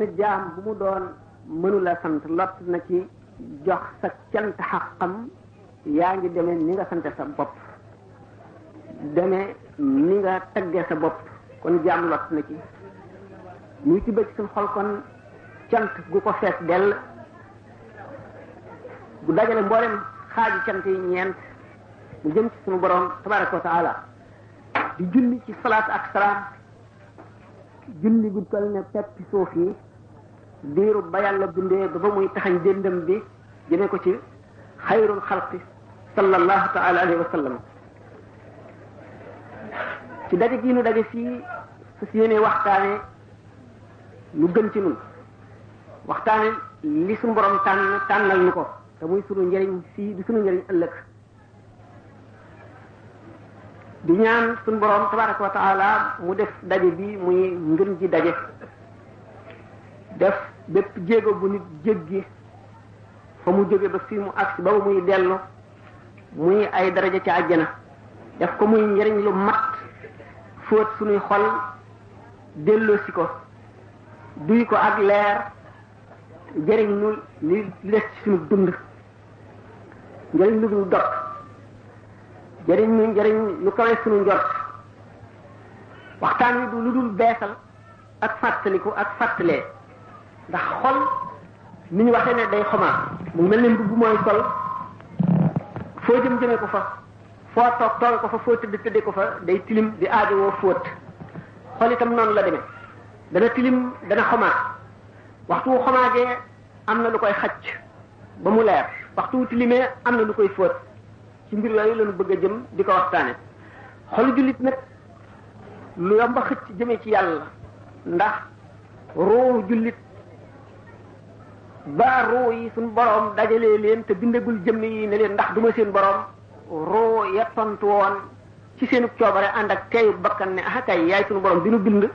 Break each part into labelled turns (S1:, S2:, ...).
S1: na jaam bu mu doon mënula sant lott na ci jox sa cant xaqam yaa ngi demee ni nga sante sa bopp demee ni nga tagge sa bopp kon jaam lott na ci muy ci bëj suñ xol kon cant gu ko fees dell bu dajale mboolem xaaji cant yi ñeent mu jëm ci suñu borom tabaraka wa taala di julli ci salaat ak salaam julli gu toll ne peppi suuf yi diiru ba yàlla bindee ba ba muy taxañ jëndam bi jëme ko ci xayrul xalqi sallallahu taala alayhi wa sallam ci daje gi nu daje fii fas yéene waxtaane lu gën ci nun waxtaane li suñu borom tànn tànnal nu ko te muy sunu njëriñ fii di sunu njëriñ ëllëg di ñaan suñu borom tabaraka wa taala mu def daje bi muy ngën ji daje def bépp jéego bu nit jéggi fa mu jóge ba fii mu agsi ba muy dellu muy ay daraja ci àjjana def ko muy njëriñ lu mat fóot suñuy xol delloosi ko duy ko ak leer jëriñ nu li des ci suñu dund njëriñ lu dul dog njëriñ lu njëriñ lu kawe sunu njort waxtaan wi du lu dul beesal ak fàttaliku ak fàttalee ndax xol ni ñu waxee ne day xomaat mu mel ne mbubb mooy sol foo jëm jëme ko fa foo toog toog ko fa foo tëdd tëdde ko fa day tilim di aajo woo fóot xol itam noonu la demee dana tilim dana xomaat waxtu wu xomaagee am na lu koy xacc ba mu leer waxtu wu tilimee am na lu koy fóot ci mbir yooyu lañu bëgg a jëm di ko waxtaane xolu jullit nag lu yomb a xëcc jëmee ci yàlla ndax ruu jullit ba ruu yi suñ boroom dajalee leen te bindagul jëmm yi ne leen ndax duma seen boroom ruu ya tontu woon ci seenu coobare ànd ak teeyu bakkan ne ah kay yaay suñu boroom bi nu bind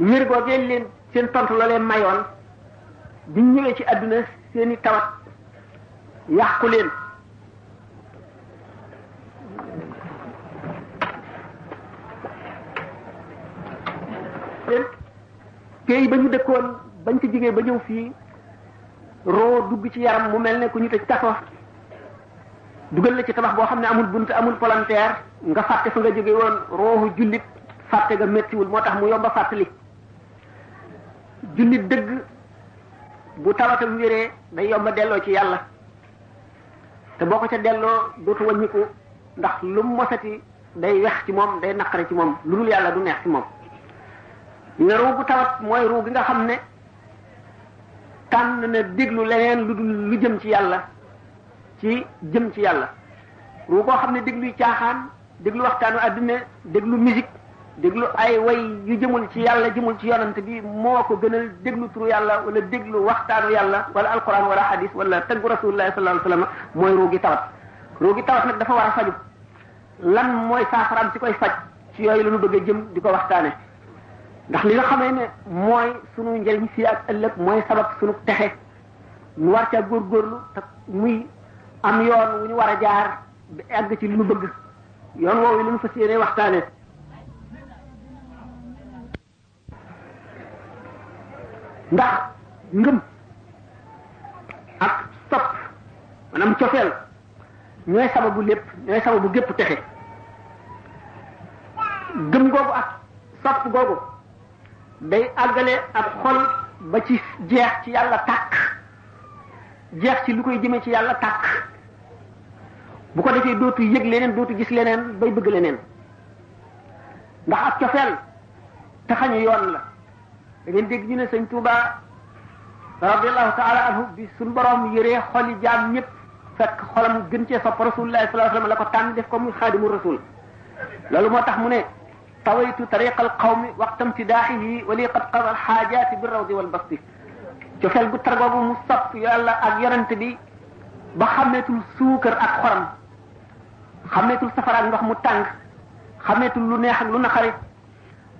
S1: wér googee leen seen tontu la leen mayoon bi ñu ñëwee ci àdduna seeni tawat yàqu leen tey ba ñu dëkkoon bañ ko jigee ba ñëw fii roo dugg ci yaram mu mel ne ku ñu tëj kaso dugal la ci tabax boo xam ne amul bunt amul palanteer nga fàtte fa nga jóge woon roohu jullit fàtte nga méttiwul moo tax mu yomba fàttali jullit dëgg bu tawatam wéree day yomb a delloo ci yàlla te boo ko ca delloo dootu wàññiku ndax lu mu mosati day wex ci moom day naqare ci moom lu dul yàlla du neex ci moom ne ruu bu tawat mooy ruu gi nga xam ne tànn na déglu leneen lu dul lu jëm ci yàlla ci jëm ci yàlla ruu koo xam ne dégluy caaxaan déglu waxtaanu àdduna déglu musique déglu ay way yu jëmul ci yàlla jëmul ci yonant bi moo ko gënal déglu turu yàlla wala déglu waxtaanu yàlla wala alquran wala hadis wala taggu rasulullahi sallallahu alayhi wasallam mooy ruugi tawat ruugi tawat nag dafa war a faju lan mooy saafaraam si koy faj ci yooyu la ñu bëgg a jëm di ko waxtaane ndax li nga xamee ne mooy sunu njëriñ fii ak ëllëg mooy sabab sunu texe ñu war ca góorgóorlu te muy am yoon wu ñu war a jaar àgg ci li nu bëgg yoon woowu li nu fas yéene waxtaane ndax ngëm ak topp maanaam cofeel ñooy sababu lépp ñooy sababu gépp texe gëm googu ak sopp googu day àggale ab xol ba ci jeex ci yàlla tàkk jeex ci lu koy jëme ci yàlla tàkk bu ko defee dootu yëg leneen dootu gis leneen bay bëgg leneen ndax ak cofeel taxañu yoon la da ngeen dégg ñu ne sëñ Touba radiallahu taala anhu bi suñ borom yëree xoli jaam ñëpp fekk xolam gën cee sopp rasulullah sallallahu alayhi wasallam la ko tànn def ko muy xaadimu rasul loolu moo tax mu ne tawaytu tariqa al qawmi waxta imtidaaxihi wa li qad qada al xaajaati bi rawdi wal basti cofeel gu tar googu mu sopp yàlla ak yonent bi ba xàmmeetul suukar ak xoram xàmmeetul safara ak ndox mu tàng xàmmeetul lu neex ak lu naqari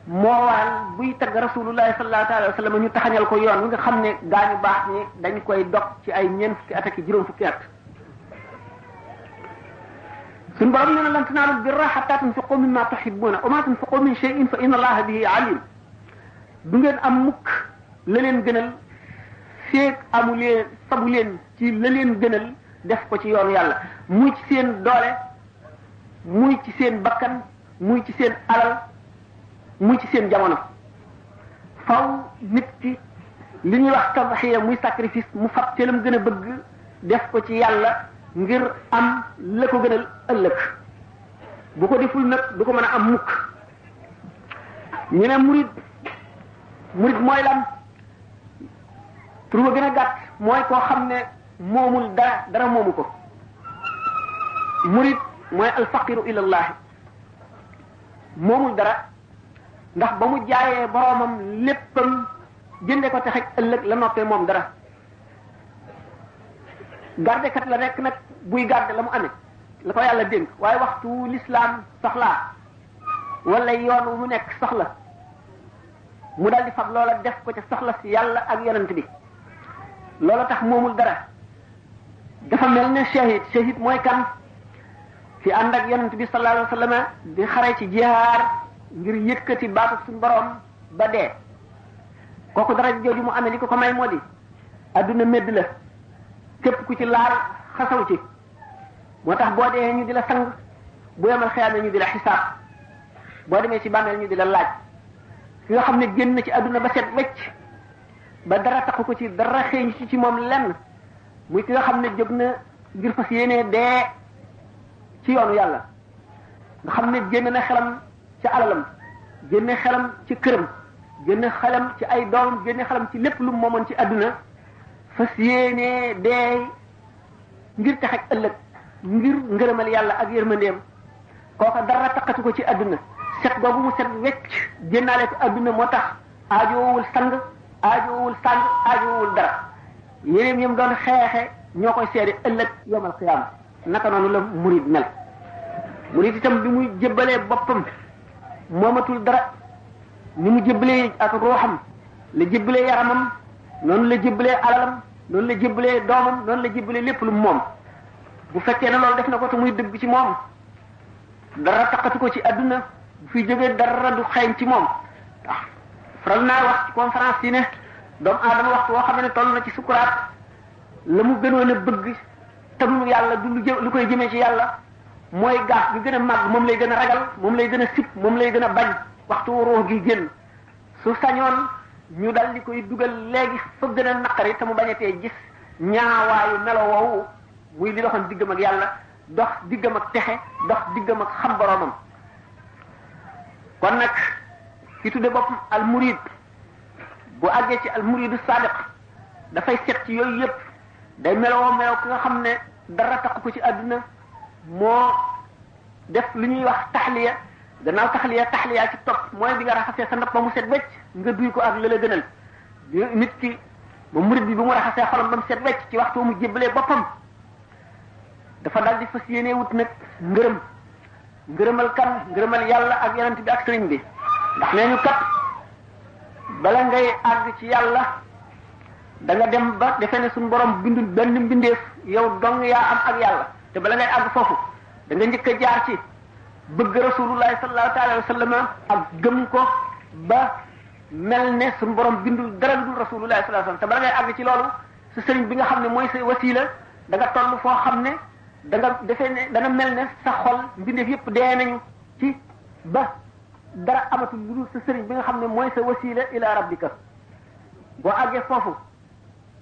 S1: moo waral buy tagg rasulullahi sallallahu taala wa sallam ñu taxañal ko yoon wi nga xam ne gaañu baax ñi dañ koy dog ci ay ñeent fukki at ak juróom fukki at suñu borom nee na lan tanaalul birra hatta tunfiqu mimma tuhibbuna wa ma tunfiqu min shay'in fa inna allaha bihi alim du ngeen am mukk la leen gënal feeg amu leen fabu leen ci la leen gënal def ko ci yoonu yàlla muy ci seen doole muy ci seen bakkan muy ci seen alal muy ci seen jamono faw nit ki li ñuy wax tadxiya muy sacrifice mu fab te lam gën a bëgg def ko ci yàlla ngir am la ko gënal ëllëg bu ko deful nag du ko mën a am mukk ñu ne murid murid mooy lan pour ma gën a gàtt mooy koo xam ne moomul dara dara moomu ko murid mooy alfaqiru ilallahi moomul dara ndax ba mu jaayee boroomam léppam jënde ko texeg ëllëg la noppee moom dara garde kat la rek nag buy garde la mu amee la ko yàlla dénk waaye waxtu lislaam soxlaa wala yoon wu mu nekk soxla mu daal di fab loola def ko ca soxla si yàlla ak yonent bi loola tax moomul dara dafa mel ne shahid shahid mooy kan fi ànd ak yonent bi sallallahu alayhi wa sallam di xare ci jihaar ngir yëkkati baatu suñu borom ba dee kooku dara jooju mu amee li ko ko may moo di adduna medd la képp ku ci laal xasaw ci moo tax boo dee ñu di la sang bu yemal xeyaame ñu di la xisaab boo demee ci bàmmeel ñu di la laaj ki nga xam ne génn na ci adduna ba set wecc ba dara taxu ko ci dara xeeñ ci ci moom lenn muy ki nga xam ne jóg na ngir fas yéene dee ci yoonu yàlla nga xam ne génn na xelam ci alalam génne xelam ci këram génne xelam ci ay doomam génne xelam ci lépp lu mu moomoon ci àdduna fas yéenee dee ngir tax ak ëllëg ngir ngërëmal yàlla ak yërmandeem kooka dara taqatu ko ci àdduna set googu mu set wecc génnaale ko àdduna moo tax aajowul sang aajowul sang aajowul dara yéreem yam doon xeexe ñoo koy seede ëllëg yawmal qiyaama naka noonu la murid mel murid itam bi muy jébbalee boppam moomatul dara ni mu jébbalee ak ruuxam la jébbalee yaramam noonu la jébbalee alalam noonu la jébbalee doomam noonu la jébbalee lépp lu moom bu fekkee ne loolu def na ko te muy dëgg ci moom dara taqatu ko ci àdduna bu fi jógee dara du xeeñ ci moom ndax faral naa wax ci conférence yi ne doomu aadama waxtu woo xam ne toll na ci sukuraat la mu gënoon a bëgg te mu yàlla du lu jë lu koy jëmee ci yàlla mooy gaaf bi gën a màgg moom lay gën a ragal moom lay gën a sib moom lay gën a bañ waxtu ruux gi génn su sañoon ñu dal di koy dugal léegi fa gën a naqari te mu bañatee gis ñaawaayu melo woowu muy li doxoon diggam ak yàlla dox diggam ak texe dox diggam ak xam boromam kon nag ki tudde boppam al murid bu àggee ci al muridu sadiq dafay set ci yooyu yëpp day meloo meloo ki nga xam ne dara takk ko ci àdduna moo def lu ñuy wax taxliya gannaaw taxliya taxliya ci topp mooy bi nga raxasee sa ndab ba mu set wecc nga duy ko ak la la gënal nit ki ba murid bi bu mu raxasee xolam ba mu set wecc ci waxtu mu jébbalee boppam dafa dal di fas yéene wut nag ngërëm ngërëmal kan ngërëmal yàlla ak yonent bi ak sëriñ bi ndax nee ñu kat bala ngay àgg ci yàlla da nga dem ba defe ne suñu borom bindul benn mbindeef yow dong yaa am ak yàlla te bala ngay àgg foofu da nga njëkk a jaar ci bëgg rasulullahi sallallahu taala wa sallama ak gëm ko ba mel ne suñu borom bindul dara lu dul rasulullahi sallallahu alayhi wa sallam te bala ngay àgg ci loolu sa sëriñ bi nga xam ne mooy sa wasila da nga toll foo xam ne da nga defee ne dana mel ne sa xol mbindeef yëpp dee nañu ci ba dara amatul lu dul sa sëriñ bi nga xam ne mooy sa wasila ila rabbika boo àggee foofu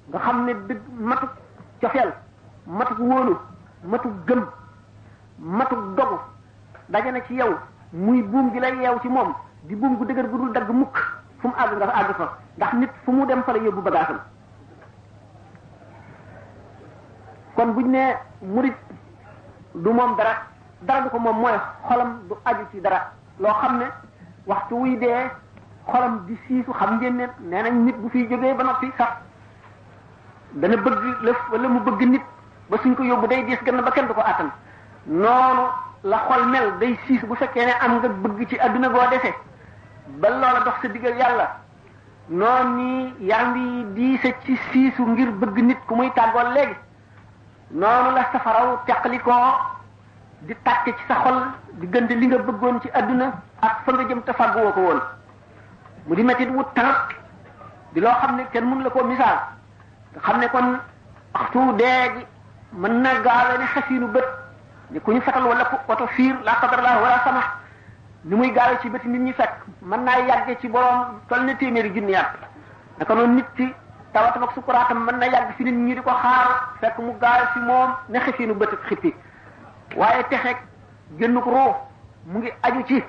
S1: nga xam ne dëgg matuk cofeel matuk wóolu matuk gëm matuk dogu daje na ci yow muy buum gi lay yeew ci moom di buum gu dëgër gu dul dagg mukk fu mu àgg nga àgg fa ndax nit fu mu dem fa la yóbbu bagaasam kon buñ nee murit du moom dara dara du ko moom mooy xolam du aju ci dara loo xam ne waxtu wuy dee xolam di siisu xam ngeen ne nee nañ nit bu fiy jógee ba noppi sax dana bëgg lëf wala mu bëgg nit ba suñ ko yóbbu day diis gën ba kenn du ko attan noonu la xol mel day siis bu fekkee ne am nga bëgg ci adduna goo defee ba loola dox sa diggal yàlla noonu nii yaram bi diise ci siisu ngir bëgg nit ku muy tàggool léegi noonu la safaraw teqlikoo di tàcce ci sa xol di gënd li nga bëggoon ci àdduna ak fa nga jëm te fàgguwoo ko woon mu di mettit wut tar di loo xam ne kenn mënu la koo misaal nga xam ne kon waxtu dee gi mën na gaawe ne xasiinu bët ne ku ñu fetal wala ku oto fiir la qadarallah wala sama ni muy gaawe ci bëti nit ñi fekk mën naa yàgge ci borom toll ne téeméeri junni at naka noonu nit ki tawatam ak sukuraatam mën na yàgg fi nit ñi di ko xaar fekk mu gaawe fi moom ne xasiinu bët ak xippi waaye texeeg génnuk roo mu ngi aju ci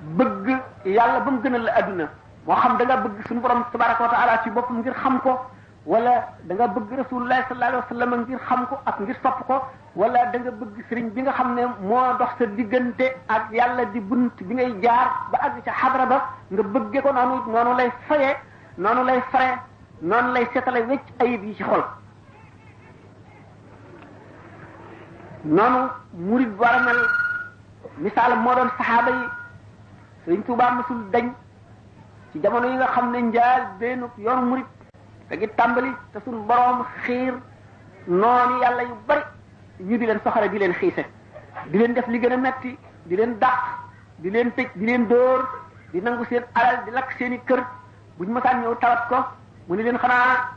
S1: bëgg yàlla ba mu gënal la adduna moo xam da nga bëgg suñu borom tabaraka wa taala ci boppam ngir xam ko wala da nga bëgg rasulullahi sallallahu alayhi wa sallam ngir xam ko ak ngir sopp ko wala da nga bëgg sëriñ bi nga xam ne moo dox sa diggante ak yàlla di bunt bi ngay jaar ba àgg ca xadra ba nga bëgge ko noonu noonu lay faye noonu lay fare noonu lay setale wecc ayib yi ci xol noonu murid war a mel misaal moo doon saxaaba yi Sëriñ Tuubaa mësul dañ ci jamono yi nga xam ne njaal benn yoonu murid da ngi tàmbali te suñ boroom xiir noonu yàlla yu bari ñu di leen soxare di leen xiise di leen def li gën a metti di leen dàq di leen tëj di leen dóor di nangu seen alal di lakk seen i kër buñ mësaan ñëw tawat ko mu ne leen xanaa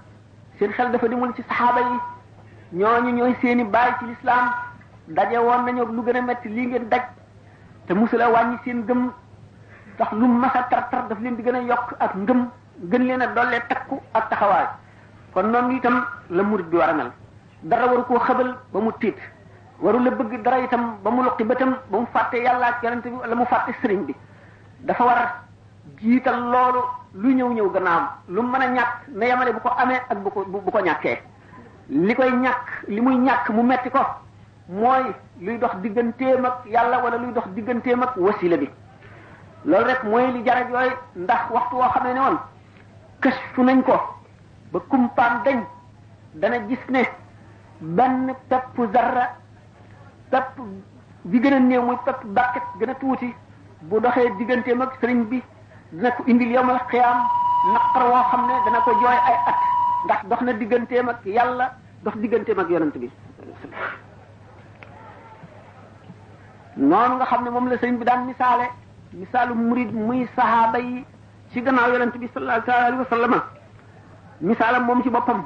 S1: seen xel dafa demul ci saxaaba yi ñooñu ñooy seeni baay ci lislaam daje woon nañu lu gën a metti lii ngeen daj te musula wàññi seen gëm ndax lu mas a tar tar daf leen di gën a yokk ak ngëm gën leen a dollee takku ak taxawaay kon noonu itam la murit bi war a mel dara waru koo xëbal ba mu tiit waru la bëgg dara itam ba mu loqi bëtam ba mu fàtte yàlla ak yonente bi wala mu fàtte sëriñ bi dafa war jiital loolu lu ñëw ñëw gannaawam lu mën a ñàkk na yemale bu ko amee ak bu ko bu ko ñàkkee li koy ñàkk li muy ñàkk mu metti ko mooy luy dox digganteem ak yàlla wala luy dox digganteem ak wasila bi loolu rek mooy li jara jooy ndax waxtu woo xamee ne woon kës fu nañ ko ba kumpaam dañ dana gis ne benn pepp zarra pepp bi gën a néew muy pepp bàkket gën a tuuti bu doxee digganteem ak sëriñ bi dina ko indil yomal xiyaam naqar woo xam ne dana ko jooy ay at ndax dox na digganteem ak yàlla dox digganteem ak yonent bi noonu nga xam ne moom la sëriñ bi daan misaale misaalu murid muy sahaaba yi ci gannaaw yonent bi sallallahu alayhi wa sallam misaalam moom ci boppam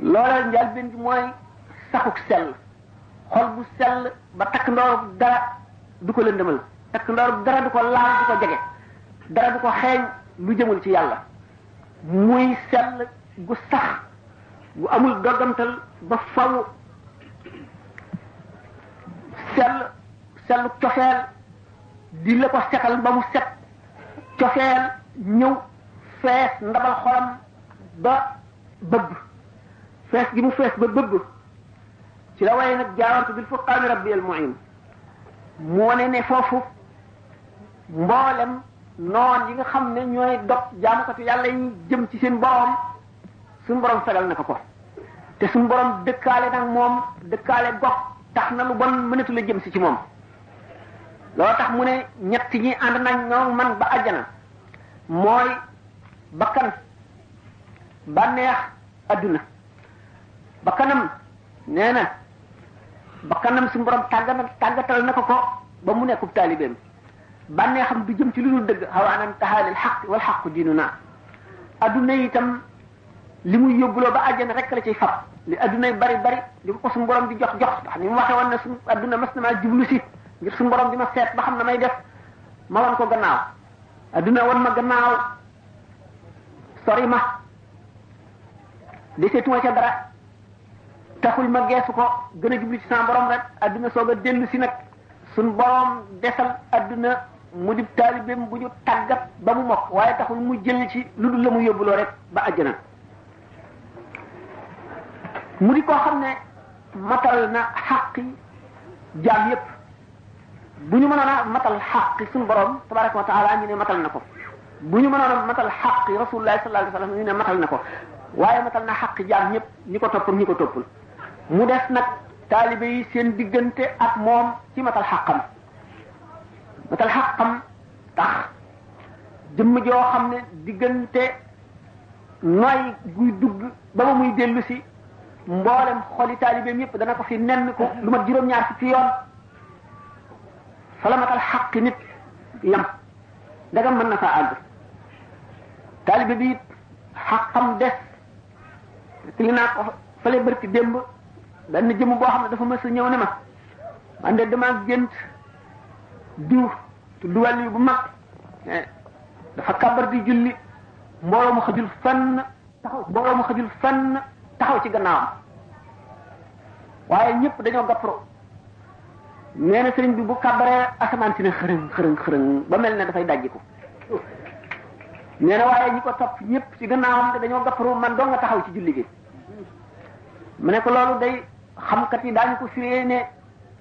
S1: loola njëlbeen gi mooy saxuk sell xol bu sell ba takk ndoorub dara du ko lëndëmal takk ndoorub dara du ko laal du ko jege dara du ko xeeñ lu jëmul ci yàlla muy sell gu sax gu amul doggantal ba faw sell sellu cofeel di la ko setal ba mu set cofeel ñëw fees ndabal xolam ba bëbb fees gi mu fees ba bëbb ci la waaye nag jaawartu bil furqaani rabbi al muin mu wane ne foofu mboolem noon yi nga xam ne ñooy dog jaamukatu yàlla yi jëm ci seen borom suñu borom fegal na ko ko te suñu borom dëkkaale nag moom dëkkaale gox tax na lu bon mënatu la jëm si ci moom loo tax mu ne ñett ñi ànd nañ ñoo man ba àjjana mooy bakkan bànneex adduna bakkanam nee na bakkanam suñu borom tàggat tàggatal na ko ko ba mu nekkub taalibeem bànneexam du jëm ci lu dul dëgg xawaanan taxaalil xaq wal xaqu diinu naa adduna itam li muy yóbbuloo ba àjjana rek la ciy fab li adduna yi bari bari li ko suñu borom di jox jox ndax ni mu waxee woon ne suñu adduna mas na maa jublu si ngir suñu borom di ma seet ba xam na may def ma wan ko gannaaw adduna wan ma gannaaw sori ma deseetuma ca dara taxul ma geesu ko gën a jublu ci sama borom rek adduna soog a dellu si nag suñ borom desal adduna mu di taalibeem bu ñu tàggat ba mu mokk waaye taxul mu jël ci lu dul la mu yóbbuloo rek ba àjjana mu di koo xam ne matal na xaqi jaam yépp bu ñu mënoon a matal xàq suñu borom tabaraka wa taala ñu ne matal na ko bu ñu mënoon a matal xàq rasulullah sallallahu alayhi wa sallam ñu ne matal na ko waaye matal na xàq jaam ñëpp ñi ko topp ñi ko toppul mu des nag taalibe yi seen diggante ak moom ci matal xàqam matal xàqam tax jëmm joo xam ne diggante nooy guy dugg ba ba muy dellu si mboolem xoli taalibeem yëpp dana ko fi nenn ko lu mat juróom-ñaar fukki yoon fala matal xaq nit yam dagam mën na faa àgg taalibe bi it xaqam des li naa ko fale barki démb benn jëmm boo xam ne dafa mës a ñëw ne ma man de damaa gént diw te duwal yu bu mag mais dafa kàbbar di julli mbooloo mu xajul fenn taxaw mbooloo mu xajul fenn taxaw ci gannaawam waaye ñëpp dañoo gappro nee na sëriñ bi bu kàbbaree asamaan si ne xërëng xërëng xërëng ba mel ne dafay dajjiku nee na waaye ñi ko topp ñëpp ci gannaawam de dañoo gappro man doo nga taxaw ci julli gi mu ne ko loolu day xamkat yi daañu ko firee ne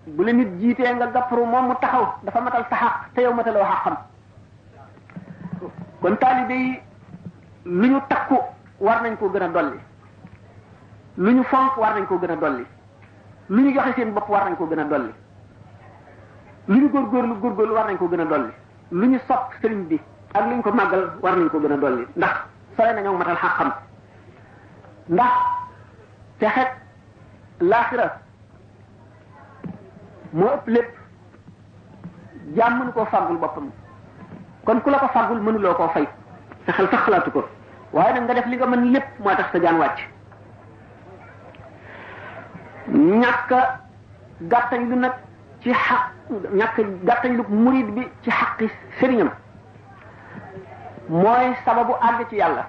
S1: bu la nit jiitee nga gàpparu moom mu taxaw dafa matal sa xaq te yow mataloo xaqam kon taalibe yi lu ñu takku war nañ koo gën a dolli lu ñu fonk war nañ koo gën a dolli lu ñu joxe seen bopp war nañ koo gën a dolli lu ñu góorgóorlu góorgóorlu war nañ koo gën a dolli lu ñu sopp sëriñ bi ak lu ñu ko màggal war nañ ko gën a dolli ndax sore nañoo matal xaqam ndax te xet laaxira moo ëpp lépp jaam mënu koo fàggul boppam kon ku la ko fàggul mënuloo koo fay sa xel sax xalaatu ko waaye nag nga def li nga mën lépp moo tax sa jaan wàcc ñàkk gàttañ lu nag ci xaq ñàkk gàttañ lu murid bi ci xaqi sëriñam mooy sababu àgg ci yàlla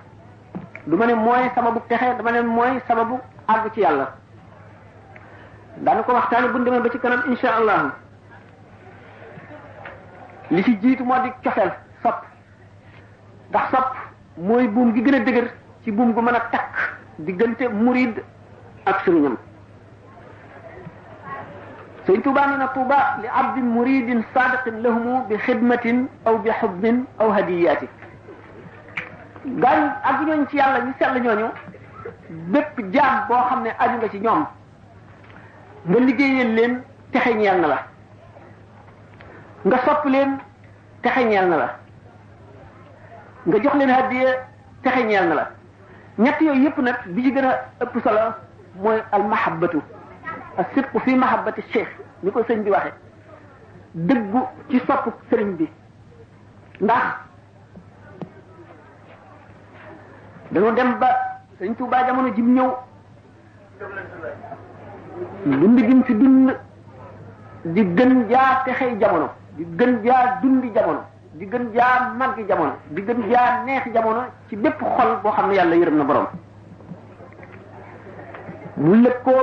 S1: du ma ne mooy sababu texe dama ne mooy sababu àgg ci yàlla daana ko waxtaane bu ñu demee ba ci kanam insha allah li ci jiitu moo di cofeel sopp ndax sopp mooy buum gi gën a dëgër ci buum gu mën a takk diggante murid ak sëriñam sëñ Tuubaa nee na Tuubaa li abdin muridin sadiqin lahumu bi xidmatin aw bi xubbin aw hadiyaati gaañ ak ñooñ ci yàlla ñu sell ñooñu bépp jaam boo xam ne aju nga ci ñoom nga liggéeyal leen texe ñeel na la nga sopp leen texe ñeel na la nga jox leen hadiya texe ñeel na la ñett yooyu yëpp nag bi ci gën a ëpp solo mooy al mahabbatu as sidqu fi mahabbati cheikh ni ko sëñ bi waxe dëggu ci sopp sëriñ bi ndax dañu dem ba sëñ Tuubaa jamono jim ñëw dund gi mu fi dund di gën jaa texey jamono di gën jaa dundi jamono di gën jaa màggi jamono di gën jaa neexi jamono ci bépp xol boo xam ne yàlla yërëm na borom mu lëkkoo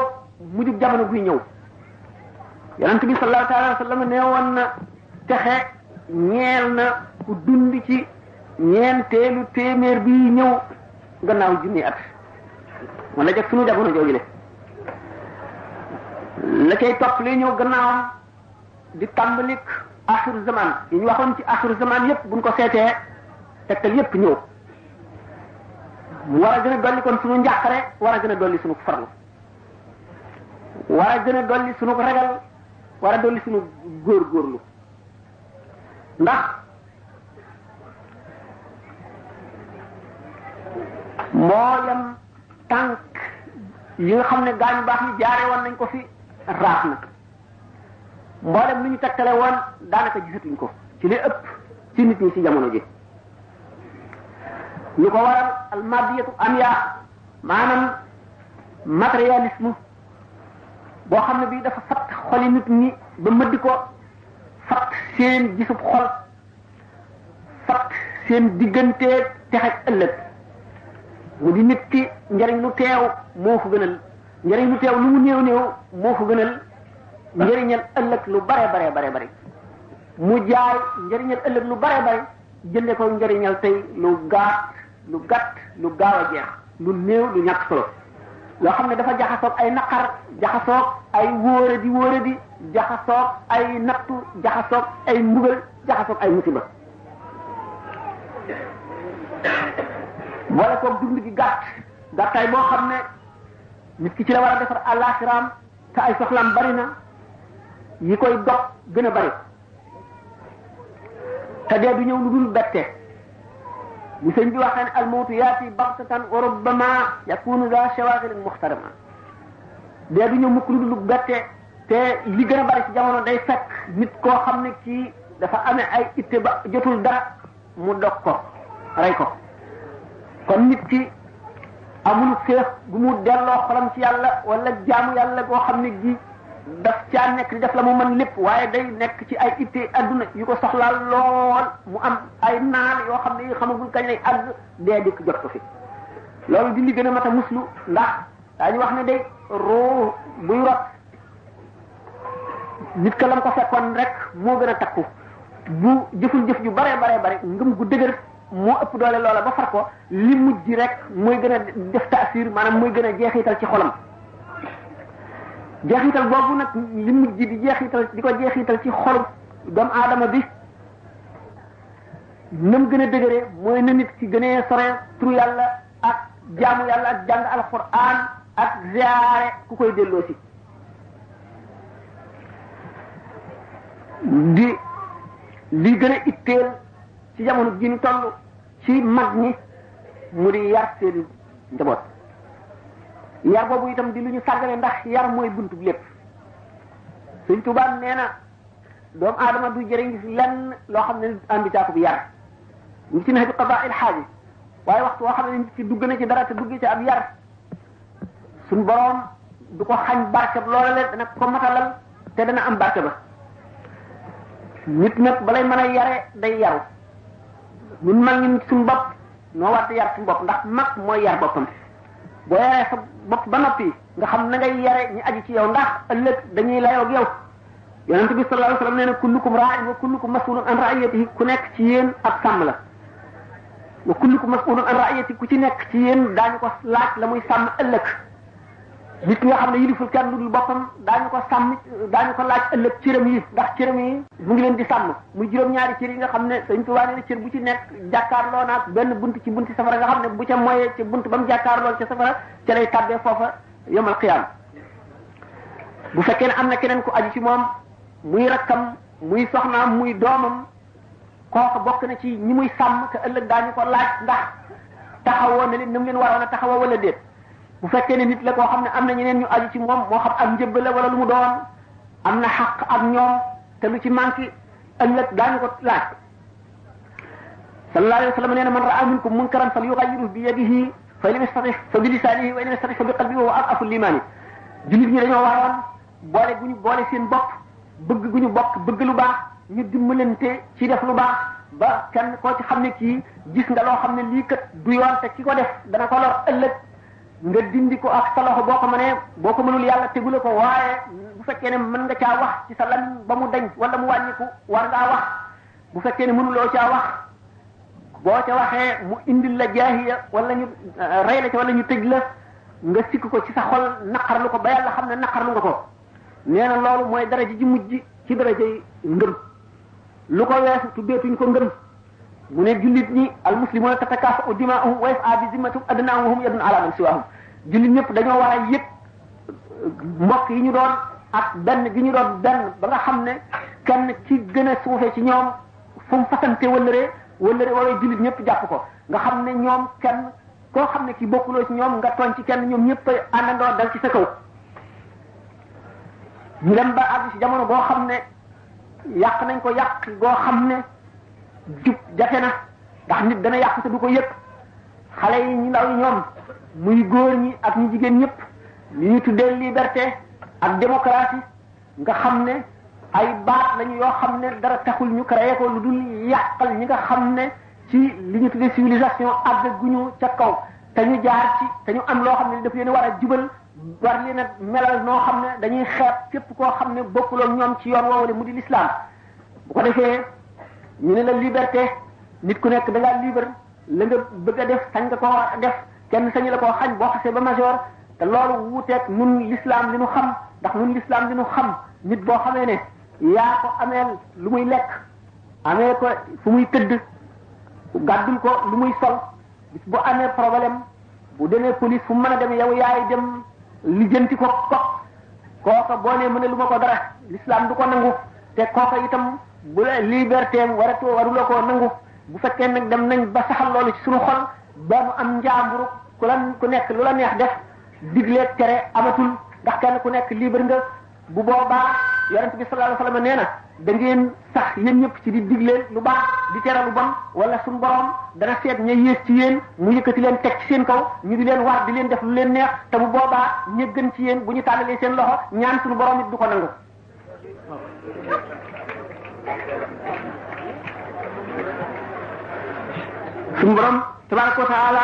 S1: mujjub jamono guy ñëw yonent bi sallallahu taala wa sallam nee woon na texe ñeel na ku dund ci ñeenteelu téeméer bi ñëw gannaaw junni at wala jag sunu jamono jooju le la cay topp lay ñëw gannaawam di tàmbalik axiru zaman yi ñu waxoon ci axiru zaman yépp buñ ko seetee tegtal yépp ñëw mu war a gën a dolli kon sunu njàqare war a gën a dolli sunu farlu war a gën a dolli sunu ragal war a dolli sunu góorgóorlu ndax mboolem tànk yi nga xam ne gaañu baax yi jaare woon nañ ko fi raaf na mboolem lu ñu tegtale woon daanaka gisatuñ ko ci li ëpp ci nit ñi ci jamono ji ñu ko waral al madiyatu am yaa maanaam matérialisme boo xam ne bii dafa fatt xoli nit ñi ba mëdd ko fat seen gisub xol fat seen diggante texaj ëllëg mu di nit ki njariñ lu teew moo ko gënal njariñ lu teew lu mu néew néew moo ko gënal njariñal ëllëg lu bare bare bare bare mu jaay njariñal ëllëg lu bare bare jënde ko njariñal tey lu gàtt lu gàtt lu gaaw a jeex lu néew lu ñàkk solo loo xam ne dafa jaxasoog ay naqar jaxasoog ay wóore di wóore di jaxasoog ay nattu jaxasoog ay mbugal jaxasoog ay musiba boole koog dund gi gàtt gàttaay boo xam ne nit ki ci la war a defar àllaaxiraam te ay soxlaam bari na yi koy dox gën a bari te dee du ñëw lu dul bette bu sëñ bi waxee ne almawtu yaati baxtatan wa rubbama yakunu za shawaghilin muxtarama dee du ñëw mukk lu dul bette te li gën a bari ci jamono day fekk nit koo xam ne kii dafa amee ay itte ba jotul dara mu dog ko rey ko kon nit ki amul féex bu mu delloo xolam ci yàlla wala jaamu yàlla boo xam ne gi daf caa nekk di def la mu mën lépp waaye day nekk ci ay ittee adduna yu ko soxlaal lool mu am ay naal yoo xam ne yi xamagul kañ lay àgg dee dikk jot ko fi loolu di li gën a mat a muslu ndax daañu wax ne day ruu buy rot nit ka lam ko fekkoon rek moo gën a takku bu jëful jëf ju bare bare bare ngëm gu dëgër moo ëpp doole loola ba far ko li mujj ji rek mooy gën a def taasir maanaam mooy gën a jeexital ci xolam jeexital boobu nag li mujj ji di jeexital di ko jeexital ci xolu doomu aadama bi nam gën a dëgëree mooy na nit ki gënee sore turu yàlla ak jaamu yàlla ak jàng alquran ak ziyaare ku koy delloo si di li gën a itteel ci jamono ji ñu toll ci mag ñi mu di yar seen njaboot yar boobu itam di lu ñu sàggane ndax yar mooy buntu lépp Sëñ Tuubaa nee na doomu aadama du jëriñ lenn loo xam ne ànd caakub yar ñu ci nahju qadaa il xaaji waaye waxtu woo xam ne ci dugg na ci dara te dugg ci ab yar suñ boroom du ko xañ barke loola leen dana ko matalal te dana am barke ba nit nag balay mën a yare day yaru ñun mag ñun suñu bopp noo war di yar suñu bopp ndax mag mooy yar boppam boo yaree sa bopp ba noppi nga xam na ngay yare ñi aji ci yow ndax ëllëg dañuy layoo ak yow yonent bi sallallahu alayhi wa sallam nee na kullukum raa'in wa kullukum mas'ulun an ra'iyatihi ku nekk ci yéen ab sàmm la wa kullukum mas'ulun an ra'iyati ku ci nekk ci yéen daañu ko laaj la muy sàmm ëllëg nit ki nga xam ne yiliful kenn lu dul boppam daañu ko sàmm daañu ko laaj ëllëg cëram yi ndax cëram yi mu ngi leen di sàmm muy juróom-ñaari cër yi nga xam ne Sëriñ Tuubaa nee na cër bu ci nekk jàkkaarloo naag benn bunt ci bunti safara nga xam ne bu ca moyee ci bunt ba mu jàkkaarloo ca safara ca lay tàbbee foofa yomal xiyaam bu fekkee ne am na keneen ku aju ci moom muy rakkam muy soxnaam muy doomam kooka bokk na ci ñi muy sàmm te ëllëg daañu ko laaj ndax taxawoo na leen ni mu leen waroon a taxawoo wala déet bu fekkee ne nit la koo xam ne am na ñeneen ñu aju ci moom moo xam ak njëbb la wala lu mu doon am na xaq ak ñoom te lu ci manqué ëllëg daañu ko laaj sallallahu alayhi wa sallam nee na man raa minkum munkaran fal yughayyiru bi yadihi fa in lam yastati fa bi lisaanihi wa in lam yastati fa bi qalbihi wa ad'afu limaani jullit ñi dañoo waroon boole gu ñu boole seen bopp bëgg gu ñu bokk bëgg lu baax ñu dimbalante ci def lu baax ba kenn koo ci xam ne kii gis nga loo xam ne lii kat du yoon te ki ko def dana ko lor ëllëg nga dindi ko ak sa loxo boo ko mënee boo ko mënul yàlla tegula ko waaye bu fekkee ne mën nga caa wax ci sa lan ba mu dañ wala mu wàññiku war ngaa wax bu fekkee ne mënuloo caa wax boo ca waxee mu indil la jaahiya wala ñu rey la ca wala ñu tëj la nga sikk ko ci sa xol naqarlu ko ba yàlla xam ne naqarlu nga ko nee na loolu mooy daraja ji mujj ci daraja yi ngëm lu ko weesu tuddeetuñ ko ngëm mu ne jullit ñi al muslimuna tatakaafa'u dimaa'uhum wa yas'a bi zimmatihim adnaahum wa hum yadun ala man siwaahum jullit ñëpp dañoo war a yëg mbokk yi ñu doon ak benn bi ñu doon benn ba nga xam ne kenn ci gën a suufe ci ñoom fu mu fasante wëllëree wëllëree wala jullit ñëpp jàpp ko nga xam ne ñoom kenn koo xam ne ki bokkuloo ci ñoom nga tooñ ci kenn ñoom ñëpp a àndandoo dal ci sa kaw ñu dem ba àgg ci jamono boo xam ne yàq nañ ko yàq goo xam ne jub jafe na ndax nit dana yàq te du ko yëg xale yi ñu ndaw yi ñoom muy góor ñi ak ñu jigéen ñëpp li ñu tuddee liberté ak démocratie nga xam ne ay baat lañu yoo xam ne dara taxul ñu créé ko lu dul yàqal ñi nga xam ne ci li ñu tuddee civilisation àgg guñu ca kaw te ñu jaar ci te ñu am loo xam ne daf leen war a jubal war li nag melal noo xam ne dañuy xeeb képp koo xam ne bokkuloo ñoom ci yoon woowale mu di l'islam bu ko defee ñu ne la liberté nit ku nekk da ngaa libre la nga bëgg a def sañ nga koo def kenn sañu la koo xañ boo xasee ba major te loolu wuuteeg nun l'islam li nu xam ndax nun l'islam li nu xam nit boo xamee ne yaa ko ameel lu muy lekk amee ko fu muy tëdd gàddul ko lu muy sol bis bu amee problème bu demee police fu mu mën a dem yow yaay dem lijjanti ko ko kooka boo nee mëne lu ma ko dara l'islam du ko nangu te kooka itam bu la liberté am waratu waruloo koo nangu bu fekkee nag dem nañ ba saxal loolu ci suñu xol ba mu am njaamburu ku la ku nekk lu la neex def digleeg tere amatul ndax kenn ku nekk libre nga bu boobaa yonent bi sallallahu alayhi wasallam nee na da ngeen sax yéen ñëpp ci di digle lu baax di tere lu bon wala suñu borom dana seet ña yées ci yéen mu yëkkati leen teg ci seen kaw ñu di leen war di leen def lu leen neex te bu boobaa ña gën ci yéen bu ñu tàllalee seen loxo ñaan suñu borom it du ko nangu. suñu borom tabaraka wa taala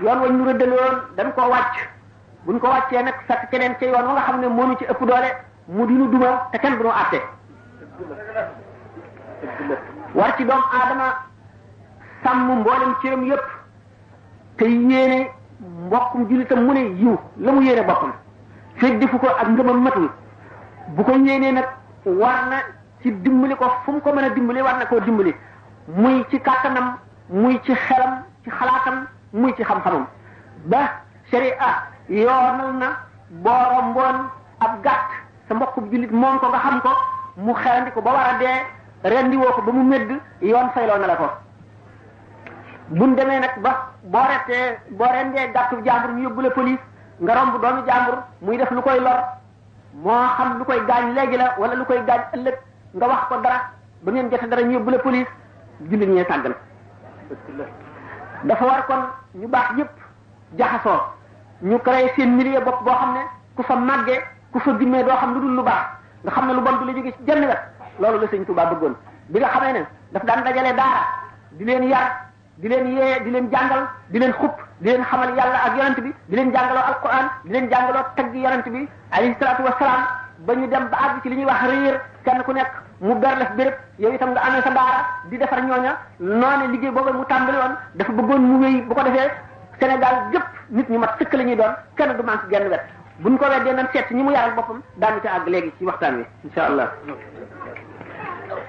S1: yoon wa ñu rëddale woon dañ koo wàcc buñ ko wàccee nag sakk keneen ca yoon wa nga xam ne moo ñu ci ëpp doole mu dinu duma te kenn du ñu àtte war ci doomu aadama sàmm mboolem cëram yépp te yéene mbokkum jullitam mu ne yiw la mu yéene boppam fekk defu ko ak ngëmam matul bu ko yéenee nag war na ci dimbali ko fu mu ko mën a dimbali war na koo dimbali muy ci kàttanam muy ci xelam ci xalaatam muy ci xam-xamam ba sharia yoonal na boo romboon ab gàtt sa mbokku jullit moom ko nga xam ko mu xelandi ko ba war a dee rendi woo ko ba mu médd yoon fayloo na la ko buñ demee nag ba boo rettee boo rendee gàttu jàmbur ñu yóbbu la police nga romb doomu jàmbur muy def lu koy lor moo xam lu koy gaañ léegi la wala lu koy gaañ ëllëg nga wax ko dara ba ngeen jote dara ñu yóbbu la police jullit ñee sàggan dafa war kon ñu baax yépp jaxasoo ñu créé seen milieu bopp boo xam ne ku fa màggee ku fa gimmee doo xam lu dul lu baax nga xam ne lu bon du la jóge ci jenn wet loolu la sëñ Tuubaa bëggoon bi nga xamee ne daf daan dajale daara di leen yar di leen yee di leen jàngal di leen xupp di leen xamal yàlla ak yonent bi di leen jàngaloo alquran di leen jàngaloo tagg yonent bi alayhi salaatu wasalaam ba ñu dem ba àgg ci li ñuy wax réer kenn ku nekk mu berlef béréb yow itam nga amee sa daara di defar ñooña noone liggéey boobu mu tàmbali woon dafa bëggoon mu wéy bu ko defee Sénégal gépp nit ñu mat sëkk la ñuy doon kenn du manque genn wet buñ ko weddee nan seet ñi mu yaral boppam daanu ca àgg léegi ci waxtaan wi incha allah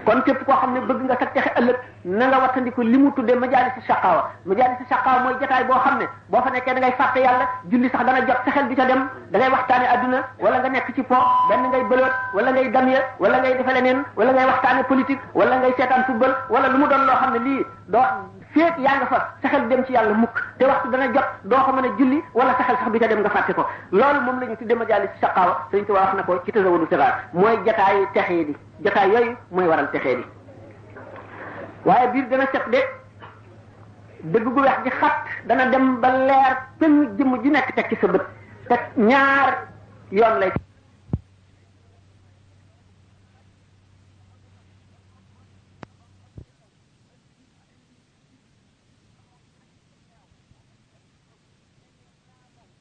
S1: kon képp koo xam ne bëgg nga sa texe ëllëg na nga wattandiku li mu tuddee majaalisu saqaawa majaalisu saqaawa mooy jotaay boo xam ne boo fa nekkee da ngay fàtte yàlla julli sax dana jot sa xel du ca dem da ngay waxtaane adduna wala nga nekk ci po benn ngay bëloot wala ngay damye wala ngay defe leneen wala ngay waxtaane politique wala ngay seetaan football wala lu mu doon loo xam ne lii doo féet yaa nga fa sa xel dem ci yàlla mukk te waxtu dana jot doo ko mën a julli wala sa xel sax du ca dem nga fàtte ko loolu moom la ñu tuddee majaalisu saqaawa Sëriñ Tuubaa wax na ko ci tasawudu siraar mooy jotaayu texee di jataay yooyu mooy waral texee bi waaye biir dana set de dëgg gu weex gi xat dana dem ba leer benn jëmm ji nekk teg ci sa bët te ñaar yoon lay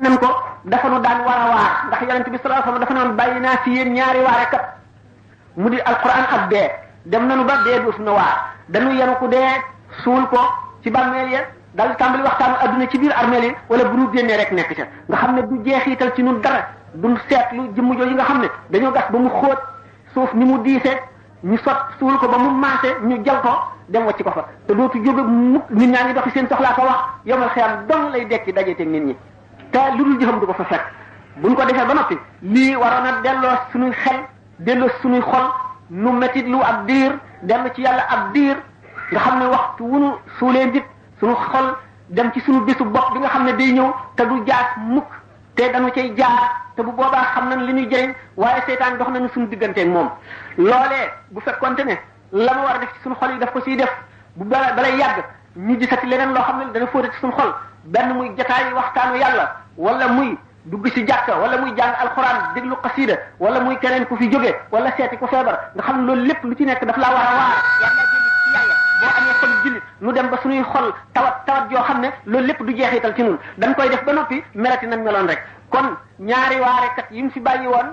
S1: nan ko dafa nu daan war a waar ndax yonent bi sallallahu alayhi wasallam dafa noon bàyyi naa fi yéen ñaari waare kat mu di alquran ak dee dem nanu ba dee duuf na waar dañu yenu ku dee suul ko ci bàmmeel ya daal di tàmbali waxtaanu adduna ci biir armeel yi wala bu ñu génnee rek nekk ca nga xam ne du jeexital ci ñun dara duñ seetlu jëmm jooju nga xam ne dañoo gas ba mu xóot suuf ni mu diisee ñu sot suul ko ba mu maase ñu jal ko dem wacc ko fa te dootu jóge mukk nit ñaa ngi doxi seen soxlaa ko wax yomal xiyam dong lay dekki dajeete nit ñi te lu dul jëfam du ko fa fekk buñ ko defee ba noppi lii waroon a delloo suñuy xel dellu suñuy xol nu métit lu ab diir dellu ci yàlla ab diir nga xam ne waxtu wu nu suulee nit suñu xol dem ci suñu bisu bopp bi nga xam ne day ñëw te du jaas mukk te dañu cay jaar te bu boobaa xam nañ li ñuy jëriñ waaye seytaan dox nañu suñu digganteeg moom loolee bu fekkonte ne la mu war a def ci suñu xol yi daf ko siy def bu bala balay yàgg ñu gisati leneen loo xam ne dana fóote ci suñu xol benn muy jataayi waxtaanu yàlla wala muy dugg ci jàkka wala muy jàng alxuraan déglu xasida wala muy keneen ku fi jóge wala seeti ku feebar nga xam ne loolu lépp lu ci nekk daf laa war a waar war laa jëli ci yàlla boo amee xol jullit nu dem ba suñuy xol tawat tawat yoo xam ne loolu lépp du jeexital ci nun dañ koy def ba noppi melati nañ meloon rek kon ñaari waarekat yi mu fi bàyyi woon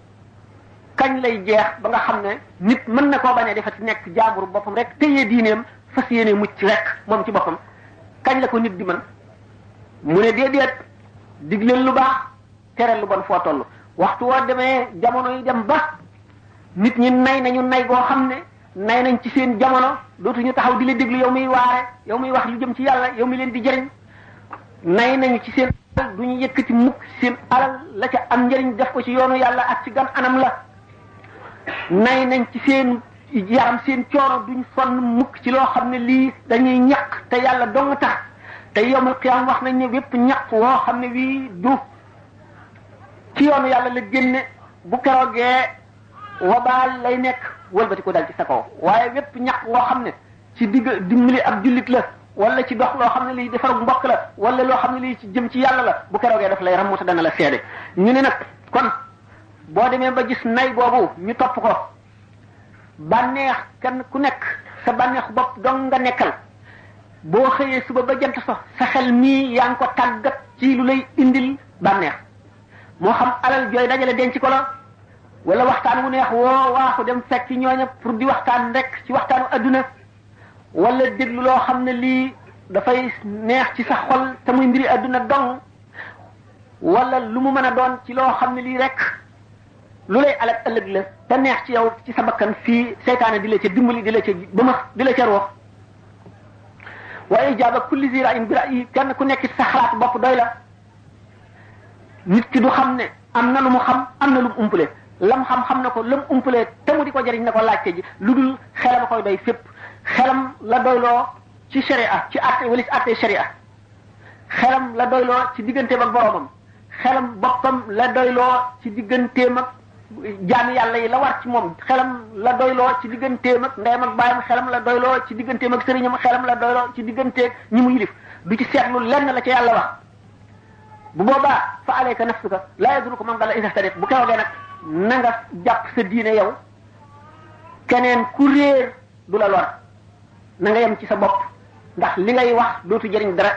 S1: kañ lay jeex ba nga xam ne nit mën na koo bañ a defati nekk jaamburu boppam rek téye diineem fas yéene mucc rek moom ci boppam kañ la ko nit di mën mu ne déedéet dig leen lu baax tere lu bon foo toll waxtu woo demee jamono yi dem ba nit ñi nay nañu nay goo xam ne nay nañ ci seen jamono dootuñu taxaw di la déglu yow miy waare yow miy wax lu jëm ci yàlla yow mi leen di jëriñ nay nañu ci seen alal duñu yëkkati mukk seen alal la ca am njëriñ def ko ci yoonu yàlla ak ci gan anam la nay nañ ci seen yaram seen coono duñ sonn mukk ci loo xam ne lii dañuy ñaq te yàlla dong tax te yowmal qiyaam wax nañ ne wépp ñaq woo xam ne wii du ci yoonu yàlla la génne bu keroogee wabaal lay nekk wëlbati ko dal ci sa kaw waaye wépp ñaq woo xam ne ci digg dimbali ab jullit la wala ci dox loo xam ne lii defar mbokk la wala loo xam ne lii ci jëm ci yàlla la bu keroogee daf lay rammuta dana la seede ñu ne nag kon boo demee ba gis nay boobu ñu topp ko bànneex kenn ku nekk sa bànneex bopp dong nga nekkal boo xëyee suba ba jant so sa xel mii yaa ngi ko tàggat ci lu lay indil bànneex moo xam alal jooy dajale denc ko la wala waxtaan wu neex woo waaxu dem fekk ci ñooña pour di waxtaan rek ci waxtaanu adduna wala déglu loo xam ne lii dafay neex ci sa xol te muy mbiri adduna dong wala lu mu mën a doon ci loo xam ne lii rek lu lay alal ëllëg la te neex ci yow ci sa bakkan fii seytaane di la ca dimbali di la ca bëmax di la ca roox waaye jaaba kulli zira in bi ra'yi kenn ku nekk ci sa xalaat bopp doy la nit ki du xam ne am na lu mu xam am na lu mu umpale lam xam xam na ko lam umpalee te mu di ko jëriñ na ko laajte ji lu dul xelam a koy doy fépp xelam la doyloo ci sharia ci atte wala ci atte sharia xelam la doyloo ci digganteem ak boroomam xelam boppam la doyloo ci digganteem ak jaami yàlla yi la war ci moom xelam la doyloo ci digganteem ak ndeyam ak baayam xelam la doyloo ci digganteem ak sëriñam xelam la doyloo ci digganteeg ñi mu yilif du ci seetlu lenn la ca yàlla wax bu boobaa fa alayka nafsuka laa yadruka man dalla iza htadayt bu keroogee nag na nga jàpp sa diine yow keneen ku réer du la lor na nga yem ci sa bopp ndax li ngay wax dootu jëriñ dara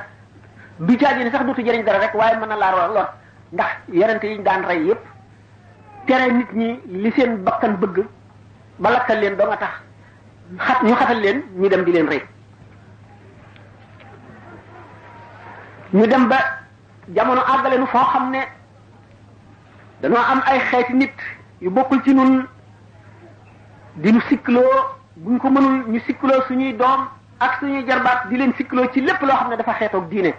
S1: du caagi ni sax dootu jëriñ dara rek waaye mën na laa lor ndax yonent yi ñu daan rey yépp tere nit ñi li seen bakkan bëgg ba lakkal leen doo nga tax xat ñu xatal leen ñu dem di leen rey ñu dem ba jamono àggale nu foo xam ne dañoo am ay xeeti nit yu bokkul ci nun di nu sikkloo buñ ko mënul ñu sikkloo suñuy doom ak suñuy jarbaat di leen sikkloo ci lépp loo xam ne dafa xeetoog diine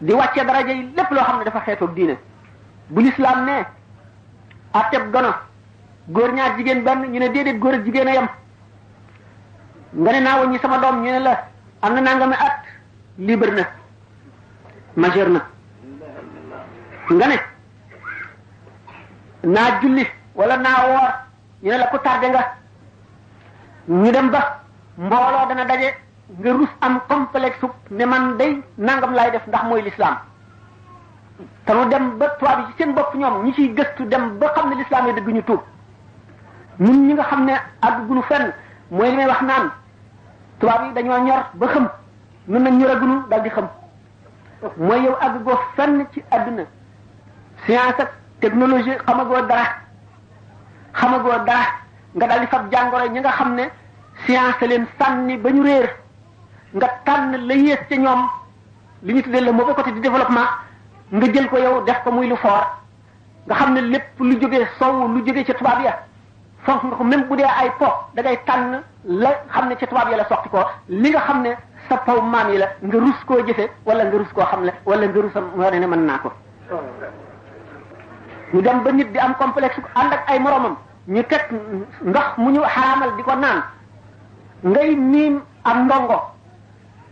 S1: di wàcce daraja yi lépp loo xam ne dafa xeetoog diine bu lislaam ne atteb dono góor ñaar jigéen benn ñu ne déedéet góor ak jigéen a yem nga ne naa waññi sama doom ñu ne la am na nangami at libre na majeur na nga ne naa julli wala naa woor ñu ne la ku tardé nga ñu dem ba mbooloo dana daje nga rus am complexe ne man day nangam laay def ndax mooy l'islam te nu dem ba tubaab yi ci seen bopp ñoom ñi ciy gëstu dem ba xam ne l'islam yi dëgg ñu tuub ñun ñi nga xam ne àgg gunu fenn mooy li may wax naan tubaab yi dañoo ñor ba xam nun nag ñoragunu dal di xam mooy yow àgg goo fenn ci àdduna science ak technologie xamagoo dara xamagoo dara nga daal di fab jàngoro ñi nga xam ne science leen sànni ba ñu réer nga tànn la yées ca ñoom li ñu tuddee le mauvais côté du développement nga jël ko yow def ko muy lu fort nga xam ne lépp lu jóge sow lu jóge ca tubaab ya fonk nga ko même bu dee ay po da ngay tànn la xam ne ca tubaab ya la soqi ko li nga xam ne sa paw maam yi la nga rus koo jëfe wala nga rus koo xam ne wala nga rusam moo ne ne mën naa ko ñu dem ba nit di am complexe ànd ak ay moromam ñu teg ndox mu ñu xaraamal di ko naan ngay miim am ndongo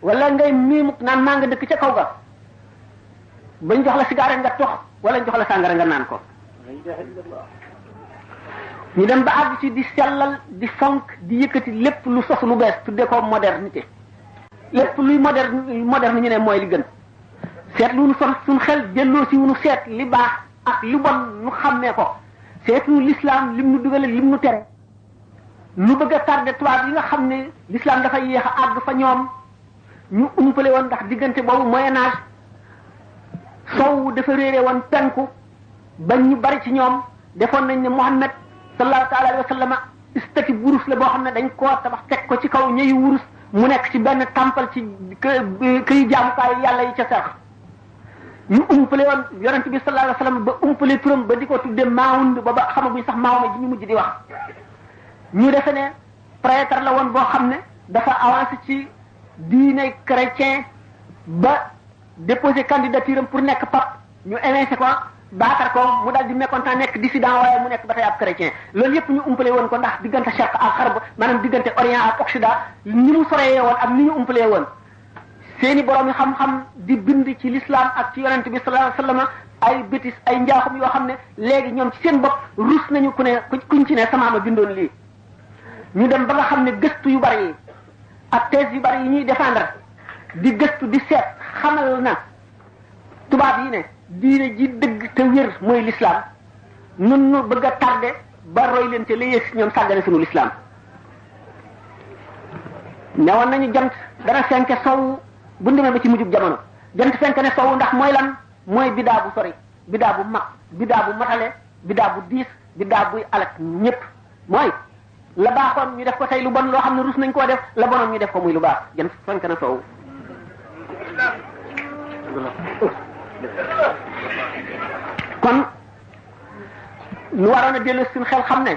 S1: wala ngay miim naan maa nga dëkk ca kaw ga bañ jox la sigaare nga tox wala jox la sàngara nga naan ko ñu dem ba àgg ci di sellal di fonk di yëkkati lépp lu sos lu bees tuddee ko modernité lépp luy moderne moderne ñu ne mooy li gën seet lu nu son suñ xel jëlloo si wu nu seet li baax ak li bon nu xàmmee ko seet nu lislaam lim nu dugale lim nu tere lu bëgg a tardé tubaab yi nga xam ne l'islam dafa yéex a àgg fa ñoom ñu umpale woon ndax diggante boobu moyen âge sow dafa réere woon penku ba ñu bari ci ñoom defoon nañ ne Muhammad sallallahu taala alayhi wa sallam istati wurus la boo xam ne dañ koo tabax teg ko ci kaw ñëyu wurus mu nekk ci benn tàmpal ci këy jaamukaay yàlla yi ca sarax ñu umpale woon yonent bi sallallahu alayhi wasallam ba umpale turam ba di ko tudde maawun ba ba xamaguñ sax maawun ji ñu mujj di wax ñu defe ne prêtre la woon boo xam ne dafa avancé ci diine chrétien ba déposé candidature am pour nekk pape ñu évincé ko baatar ko mu daal di mécontent nekk dissident waaye mu nekk ba tey ab chrétien loolu yëpp ñu umpalee woon ko ndax diggante charq ak xarb maanaam diggante orient ak occident ni mu soreyee woon ak ni ñu umpalee woon seeni borom yi xam-xam di bind ci lislaam ak ci yonent bi sallallahu alayhi wasallam ay bétis ay njaaxum yoo xam ne léegi ñoom ci seen bopp rus nañu ku ne kuñ ci ne sama ma bindoon lii ñu dem ba nga xam ne gëstu yu bari yi ak thèse yu bari yi ñuy défendre di gëstu di seet xamal na tubaab yi ne diine ji dëgg te wér mooy lislaam nun nu bëgg a tardé ba roy leen te la yées ñoom sàggane sunu lislaam newoon nañu jant dana fenke sow bu demee ba ci mujjub jamono jant fenke ne sow ndax mooy lan mooy bidaa bu sori bidaa bu mag bidaa bu matale bidaa bu diis bidaa buy alak ñépp mooy la baaxoon ñu def ko tey lu bon loo xam ne rus nañ koo def la bonoon ñu def ko muy lu baax jant fenk na sow kon lu waroon a dellu suñu xel xam ne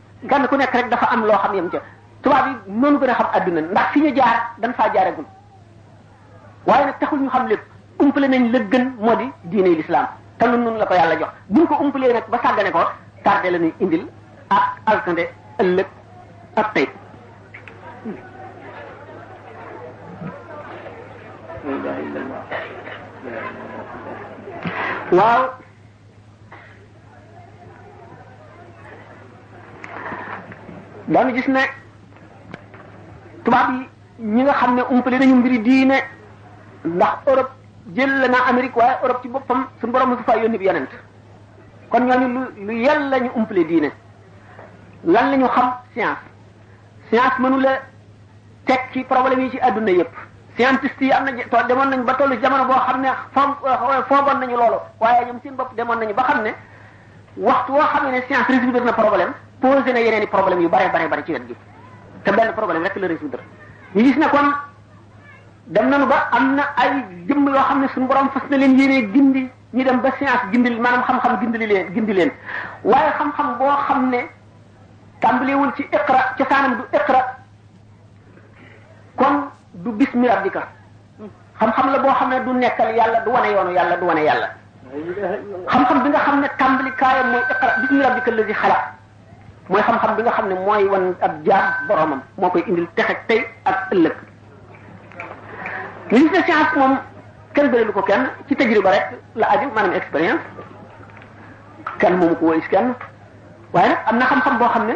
S1: kenn ku nekk rek dafa am loo xam yam ca tubaab yi noonu gën a xam adduna ndax fi ñu jaar dañ faa jaaragul waaye nag taxul ñu xam lépp umpale nañ la gën moo di diine l'islam te nun nun la ko yàlla jox buñ ko umpalee nag ba sàggane ko tardé la ñuy indil ak alkande ëllëg ak tey waaw daanu gis ne tubaab yi ñi nga xam ne umpale nañu mbiri diine ndax Europe jël la na Amérique waaye Europe ci boppam suñu borom mosu faa yónni bi yonent kon ñooñu lu lu yel la ñu umpale diine lan la ñu xam science science mënu la teg ci problème yi ci àdduna yépp scientiste yi am na tool demoon nañu ba tollu jamono boo xam ne foog euh, foogoon nañu loolu waaye ñoom seen bopp demoon nañu ba xam ne waxtu woo xam ne science résoudre na problème posé na yeneen i problème yu bare bare bare ci wet gi te benn problème rek la résoudre ñu gis ne kon dem nañu ba am na ay jëmm yoo xam ne suñu borom fas na leen yéenee gindi ñu dem ba science gindi maanaam xam-xam gindili leen gindi leen waaye xam-xam boo xam ne tàmbalewul ci iqra cosaanam du iqra kon du bismi rabbika xam-xam la boo xam ne du nekkal yàlla du wane yoonu yàlla du wane yàlla xam-xam bi nga xam ne tàmbali kaayam mooy iqra bismi rabbika allazi xalaq mooy xam-xam bi nga xam ne mooy wan ab jaam boromam moo koy indil texe tey ak ëllëg li de science moom kenn bërilu ko kenn ci tajriba rek la aju maanaam expérience kenn moomu ko woyis kenn waaye nag am na xam-xam boo xam ne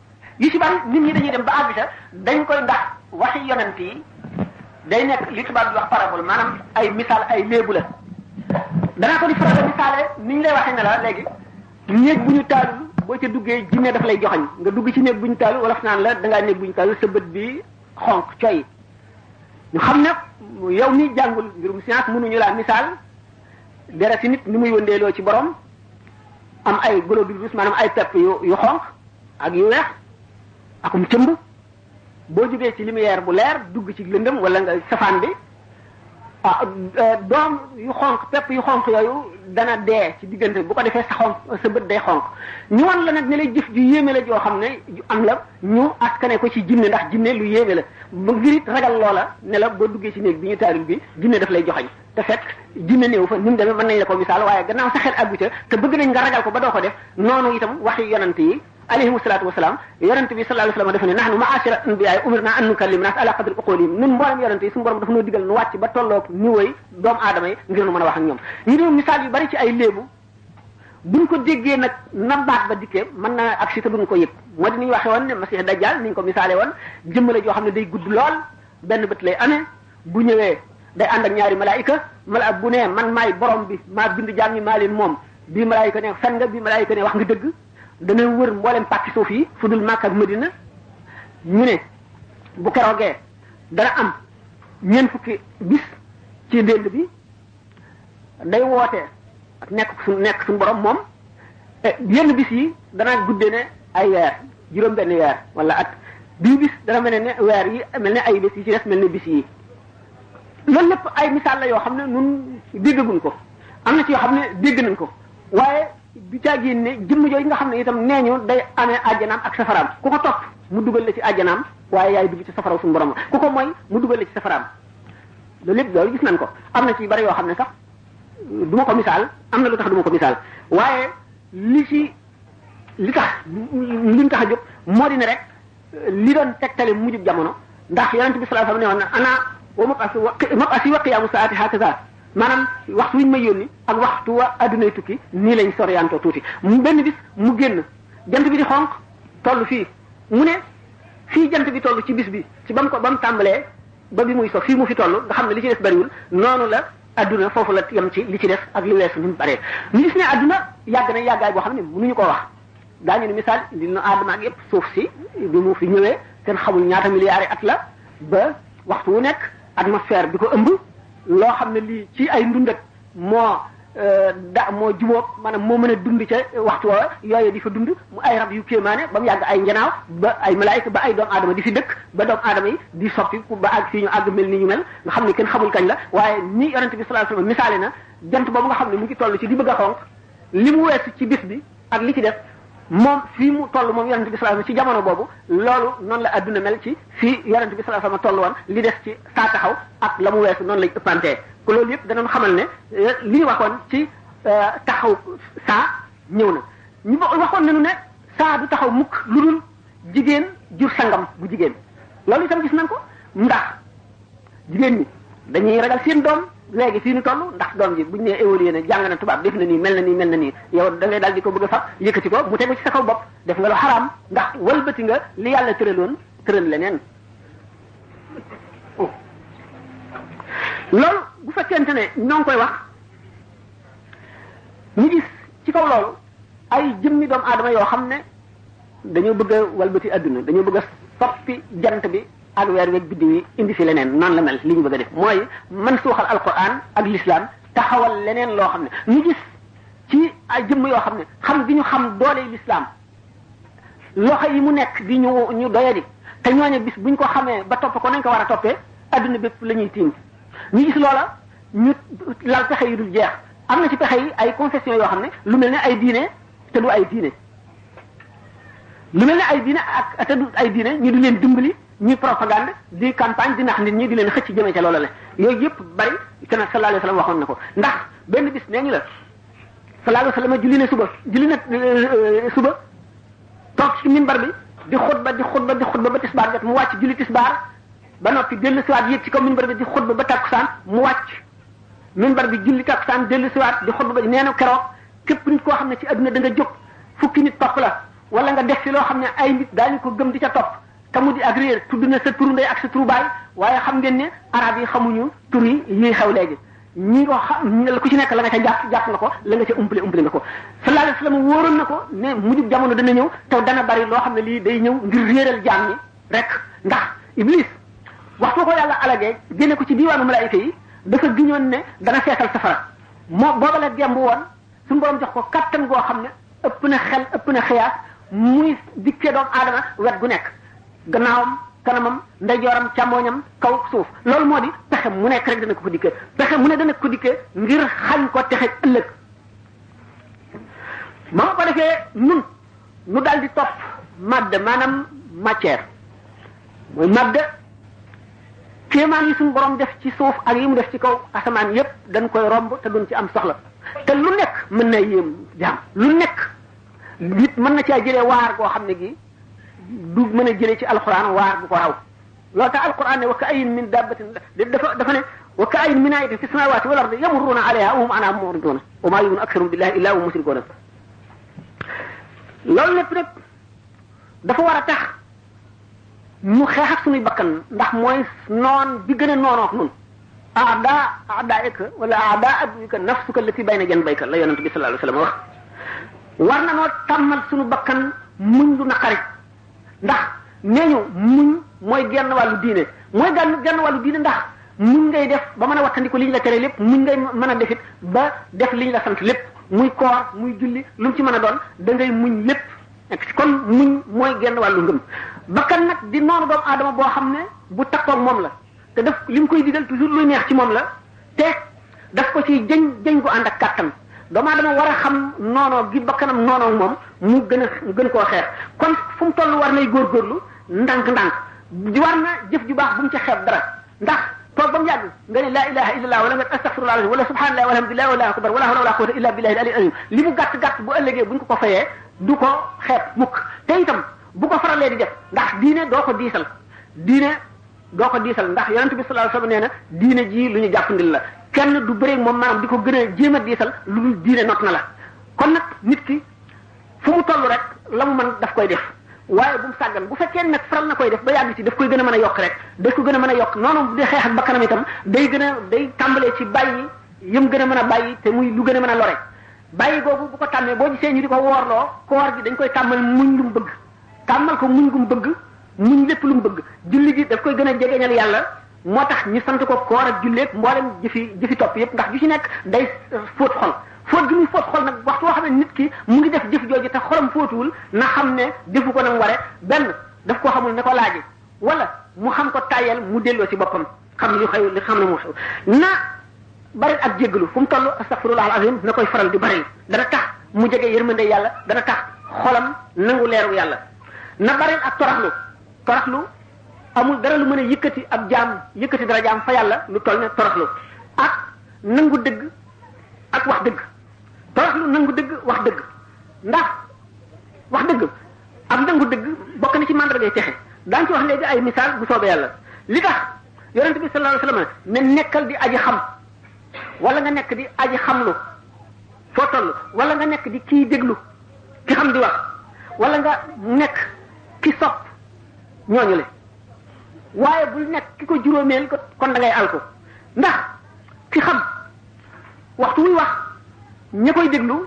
S1: yu ci bari nit ñi dañuy dem ba àgg ca dañ koy ndax waxi yonent yi day nekk li tubaab bi wax parabole maanaam ay misaal ay léebu la danaa ko di faral di misaale ni ñu lay waxee ne la léegi néeg bu ñu taalul boo ca duggee jinne daf lay joxañ nga dugg ci néeg bu ñu taalul wala naan la dangaa néeg bu ñu taalul sa bët bi xonq coy ñu xam ne yow mi jàngul mbirum science mënuñu laa misaal dara si nit ni muy wëndeeloo ci borom am ay globules rouges maanaam ay pepp yu yu xonq ak yu weex akum cëmb boo jógee ci lumière bu leer dugg ci lëndëm wala nga safaan bi ah doom yu xonq pepp yu xonq yooyu dana dee ci diggante bu ko defee sa xonq sa bët day xonq ñu wan la nag ne la jëf ju yéeme la joo xam ne ju am la ñu askane ko ci jinne ndax jinne lu yéeme la ba ngir it ragal loola ne la boo duggee ci néeg bi ñu taaril bi jinne daf lay joxañ te fekk jinne néew fa ni mu demee mën nañ la ko misaal waaye gannaaw sa xel àggu ca te bëgg nañ nga ragal ko ba doo ko def noonu itam waxi yonent yi alayhimu salaatu wasalaam yonent bi sallallahu alayhi wasallam dafa ne nahnu ma'ashara anbiya umirna an nukallim nas ala qadri uqulihim nun mboolem yonent yi suñu borom dafa noo digal nu wàcc ba tolloog niveau yi doomu aadama yi ngir nu mën a wax ak ñoom ñu ne misaal yu bari ci ay léebu buñ ko déggee nag na baat ba dikkee mën na ak si te duñ ko yëg moo di ni ñu waxee woon ne masih dajjal ni ñu ko misaale woon jëmm la joo xam ne day gudd lool benn bët lay amee bu ñëwee day ànd ak ñaari malaayika mala bu ne man maay borom bi maa bind jaam ñi maa leen moom bii malaayika ne fen nga bii malaayika ne wax nga dëgg dana wër mboolem pàkki suuf yi fu dul Makka ak Madina ñu ne bu keroogee dana am ñeent fukki bis ci dénd bi day woote ak nekk suñ nekk suñ borom moom yenn bis yi danaa guddee ne ay weer juróom benn weer wala at bii bis dana mel ne weer yi mel ne ay bis yi ci des mel ne bis yi loolu lépp ay misaal la yoo xam ne nun déggaguñ ko am na ci yoo xam ne dégg nañ ko waaye du caa génne jëmm jooju nga xam ne itam nee ñu day amee àjjanaam ak safaraam ku ko topp mu dugal la ci àjjanaam waaye yaay dugg ci safaraw suñu borom ku ko mooy mu dugal la ci safaraam loolu lépp loolu gis nañ ko am na ci bari yoo xam ne sax du ma ko misaal am na lu tax du ma ko misaal waaye li ci li tax li mu tax a jóg moo di ne rek li doon tegtale mujjub jamono ndax yonent bi sallallahu alayhi wasallam ne woon na ana wa mabasi wa mabasi wa qiyaamu saati hakaza maanaam waxtu wi ñu may yónni ak waxtu wa addunay tukki nii lañ soriantoo tuuti mu benn bis mu génn jant bi di xonq toll fii mu ne fii jant bi toll ci bis bi ci ba mu ko ba mu tàmbalee ba bi muy so fii mu fi toll nga xam ne li ci def bariwul noonu la adduna foofu la yem ci li ci def ak li weesu ni mu baree ñu gis ne adduna yàgg na yàggaay boo xam ne mënuñu ko wax daañu ne misaal li nu aadama ak yëpp suuf si bi mu fi ñëwee kenn xamul ñaata milliards yi at la ba waxtu wu nekk atmosphère bi ko ëmb loo xam ne lii ci ay ndund ak moo da moo jubóog maanaam moo mën a dund ca waxtu woowa yooyu di fa dund mu ay rab yu kéemaane ba mu yàgg ay njanaaw ba ay malaayika ba ay doomu aadama di fi dëkk ba doomu aadama yi di soppi ba àgg fii ñu àgg mel ni ñu mel nga xam ne kenn xamul kañ la waaye ni yonente bi sallallahu alayhi wasallam misaale na jant boobu nga xam ne mu ngi toll ci di bëgg a xonq li mu weesu ci bis bi ak li ci def moom fii mu toll moom yonente bi sallallahu ci jamono boobu loolu noonu la adduna mel ci fii yonente bi sallallahu alayhi wasallam toll woon li def ci saa taxaw ak la mu weesu noonu lañ ëppantee ko loolu yëpp danañ xamal ne eh, li ñu waxoon ci eh, taxaw saa ñëw na ñu waxoon nañu ne saa du taxaw mukk lu dul jigéen jur sangam bu jigéen loolu itam gis nañ ko ndax jigéen ñi dañuy ragal seen doom léegi fii ñu toll ndax doom ji buñu nee évolué na jàng na tubaab def na nii mel na nii mel na nii yow da ngay daal di ko bëgg a fab yëkkati ko mu tegu ci sa kaw bopp def nga lu xaraam ndax walbati nga li yàlla tëraloon tëral leneen loolu bu fekkente ne ñoo ngi koy wax ñu gis ci kaw loolu ay jëmmi doomu aadama yoo xam ne dañoo bëgg a walbati adduna dañoo bëgg a soppi jant bi ak weer weeg biddi wi indi fi leneen noonu la mel li ñu bëgg a def mooy man suuxal alquran ak l'islam taxawal leneen loo xam ne ñu gis ci ay jëmm yoo xam ne xam gi ñu xam doole l'islam loxo yi mu nekk di ñu ñu doyadi te ñooñu bis buñ ko xamee ba topp ko nañ ko war a toppee adduna bépp la ñuy tiim ñu gis loola ñu lal pexe yu dul jeex am na ci pexe yi ay concession yoo xam ne lu mel ne ay diine te du ay diine lu mel ne ay diine ak te du ay diine ñu di leen dimbali ñuy propagande di campagne di nax nit ñi di leen xëcc jëmee ca loola la yooyu yëpp bari te nag sallallahu alayhi wa sallam waxoon na ko ndax benn bis nee ñu la sallallahu alayhi wa sallam julli na suba julli na suba toog ci minbar bi di xutba di xutba di xutba ba tisbaar jot mu wàcc julli tisbaar ba noppi dellu siwaat yéeg ci kaw minbar bi di xutba ba takkusaan mu wàcc minbar bi julli takkusaan dellu siwaat di xutba ba nee na keroog képp nit koo xam ne ci adduna da nga jóg fukki nit topp la wala nga def fi loo xam ne ay nit daañu ko gëm di ca topp te mu di ak réer tudd na sa turu ndey ak sa turu baay waaye xam ngeen ne arab yi xamuñu tur yi ñuy xew léegi ñi ko xam ñi ku ci nekk la nga ca jàpp jàpp nga ko la nga ca umpale umpale nga ko sallallahu alayhi wasallam wóoroon na ko ne mujub jamono dana ñëw te dana bari loo xam ne lii day ñëw ngir réeral jaam ñi rek ndax iblis waxtu ko yàlla alagee génne ko ci diiwaanu malaayika yi dafa giñoon ne dana feesal safara moo booba la demb woon suñu borom jox ko kattan goo xam ne ëpp na xel ëpp na xiyaas muy dikkee doomu aadama wet gu nekk gannaawam kanamam ndeyjooram càmmooñam kaw suuf loolu moo di pexe mu nekk rek dana ko ko dikkee pexe mu ne dana ko dikkee ngir xañ ko texe ëllëg ba mu ko defee nun mu dal di topp madda maanaam matière mooy madda kéemaan yi suñu borom def ci suuf ak yi mu def ci kaw asamaan yépp dañ koy romb te duñ ci am soxla te lu nekk mën na yéem jaam lu nekk nit mën na caa jëlee waar goo xam ne gi du mën a jëlee ci alquran waar bu ko raw loolu tax alquran ne wa ka ayin min dabbatin dafa dafa ne wa ka ayin min ayatin fi samawati wal ardi yamurruna alayha wa hum anha muriduna wa ma yuminu aktharuhum billahi illa hum mushrikuna loolu lépp nag dafa war a tax ñu xeex ak suñuy bakkan ndax mooy noon bi gën a noonook nun aada aadaika wala aada aduika nafsuka allati bayna janbayka la yonent bi sallallahu alayhi wasallam wax war na noo tàmmal suñu bakkan muñ lu naqari ndax nee ñu muñ mooy genn wàllu diine mooy gan genn wàllu diine ndax muñ ngay def ba mën a wattandiku liñ la tere lépp muñ ngay mën a defit ba def liñ la sant lépp muy koor muy julli lu mu ci mën a doon da ngay muñ lépp kon muñ mooy genn wàllu ngëm bakkan nag di noonu doomu aadama boo xam ne bu takkoog moom la te daf li mu koy digal toujours lu neex ci moom la te daf ko ci jëñ jëñ gu ànd ak kàttan doomu aadama war a xam noonoo gi bakkanam noonoo moom mu gën a mu gën koo xeex kon fu mu toll war nay góorgóorlu ndànk-ndànk war na jëf ju baax bu mu ci xeeb dara ndax toog ba mu yàgg nga ne laa ilaha illallah wala nga astaghfirullah alazim wala subhanallah walhamdulillah wala akbar wala hawla wala quwwata illa billahi al azim li mu gàtt gàtt bu ëllëgee buñ ko ko fayee du ko xeeb mukk te itam bu ko faralee di def ndax diine doo ko diisal diine doo ko diisal ndax yonent bi sallallahu alayhi wasallam nee na diine ji lu ñu jàppandil la kenn du bëreeg moom maanaam di ko gën a jéem a diisal lu dul diine not na la kon nag nit ki fu mu toll rek la mu mën daf koy def waaye bu mu sàggan bu fekkee nag faral na koy def ba yàgg ci daf koy gën a mën a yokk rek daf ko gën a mën a yokk noonu bu dee xeex ak bakkanam itam day gën a day tàmbalee ci bàyyi yëm gën a mën a bàyyi te muy lu gën a mën a lore bàyyi googu bu ko tàmmee boo gisee ñu di ko woorloo koor gi dañ koy tàmmal muñ lu mu bëgg tàmmal ko muñ gu mu bëgg muñ lépp lu mu bëgg julli gi daf koy gën a jegeñal yàlla moo tax ñu sant ko koor ak julleeg mboolem jëfi jëfi topp yépp ndax ju ci nekk day fóot xol fóot gi muy fóot xol nag waxtu woo xam ne nit ki mu ngi def jëf jooju te xolam fóotuwul na xam ne defu ko nam ware benn daf ko xamul ne ko laaji wala mu xam ko tàyyal mu delloo ci boppam xam li xew li xam ne moo xew na bari ak jéggalu fu mu toll astaghfirullah al azim na koy faral di bari dana tax mu jege yërmande yàlla dana tax xolam nangu leeru yàlla na bari ak toraxlu toraxlu amul dara lu mën a yëkkati ab jaam yëkkati dara jaam fa yàlla lu toll ne toraxlu ak nangu dëgg ak wax dëgg toraxlu nangu dëgg wax dëgg ndax wax dëgg ak nangu dëgg bokk na ci mandargay texe daan ci wax léegi ay misaal bu soobee yàlla li tax yonente bi sallallahu alayhi wasallam ne nekkal di aji xam wala nga nekk di aji xamlu foo toll wala nga nekk di kii déglu ki xam di wax wala nga nekk ki sopp ñooñu le waaye bul nekk ki ko juróomeel ko kon da ngay alko ndax ki xam waxtu muy wax ña koy déglu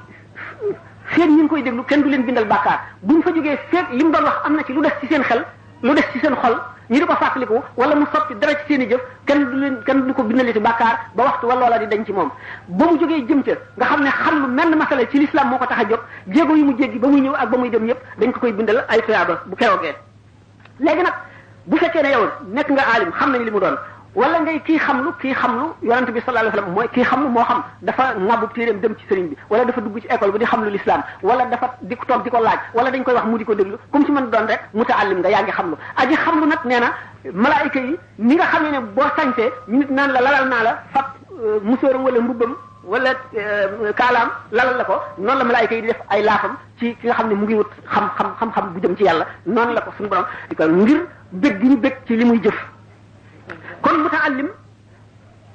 S1: feeg ñi ngi koy déglu kenn du leen bindal bàkkaar bu ñu fa jógee feeg li mu doon wax am na ci lu des ci seen xel lu des ci seen xol ñu di ko fàttaliku wala mu soppi dara ci seen i jëf kenn du leen kenn du ko bindalati bàkkaar ba waxtu wala loola di dañ ci moom ba mu jógee jëm ca nga xam ne xam lu menn masala ci l'islam moo ko tax a jóg jéego yi mu jéggi ba muy ñëw ak ba muy dem yépp dañ ko koy bindal ay tuyaaba bu keroogee léegi nag bu fekkee ne yow nekk nga aalim xam nañu li mu doon wala ngay kii xamlu kii xamlu yonent bi sallallahu alayhi wasallam mooy kii xamlu moo xam dafa ŋàbbu téeréem dem ci sëriñ bi wala dafa dugg ci école bi di xamlu l'islam wala dafa di ko toog di ko laaj wala dañ koy wax mu di ko déglu comme ci mën doon rek mutaallim nga yaa ngi xamlu aji xamlu nag nee na malaayika yi ni nga xamee ne boo sañtee ñu nit naan la lalal naa la fab musóoram wala mbubbam wala kaalaam lalal la ko noonu la malaayika yi di def ay laafam ci ki nga xam ne mu ngi wut xam-xam xam-xam bu jëm ci yàlla noonu la ko suñu borom di ko ngir bëgg ñu bëgg ci li muy jëf kon mutaallim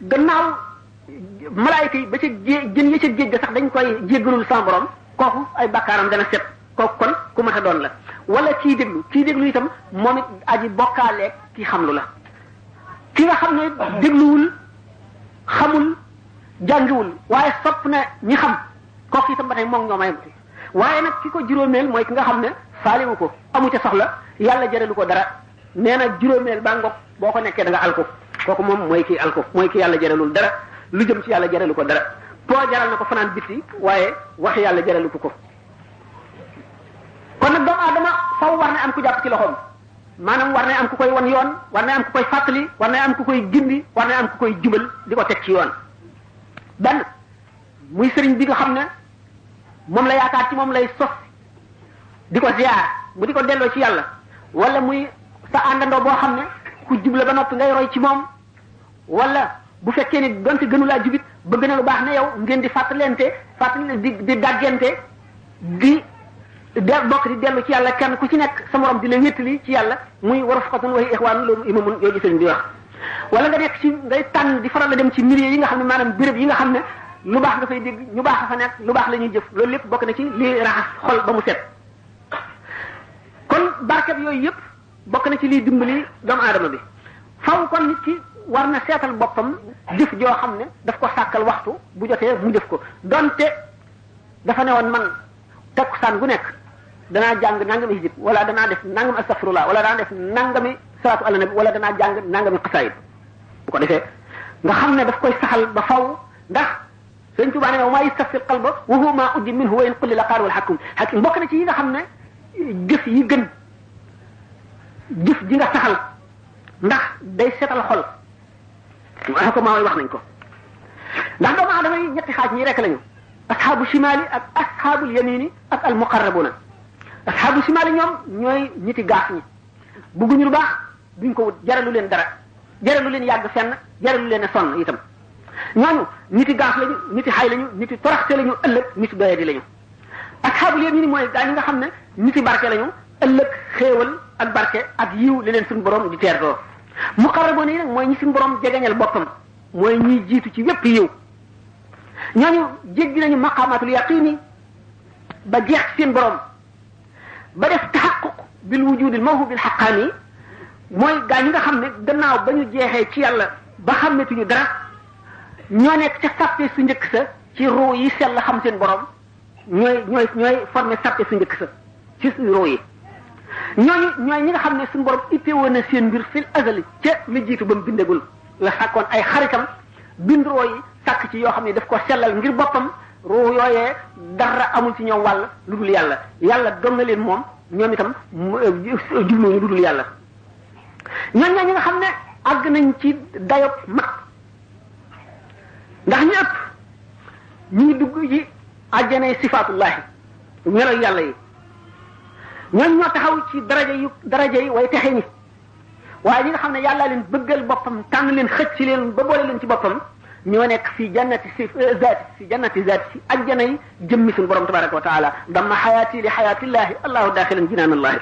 S1: gannaaw malaayika yi ba ca jé jën ya ca géej ga sax dañ koy jéggalul sans borom kooku ay bakkaaram dana set kooku kon ku mat a doon la wala kii déglu kii déglu itam moom it aji bokkaaleeg ki xamlu la ki nga xam ne dégluwul xamul jàngiwul waaye sopp na ñi xam kooku itam ba tey moom ñoo mayam ci waaye nag ki ko juróomeel mooy ki nga xam ne faalewu ko amu ca soxla yàlla jëralu ko dara nee na juróomeel baa ngoog boo ko nekkee da nga alko kooku moom mooy kii alko mooy ki yàlla jëralul dara lu jëm ci yàlla jëralu ko dara poo jaral na ko fanaan bitti waaye wax yàlla jëralu ko ko kon nag doomu aadama faw war na am ku jàpp ci loxoom maanaam war na am ku koy wan yoon war na am ku koy fàttali war na am ku koy gindi war na am ku koy jubal di ko teg ci yoon benn muy sëriñ bi nga xam ne moom la yaakaar ci moom lay sos di ko ziar mu di ko delloo ci yàlla wala muy sa àndandoo boo xam ne ku jubla ba noppi ngay roy ci moom wala bu fekkee ni donte gënu laa jubit bëgg na lu baax ne yow ngeen di fàttalente fàttali di di dàggante di de bokk di dellu ci yàlla kenn ku ci nekk sa morom di la wéttali ci yàlla muy war a foqatun waxi ixwaan loolu imamun yooyu sëriñ bi wax wala nga nekk ci ngay tànn di faral la dem ci milieu yi nga xam ne maanaam béréb yi nga xam ne lu baax nga fay dégg ñu baax a fa nekk lu baax la ñuy jëf loolu lépp bokk na ci lii raxas xol ba mu set kon barkeb yooyu yëpp bokk na ci liy dimbali doomu aadama bi faw kon nit ki war na seetal boppam jëf joo xam ne daf ko sàkkal waxtu bu jotee mu def ko donte dafa ne woon man takkusaan gu nekk danaa jàng nangami hijib wala danaa def nangami astaghfirullah wala danaa def nangami salaatu ala nabi wala danaa jàng nangami xasaayid bu ko defee nga xam ne daf koy saxal ba faw ndax sëñ Tuubaa ne wa maa yastafil qalba wa huwa maa uddi minhu wa in qulli la qaar wal hakim hakim bokk na ci yi nga xam ne jëf yi gën jëf ji nga saxal ndax day setal xol maa ko maa wax nañ ko ndax doomu aadama yi ñetti xaaj ñi rek lañu asxaabu shimaali ak asxaabul yamini ak al muqarrabuna asxaabu shimaali ñoom ñooy ñiti gaaf ñi bugguñu lu baax duñ ko wut jaralu leen dara jaralu leen yàgg fenn jaralu leen a sonn itam ñooñu niti gaaf lañu niti xay lañu niti toraxte lañu ëllëg niti doyadi lañu asxaabul yamin mooy gaa ñi nga xam ne ñi ci barke lañu ëllëg xéewal ak barke ak yiw li leen suñu borom di teertoo muqarraboon yi nag mooy ñi suñu borom jegeñal boppam mooy ñiy jiitu ci wépp yiw ñooñu jéggi nañu maqaamaatul yaqini ba jeex ci seen borom ba def taxaquq bil wujudil mawhubil xaqaani mooy gaa ñi nga xam ne gannaaw ba ñu jeexee ci yàlla ba xàmmetuñu dara ñoo nekk ca sàppee su njëkk sa ci ruu yi sell xam seen borom ñooy ñooy ñooy formé sàppe su njëkk sa ci ruu yi ñooñu ñooy ñi nga xam ne suñu borom itte woon na seen mbir fil azali ca lu jiitu ba mu bindagul la sàkkoon ay xaritam bind ruu yi sàkk ci yoo xam ne daf ko sellal ngir boppam ruu yooyee dara amul ci ñoom wàll lu dul yàlla yàlla doon na leen moom ñoom itam jubluñu lu dul yàlla ñooñu ñi nga xam ne àgg nañ ci dayob mat ndax ñëpp ñu ngi dugg ci àjjanay sifaatullahi melo yàlla yi ñooñu ñoo taxaw ci daraja yu daraja yi way texe ñi waaye ñi nga xam ne yàlla leen bëggal boppam tànn leen xëcc ci leen ba boole leen ci boppam ñoo nekk fi jannati si zaati fi jannati zaati si àjjana yi jëmmi suñu borom tabaraka wa taala damma xayaati li xayaatillahi allahu daaxilan jinaanallahi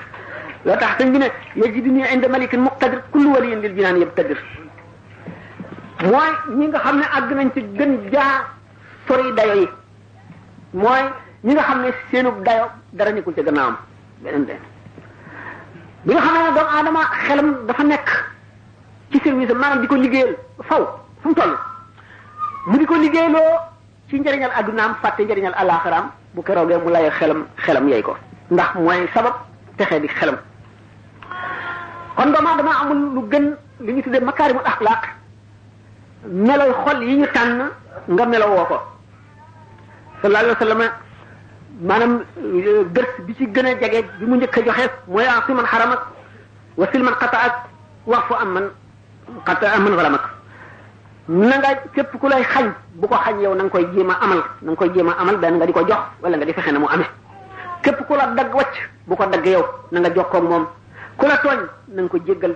S1: loo tax sëñ bi ne yajiduni inda malikin muqtadir kullu waliyin lil jinaan yabtadir mooy ñi nga xam ne àgg nañ ci gën jaa sori dayo yi mooy ñi nga xam ne seenub dayo dara nekkul ca gannaawam beneen benn bi nga xam ne doomu aadama xelam dafa nekk ci service maanaam di ko liggéeyal faw fu mu toll mu di ko liggéeyloo ci njëriñal addunaam fàtte njëriñal alaxiraam bu keroogee mu layoo xelam xelam yey ko ndax mooy sabab texe di xelam kon doomu aadama amul lu gën li ñu tuddee makaarimul axlaaq meloy xol yi ñu tànn nga melowoo ko sallallahu alayhi wa sallam maanaam gërs bi ci gën a jege bi mu njëkk a joxe mooy aati man xaramak wa sil man xata ak wax fu am man xata am man xaramak na nga képp ku lay xañ bu ko xañ yow na nga koy jéem a amal na nga koy jéem a amal benn nga di ko jox wala nga di fexe na mu amee képp ku la dagg wacc bu ko dagg yow na nga jokkoo ak moom ku la tooñ na nga ko jéggal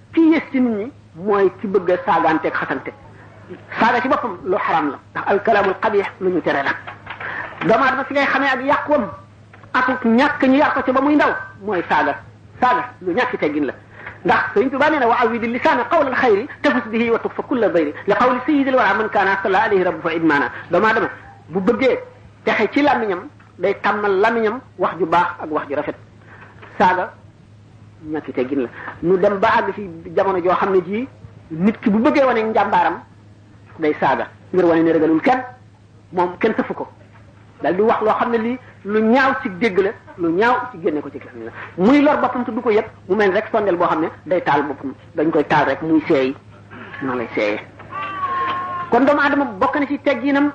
S1: ki yées ci nit ñi mooy ki bëgg a saagaanteeg xasante saaga ci boppam lu xaram la ndax alkalaamul xabiix lu ñu tere la doomu aadama fi ngay xamee ak yàquwam ak ñàkk ñu yar ko ci ba muy ndaw mooy saaga saaga lu ñàkk teggin la ndax sëriñ Tuubaa nee na wa awidi lisaana qawlal xayri tafus bihi wa tukfa kulla bayri li qawli sayyidil wara man kaana salla alayhi rabbu fa idmaana doomu aadama bu bëggee texe ci làmmiñam day tàmmal làmmiñam wax ju baax ak wax ju rafet saaga ñàkki teggin la mu dem ba àgg ci jamono joo xam ne ji nit ki bu bëggee wane njàmbaaram day saaga ngir wane ne ragalul kenn moom kenn sëfu ko dal di wax loo xam ne lii lu ñaaw ci dégg la lu ñaaw ci génne ko ci kër la muy lor boppam te du ko yëg mu mel rek sondel boo xam ne day taal boppam dañ koy taal rek muy seey noonu lay seeyee kon doomu aadama bokk na ci tegginam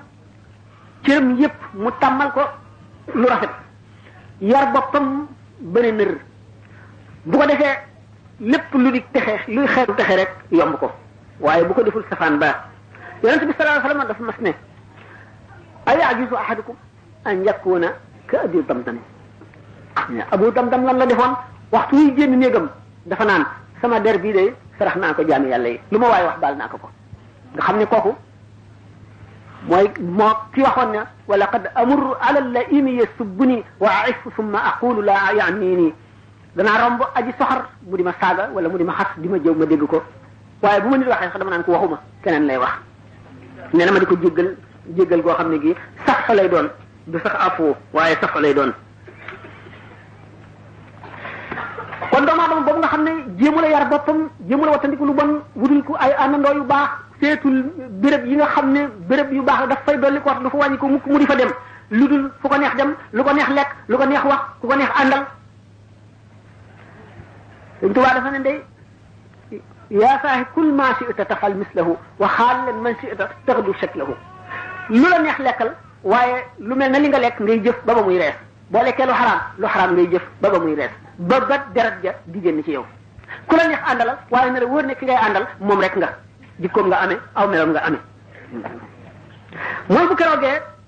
S1: cëram yépp mu tàmmal ko lu rafet yar boppam bëri nër bu ko defee lépp lu di texe luy xeetu texe rek yomb ko waaye bu ko deful safaan ba yonent bi sallallahu alayhi wasallam dafa mas ne ay ajuzu ahadukum an yakuna ka abi damdam abu damdam lan la defoon waxtu yi génn néegam dafa naan sama der bii de sarax naa ko jaami yàlla yi lu ma waaye wax baal naa ko ko nga xam ne kooku mooy moo ki waxoon ne wa laqad amurru ala la imi yasubbuni wa aifu summa aqulu la yaaniini danaa romb aji soxar mu di ma saaga wala mu di ma xas di ma jëw ma dégg ko waaye bu ma nit waxee sax dama naan ko waxuma keneen lay wax nee na ma di ko jéggal jéggal goo xam ne gii sax fa lay doon du sax afoo waaye sax fa lay doon kon doomu aadama boobu nga xam ne jéemu la yar boppam jéemu la wattandiku lu bon wutul ko ay àndandoo yu baax seetul béréb yi nga xam ne béréb yu baax la daf fay dolli ko wax du fa wàññi ko mukk mu di fa dem lu dul fu ko neex dem lu ko neex lekk lu ko neex wax ku ko neex àndal Sëñ Tuubaa dafa ne ndey yaa saaxi kul maa si ita tafal mislahu wa xaal leen man si ita taxdu shaklahu lu la neex lekkal waaye lu mel na li nga lekk ngay jëf ba ba muy rees boo lekkee lu xaraam lu xaraam ngay jëf ba ba muy rees ba ba deret ja di génn ci yow ku la neex àndalal waaye na la wóor ne ki ngay àndal moom rek nga jikkoom nga amee aw meloom nga amee mooy bu keroogee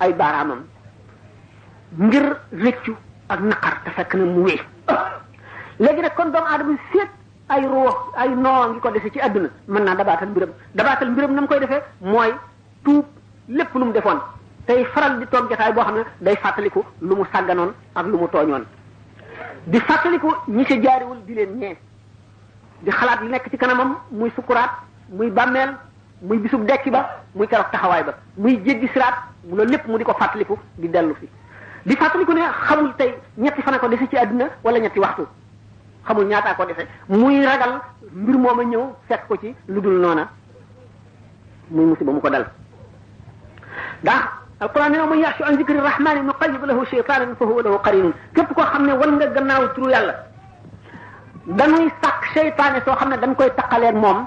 S1: ay baaraamam ngir rëccu ak naqar te fekk na mu wéy léegi nag kon doomu aadama seet ay ruux ay noo ngi ko defee ci àdduna mën naa dabaatal mbiram dabaatal mbiram na mu koy defee mooy tuub lépp lu mu defoon tey faral di toog jotaay boo xam ne day fàttaliku lu mu sàgganoon ak lu mu tooñoon di fàttaliku ñi ci jaariwul di leen ñee di xalaat li nekk ci kanamam muy sukuraat muy bàmmeel muy bisub dekki ba muy keroog taxawaay ba muy jéggi siraat mu loolu lépp mu di ko fàttaliku di dellu fi di fàttaliku ne xamul tey ñetti fan a ko dese ci àdduna wala ñetti waxtu xamul ñaataa ko dese muy ragal mbir moom a ñëw fekk ko ci lu dul noona muy musiba mu ko dal ndax alquran ne man yaxshu an zikri rahmani nuqayyib lahu shaytanan fa huwa lahu qarinun képp koo xam ne wan nga gannaaw turu yàlla dañuy sàkk seytaane soo xam ne dañ koy taqaleeg moom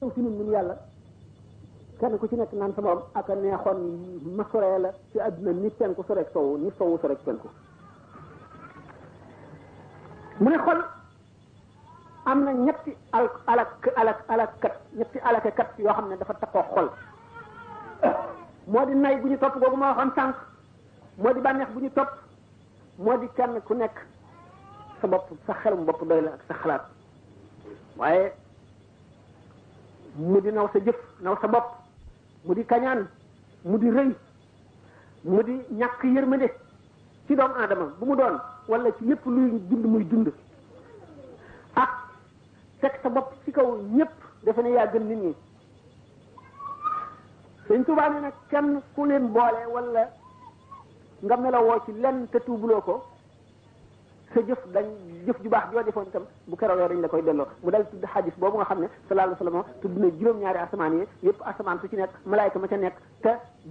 S1: ñëw ci nun nun yàlla kenn ku ci nekk naan sa morom ak a neexoon ma soree la ci àdduna ni penku soreeg sowu ni sowu soreeg penku mu ne xol am na ñetti al alak alak alakkat ñetti alakakat yoo xam ne dafa takkoo xol moo di nay bu ñu topp googu ma waxoon sànq moo di bànneex bu ñu topp moo di kenn ku nekk sa bopp sa xelum bopp doy la ak sa xalaat waaye mu di naw sa jëf naw sa bopp mu di kañaan mu di rëy mu di ñàkk yërmande ci doomu aadama bu mu doon wala ci lépp luy dund muy dund ak teg sa bopp ci kaw ñëpp defe ne yaa gën nit ñi sëñ Tuubaa ne nag kenn ku leen boole wala nga melowoo ci lenn te tuubuloo ko sa jëf dañ jëf ju baax joo defoon itam bu keroogee dañ la koy delloo mu dal tudd xadis boobu nga xam ne sallallahu alayhi wa sallam tudd na juróom-ñaari asamaan yi yëpp asamaan su ci nekk malaayka ma ca nekk te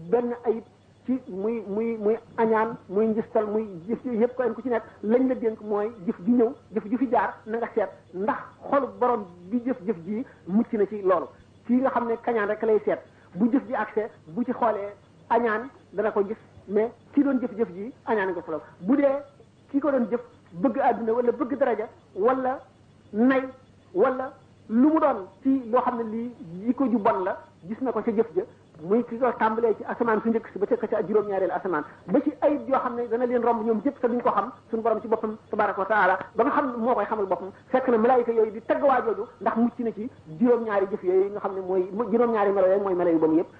S1: benn ayib ci muy muy muy añaan muy njistal muy jëf yëpp ko en ku ci nekk lañ la dénk mooy jëf ju ñëw jëf ju fi jaar na nga seet ndax xolu borom bi jëf-jëf ji mucc na ci loolu kii nga xam ne kañaan rek lay seet bu jëf ji accès bu ci xoolee añaan dana ko gis ne ki doon jëf-jëf ji añaan nga solo bu dee ki ko doon jëf bëgg àdduna wala bëgg daraja wala nay wala lu mu doon ci loo xam ne lii yi ko ju bon la gis na ko ca jëf ja muy ki ko tàmbalee ci asamaan su njëkk si ba ca ca juróom-ñaareelu asamaan ba ci ayib yoo xam ne dana leen romb ñoom yëpp te duñ ko xam suñu borom ci boppam tabaraka wa taala ba nga xam ne moo koy xamal boppam fekk na malaayika yooyu di tagg waa jooju ndax mucc na ci juróom-ñaari jëf yooyu nga xam ne mooy juróom-ñaari melo yooyu mooy melo yu bon yëpp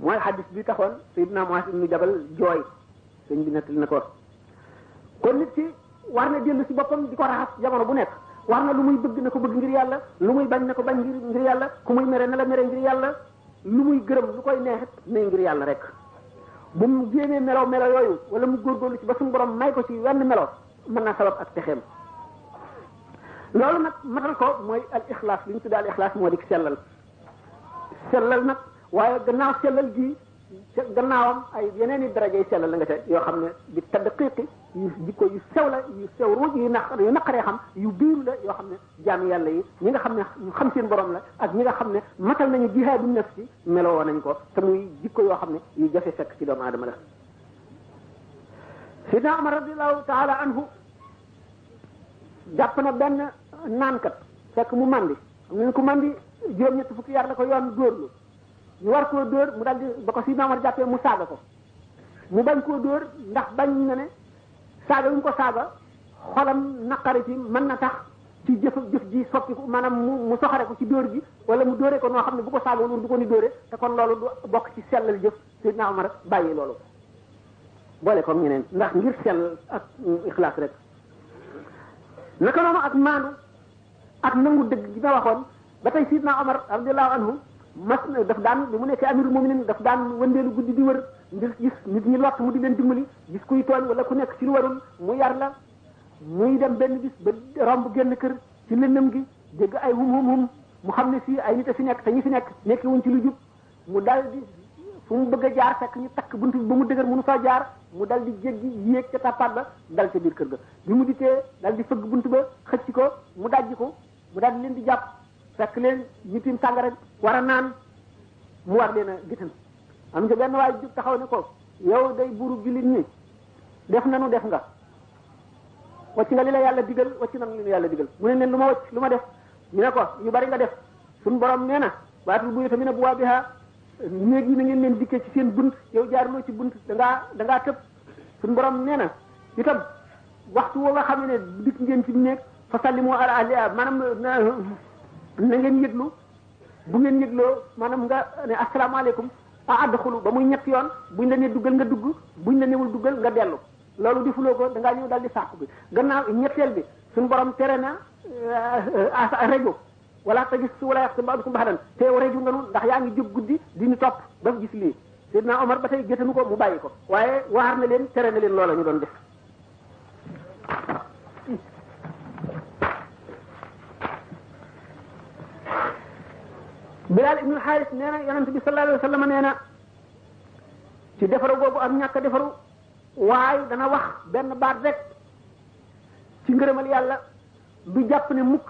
S1: mooy xadis bi taxoon Seydina Muaz ibnu Jabal jooy sëñ bi nettali na ko kon nit ki war na dellu si boppam di ko raxas jamono bu nekk war na lu muy bëgg na ko bëgg ngir yàlla lu muy bañ na ko bañ ngir ngir yàlla ku muy mere na la mere ngir yàlla lu muy gërëm lu koy neexit ne ngir yàlla rek bu mu génnee melo melo yooyu wala mu góorgóorlu ci ba suñu borom may ko ci wenn melo mën naa sabab ak texeem loolu nag matal ko mooy al ixlaas li ñu tuddee al ixlaas moo di sellal sellal nag waaye gannaaw sellal gi ca gannaawam ay yeneen i darajay sellal la nga ca yoo xam ne di tadqiqi yu jikko yu sew la yu sew ruuj yu naq yu naqaree xam yu biiru la yoo xam ne jaam yàlla yi ñi nga xam ne ñu xam seen borom la ak ñi nga xam ne matal nañu jihaadu nafsi meloo nañ ko te muy jikko yoo xam ne yu jafe fekk ci doomu aadama la sidna Umar radiallahu taala anhu jàpp na benn naankat fekk mu màndi am nañu ko mandi juróom-ñett fukki yar la ko yoon dóor lu ñu war koo dóor mu daldi ba ko Sidna Omar jàppee mu saaga ko mu bañ koo dóor ndax bañ na ne saaga yu mu ko saaga xolam naqari ci mën na tax ci jëf jëf ji soppi ko maanaam mu mu soxare ko ci dóor gi wala mu dóore ko noo xam ne bu ko saaga woon du ko ni dóore te kon loolu du bokk ci sellal jëf Sidna Omar bàyyi loolu boole ko ñeneen ndax ngir sell ak ixlaas rek naka noonu ak maandu ak nangu dëgg gi ma waxoon ba tey sidna omar radiallahu anhu mas daf daan bi mu nekkee amirul muminin daf daan wëndeelu guddi di wër ngir gis nit ñi lott mu di leen dimbali gis kuy tooñ wala ku nekk ci lu warul mu yar la muy dem benn bis ba romb génn kër ci lëndëm gi dégg ay hum hum hum mu xam ne fii ay nit a fi nekk te ñi fi nekk nekki wuñ ci lu jub mu dal di fu mu bëgg a jaar fekk ñu takk buntu bi ba mu dëgër mënu faa jaar mu dal di jéggi yéeg ca tappaat ba dal ca biir kër ga bi mu dikkee dal di fëgg buntu ba xëcc ko mu dajji ko mu dal di leen di jàpp fekk leen ñu tiim sàngara war a naan mu war leen a gitan am nga benn waay jub taxaw ne ko yow day buuru jullit ñi def nanu def nga wacc nga li la yàlla digal wacc na li la yàlla digal mu ne leen lu ma wacc lu ma def ñu ne ko yu bari nga def suñu borom nee na waatul buyuta min abwaabiha néeg yi na ngeen leen dikkee ci seen bunt yow jaaruloo ci bunt da ngaa da ngaa tëb suñu borom nee na itam waxtu woo nga xam ne dikk ngeen ci néeg fa sallimu ala ahliha maanaam na na ngeen yëglu bu ngeen yëgloo maanaam nga ne asalaamaaleykum a adxulu ba muy ñett yoon buñ la ne duggal nga dugg buñ la newul duggal nga dellu loolu di fuloo ko da ngaa ñëw daal di sàq bi gannaaw ñetteel bi suñu borom tere na rajo wala ta gis wala yax ba su baxdan te waree ju nganu ndax yaa ngi jóg guddi di ñu topp ba gis lii Seydina Omar ba tey gétanu ko mu bàyyi ko waaye waar na leen tere na leen loola ñu doon def Bilaal ibnul Xaaris nee na yonent bi sallallahu alayhi wa sallam nee na ci defaru googu ak ñàkk defaru waaye dana wax benn baat rek ci ngërëmal yàlla du jàpp ne mukk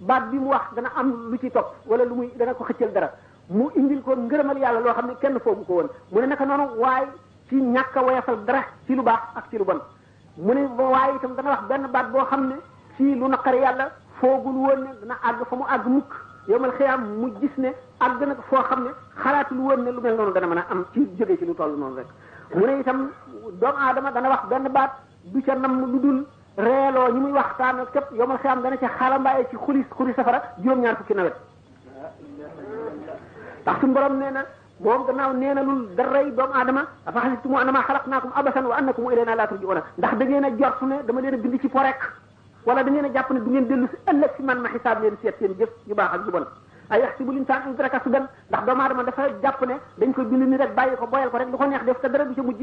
S1: baat bi mu wax dana am lu ci topp wala lu muy dana ko xëccal dara mu indil ko ngërëmal yàlla loo xam ne kenn foogu ko woon mu ne naka noonu waaye ci ñàkk a woyafal dara ci lu baax ak ci lu bon mu ne waaye itam dana wax benn baat boo xam ne ci lu naqari yàlla foogul woon ne dana àgg fa mu àgg mukk yomal xiyaam mu gis ne àgg na foo xam ne xalaatul woon ne lu mel noonu dana mën a am ci jóge ci lu toll noonu rek mu ne itam doomu aadama dana wax benn baat du ca nam lu dul reeloo ñi muy waxtaan ak képp yomal xiyam dana ca xalambaay ci xuli xuli safara juróom-ñaar fukki nawet ndax suñu borom nee na moom gannaaw nee na lul daray doomu aadama afa xasibtum annama xalaqnaakum abasan wa annakum ilayna laa turji'uuna ndax da ngeen a jortu ne dama leen a bind ci po rek wala da ngeen a jàpp ne du ngeen dellu si ëllëg si man ma xisaab leen seet seen jëf yu baax ak yu bon ay yaxsibu linsaan an yutraka sudan ndax doomu aadama dafa jàpp ne dañ koy bind ni rek bàyyi ko boyal ko rek lu ko neex def te dara du ca mujj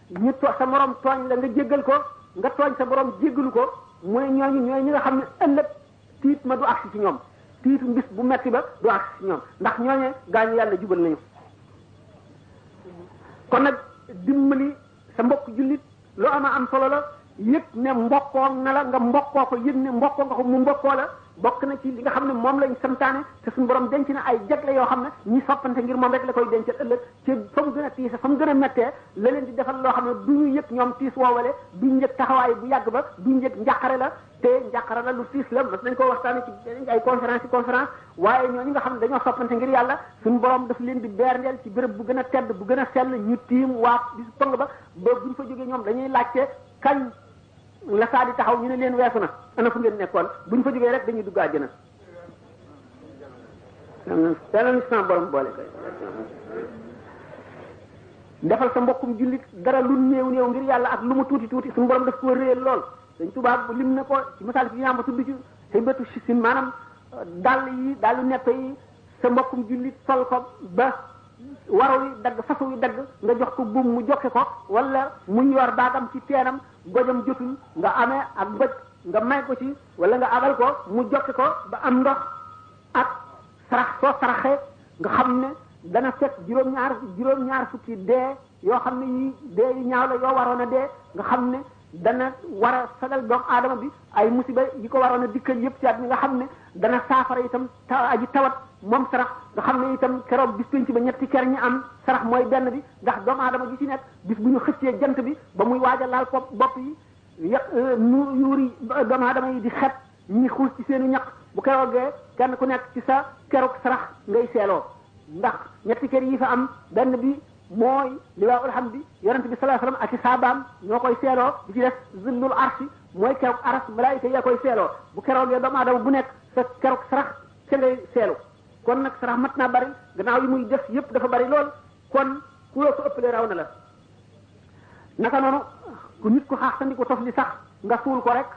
S1: ñu to sa morom tooñ la nga jéggal ko nga tooñ sa borom jéggalu ko mu ne ñooñu ñooy ñi nga xam ne ëllëg tiit ma du agsi ci ñoom tiitu mbis bu metti ba du agsi ci ñoom ndax ñooñe gaañu yàlla jubal nañu kon nag dimbali sa mbokk jullit lu ama am solo la yëg ne mbokkoo na la nga mbokkoo ko yëg ne mbokkoo nga ko mu mbokkoo la bokk na ci li nga xam ne moom lañ santaane te suñu borom denc na ay jagle yoo xam ne ñi soppante ngir moom rek la koy dencal ëllëg ci fa mu gën a tiise fa mu gën a méttee la leen di defal loo xam ne du ñu yëg ñoom tiis woowale du ñu yëg taxawaay bu yàgg ba du ñu yëg njàqare la te njàqare la lu tiis la mas nañ ko waxtaane ci ay conférence yi conférence waaye ñooñu nga xam ne dañoo soppante ngir yàlla suñu borom daf leen di beerndeel ci béréb bu gën a tedd bu gën a sell ñu tiim waa bis pëng ba ba buñ fa jógee ñoom dañuy laajte kañ la saa di taxaw ñu ne leen weesu na ana fu ngeen nekkoon buñ fa jógee rek dañuy dugg àjjana yàlla na sama borom boole koy defal sa mbokkum jullit dara lu néew néew ngir yàlla ak lu mu tuuti tuuti suñu borom daf ko réel lool dañ tubaab lim na ko ci misaal bi ñaam ba tudd ci xëy bëtu sin maanaam dàll yi dàllu neppe yi sa mbokkum jullit sol ko ba waro wi dagg fasu wi dagg nga jox ko buum mu joxe ko wala mu ñor baagam ci teenam gojam jotul nga amee ak goj nga may ko ci wala nga abal ko mu joxe ko ba am ndox ak sarax soo saraxee nga xam ne dana fekk juróom-ñaar juróom-ñaar fukki dee yoo xam ne yi dee yu ñaaw la yoo waroon a dee nga xam ne dana war a sagal doomu aadama bi ay musiba yi ko waroon a dikkal yëpp ci at mi nga xam ne dana saafara itam ta aji tawat moom sarax nga xam ne itam keroog bis penc ba ñetti ker ñi am sarax mooy benn bi ndax doomu aadama ji ci nekk bis bu ñu xëccee jant bi ba muy waaj a laal bopp bopp yi yàq euh, nu yuuri doomu aadama yi di xet ñi xuus ci seenu ñaq bu keroogee kenn ku nekk ci sa keroog sarax ngay seeloo ndax ñetti kër yi fa am benn bi mooy liwaa alhamdi yonent bi sallallahu alayhi wasallam ak i saabaam ñoo koy seeloo di ci def zillul arsi mooy keroog aras malaayika yaa koy seeloo bu keroogee doomu aadama bu nekk sa keroog sarax ca ngay seelu kon nag sarax mat naa bari gannaaw yi muy def yépp dafa bari lool kon ku la ko ëppale raw na la naka noonu ku nit ku xaax sandi ko tof li sax nga suul ko rek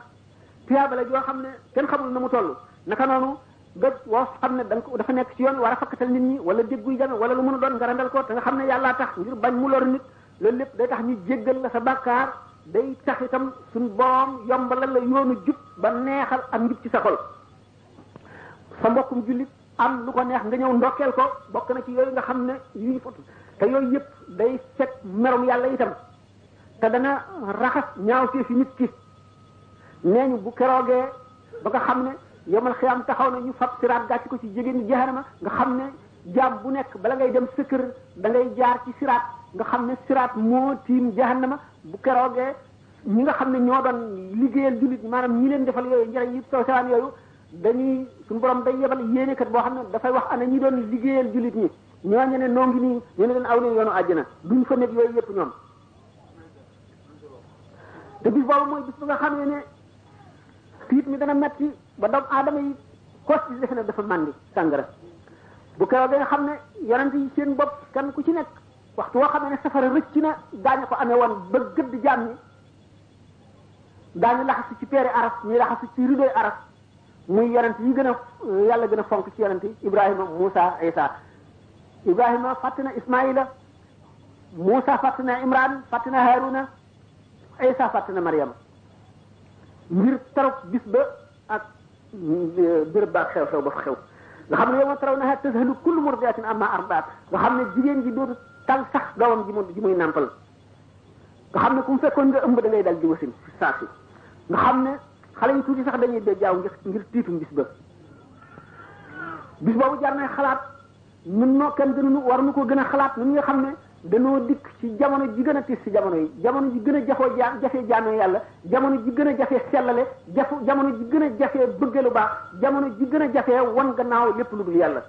S1: tuyaaba la joo xam ne kenn xamul na mu toll naka noonu bépp woo xam ne danga ko dafa nekk ci yoon war a fakkatal nit ñi wala dégguy jame wala lu mën a doon nga randal ko te nga xam ne yàllaa tax ngir bañ mu lor nit loolu lépp day tax ñu jéggal la sa bàkkaar day tax itam suñ borom yombalal la yoonu jub ba neexal ak njub ci sa xol sa mbokkum jullit am lu ko neex nga ñëw ndokkeel ko bokk na ci yooyu nga xam ne yu ñu fotu te yooyu yëpp day fekk merum yàlla itam te dana raxas ñaaw ci fi nit ki nee ñu bu keroogee ba nga xam ne yomal xiyaam taxaw na ñu fab siraat gàcc ko ci jigéen jahanama nga xam ne jaam bu nekk bala ngay dem sa kër da ngay jaar ci siraat nga xam ne siraat moo tiim jahannama bu keroogee ñi nga xam ne ñoo doon liggéeyal jullit ñi maanaam ñi leen defal yooyu njëriñ yi soo sewaan yooyu dañuy suñu borom day yebal yéenekat boo xam ne dafay wax ana ñi doon liggéeyal jullit ñi ñooñu ne noo ngi nii ñu ne leen aw leen yoonu àjjana duñ fa nekk yooyu yëpp ñoom te bis boobu mooy bis bi nga xamee ne tiit mi dana metti ba doomu aadama yi kos ci defe ne dafa màndi sàngara bu keroog nga xam ne yonent yi seen bopp kenn ku ci nekk waxtu woo xamee ne safara rëcc na gaañu ko amee woon ba gëdd jaam ñi daañu laxasu ci peeri aras ñuy laxasu ci ridoy aras muy yonent yi gën a yàlla gën a fonk ci yonent yi Ibrahima Moussa Isa Ibrahima fàtte na Ismaïla Moussa fàtte na Imran fàtte na Haruna Isa fàtte na Mariama ngir tarop bis ba ak béréb ba ak xew-xew ba fa xew nga xam ne yow ma taraw na tazhalu kullu murdiatin amma ardaat nga xam ne jigéen ji dootu tal sax doomam ji mu ji muy nàmpal nga xam ne ku mu fekkoon nga ëmb da ngay dal di wasin saa si nga xam ne xale yu tuuti sax dañuy bee jaaw ngir ngir tiitum bis ba bis boobu jar na xalaat nun noo kenn gënuñu war nu ko gën a xalaat nun nga xam ne danoo dikk ci jamono ji gën a tiis ci jamono yi jamono ji gën a jafoo jaa jafee jaamee yàlla jamono ji gën a jafee sellale jafu jamono ji gën a jafee bëgge lu baax jamono ji gën a jafee wan gannaaw lépp lu dul yàlla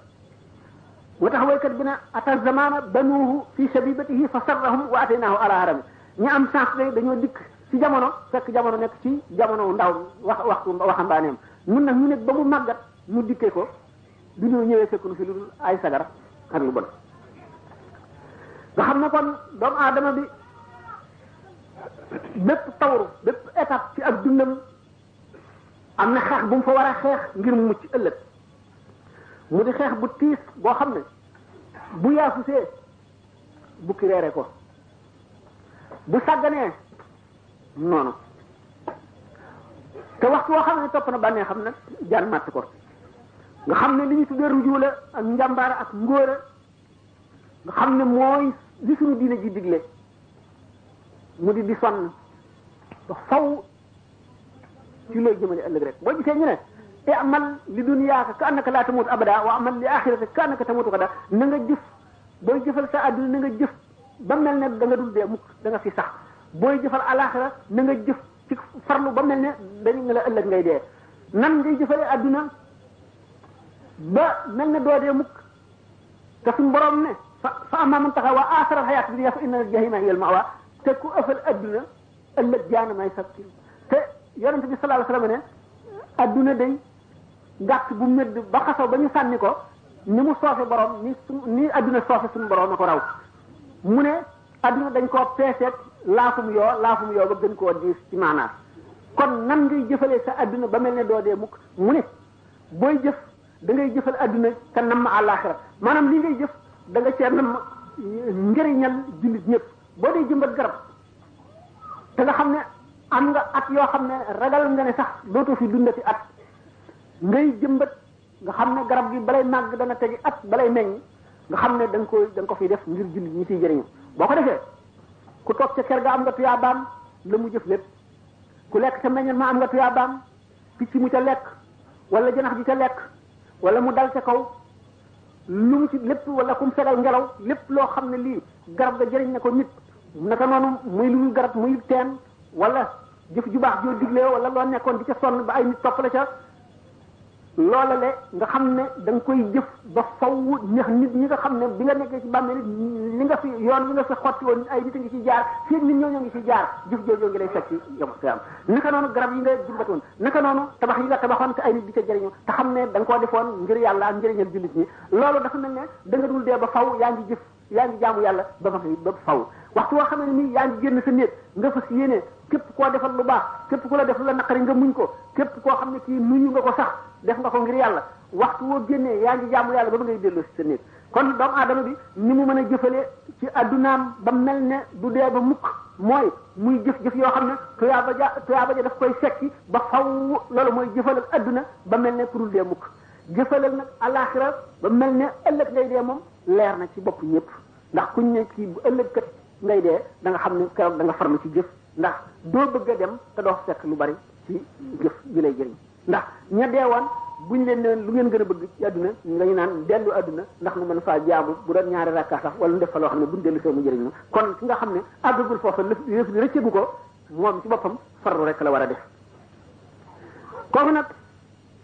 S1: moo tax waykat bi ne ata zamana banuuhu fi shabibatihi fa sarrahum wa ataynaahu ala harami ñi am chance de dañoo dikk ci jamono fekk jamono nekk ci jamono ndaw wax waxtu waxambaaneem ñun nag ñu nekk ba mu màggat ñu dikkee ko du ñu ñëwee fekk nu fi lu ay sagar ak lu bon nga xam ne kon doomu aadama bi bépp tawru bépp étape ci ak dundam am na xeex bu mu fa war a xeex ngir mu mucc ëllëg mu di xeex bu tiis boo xam ne bu yaafusee bukki reere ko bu sàgganee noonu te waxtu woo xam ne topp na bànnee xam nag jaan màtt ko nga xam ne li ñu tuddee rujuula ak njàmbaara ak ngóora nga xam ne mooy li suñu diine ji digle mu di di sonn ba faw ci looy jëmale ëllëg rek boo gisee ñu ne te amal li dunyaaka ka annaka laa tamutu abada wa amal li axirata ka annaka tamutu xada na nga jëf booy jëfal sa àdduna na nga jëf ba mel ne da nga dul dee mukk da nga fi sax booy jëfal alaxira na nga jëf ci farlu ba mel ne dañu nga la ëllëg ngay dee nan ngay jëfale àdduna ba mel ne doo dee mukk te suñ borom ne fa fa amma man taxa waa aaxara alxayaat bi fa inna jahima hiya almawa te ku ëffal adduna ëllëg jaana may sab kii te yonent bi sallallahu alayhi wasallam ne adduna day gàtt bu mëdd ba xasaw ba ñu sànni ko ni mu soofe borom ni su ni adduna soofe suñu borom na ko raw mu ne adduna dañ koo peeseet laafum yoo laafum yoo ba gën koo diis ci maanaam kon nan ngay jëfalee sa adduna ba mel ne doo dee mukk mu ne booy jëf da ngay jëfal adduna te namm àllaaxira maanaam li ngay jëf da nga cee namm njëriñal jullit ñëpp boo dee jëmbat garab te nga xam ne am nga at yoo xam ne ragal nga ne sax dootoo fi dundati at ngay jëmbat nga xam ne garab gi balay màgg dana tegi at balay meññ nga xam ne da nga koy da nga ko fiy def ngir jullit ñi ciy jëriñu boo ko defee ku toog ca kër ga am nga tuyaabaam la mu jëf lépp ku lekk ca meññal ma am nga tuyaabaam picc mu ca lekk wala janax ji ca lekk wala mu dal ca kaw lu mu ci lépp wala ku mu fegal ngelaw lépp loo xam ne lii garab ga jëriñ na ko nit naka noonu muy lu garab muy teen wala jëf ju baax joo diglee wala loo nekkoon di ca sonn ba ay nit topp la ca loola le nga xam ne da nga koy jëf ba faw ñax nit ñi nga xam ne bi nga nekkee ci bàmmeel li nga fi yoon li nga fi xotti woon ay nit a ngi ci jaar fii nit ñoo ñoo ngi ci jaar jëf joojoo ngi lay fekk yow naka noonu garab yi nga jëmbatoon naka noonu tabax yi nga tabaxoon te ay nit di ca jëriñu te xam ne da nga koo defoon ngir yàlla ak njëriñal jullit ñi loolu dafa mel ne da nga dul dee ba faw yaa ngi jëf yaa ngi jaamu yàlla ba fa ba faw waxtu woo xam ne nii yaa ngi génn sa néeg nga fas yéene képp koo defal lu baax képp ku la def lu la naqari nga muñ ko képp koo xam ne kii nuyu nga ko sax def nga ko ngir yàlla waxtu woo génnee yaa ngi jaamu yàlla ba ba ngay delloo si sa néeg kon doomu aadama bi ni mu mën a jëfale ci addunaam ba mel ne du dee ba mukk mooy muy jëf jëf yoo xam ne tuyaaba ja tuyaaba ja daf koy fekki ba faw loolu mooy jëfalal adduna ba mel ne ku dul dee mukk jëfalal nag alaxira ba mel ne ëllëg ngay dee moom leer na ci bopp ñëpp ndax kuñ ne kii bu ëllëg kat ngay dee da nga xam ne keroog da nga farlu ci jëf ndax doo bëgg a dem te doo fekk lu bari ci jëf ji lay jëriñ ndax ña deewoon buñ leen ne lu ngeen gën a bëgg ci àdduna lañu naan dellu àdduna ndax nu mën faa jaamu bu doon ñaari rakka sax wala nu def fa loo xam ne buñ dellu see mu jëriñ ma kon ki nga xam ne àggagul foofa lëf yëf li rëccagu ko moom ci boppam farlu rek la war a def kooku nag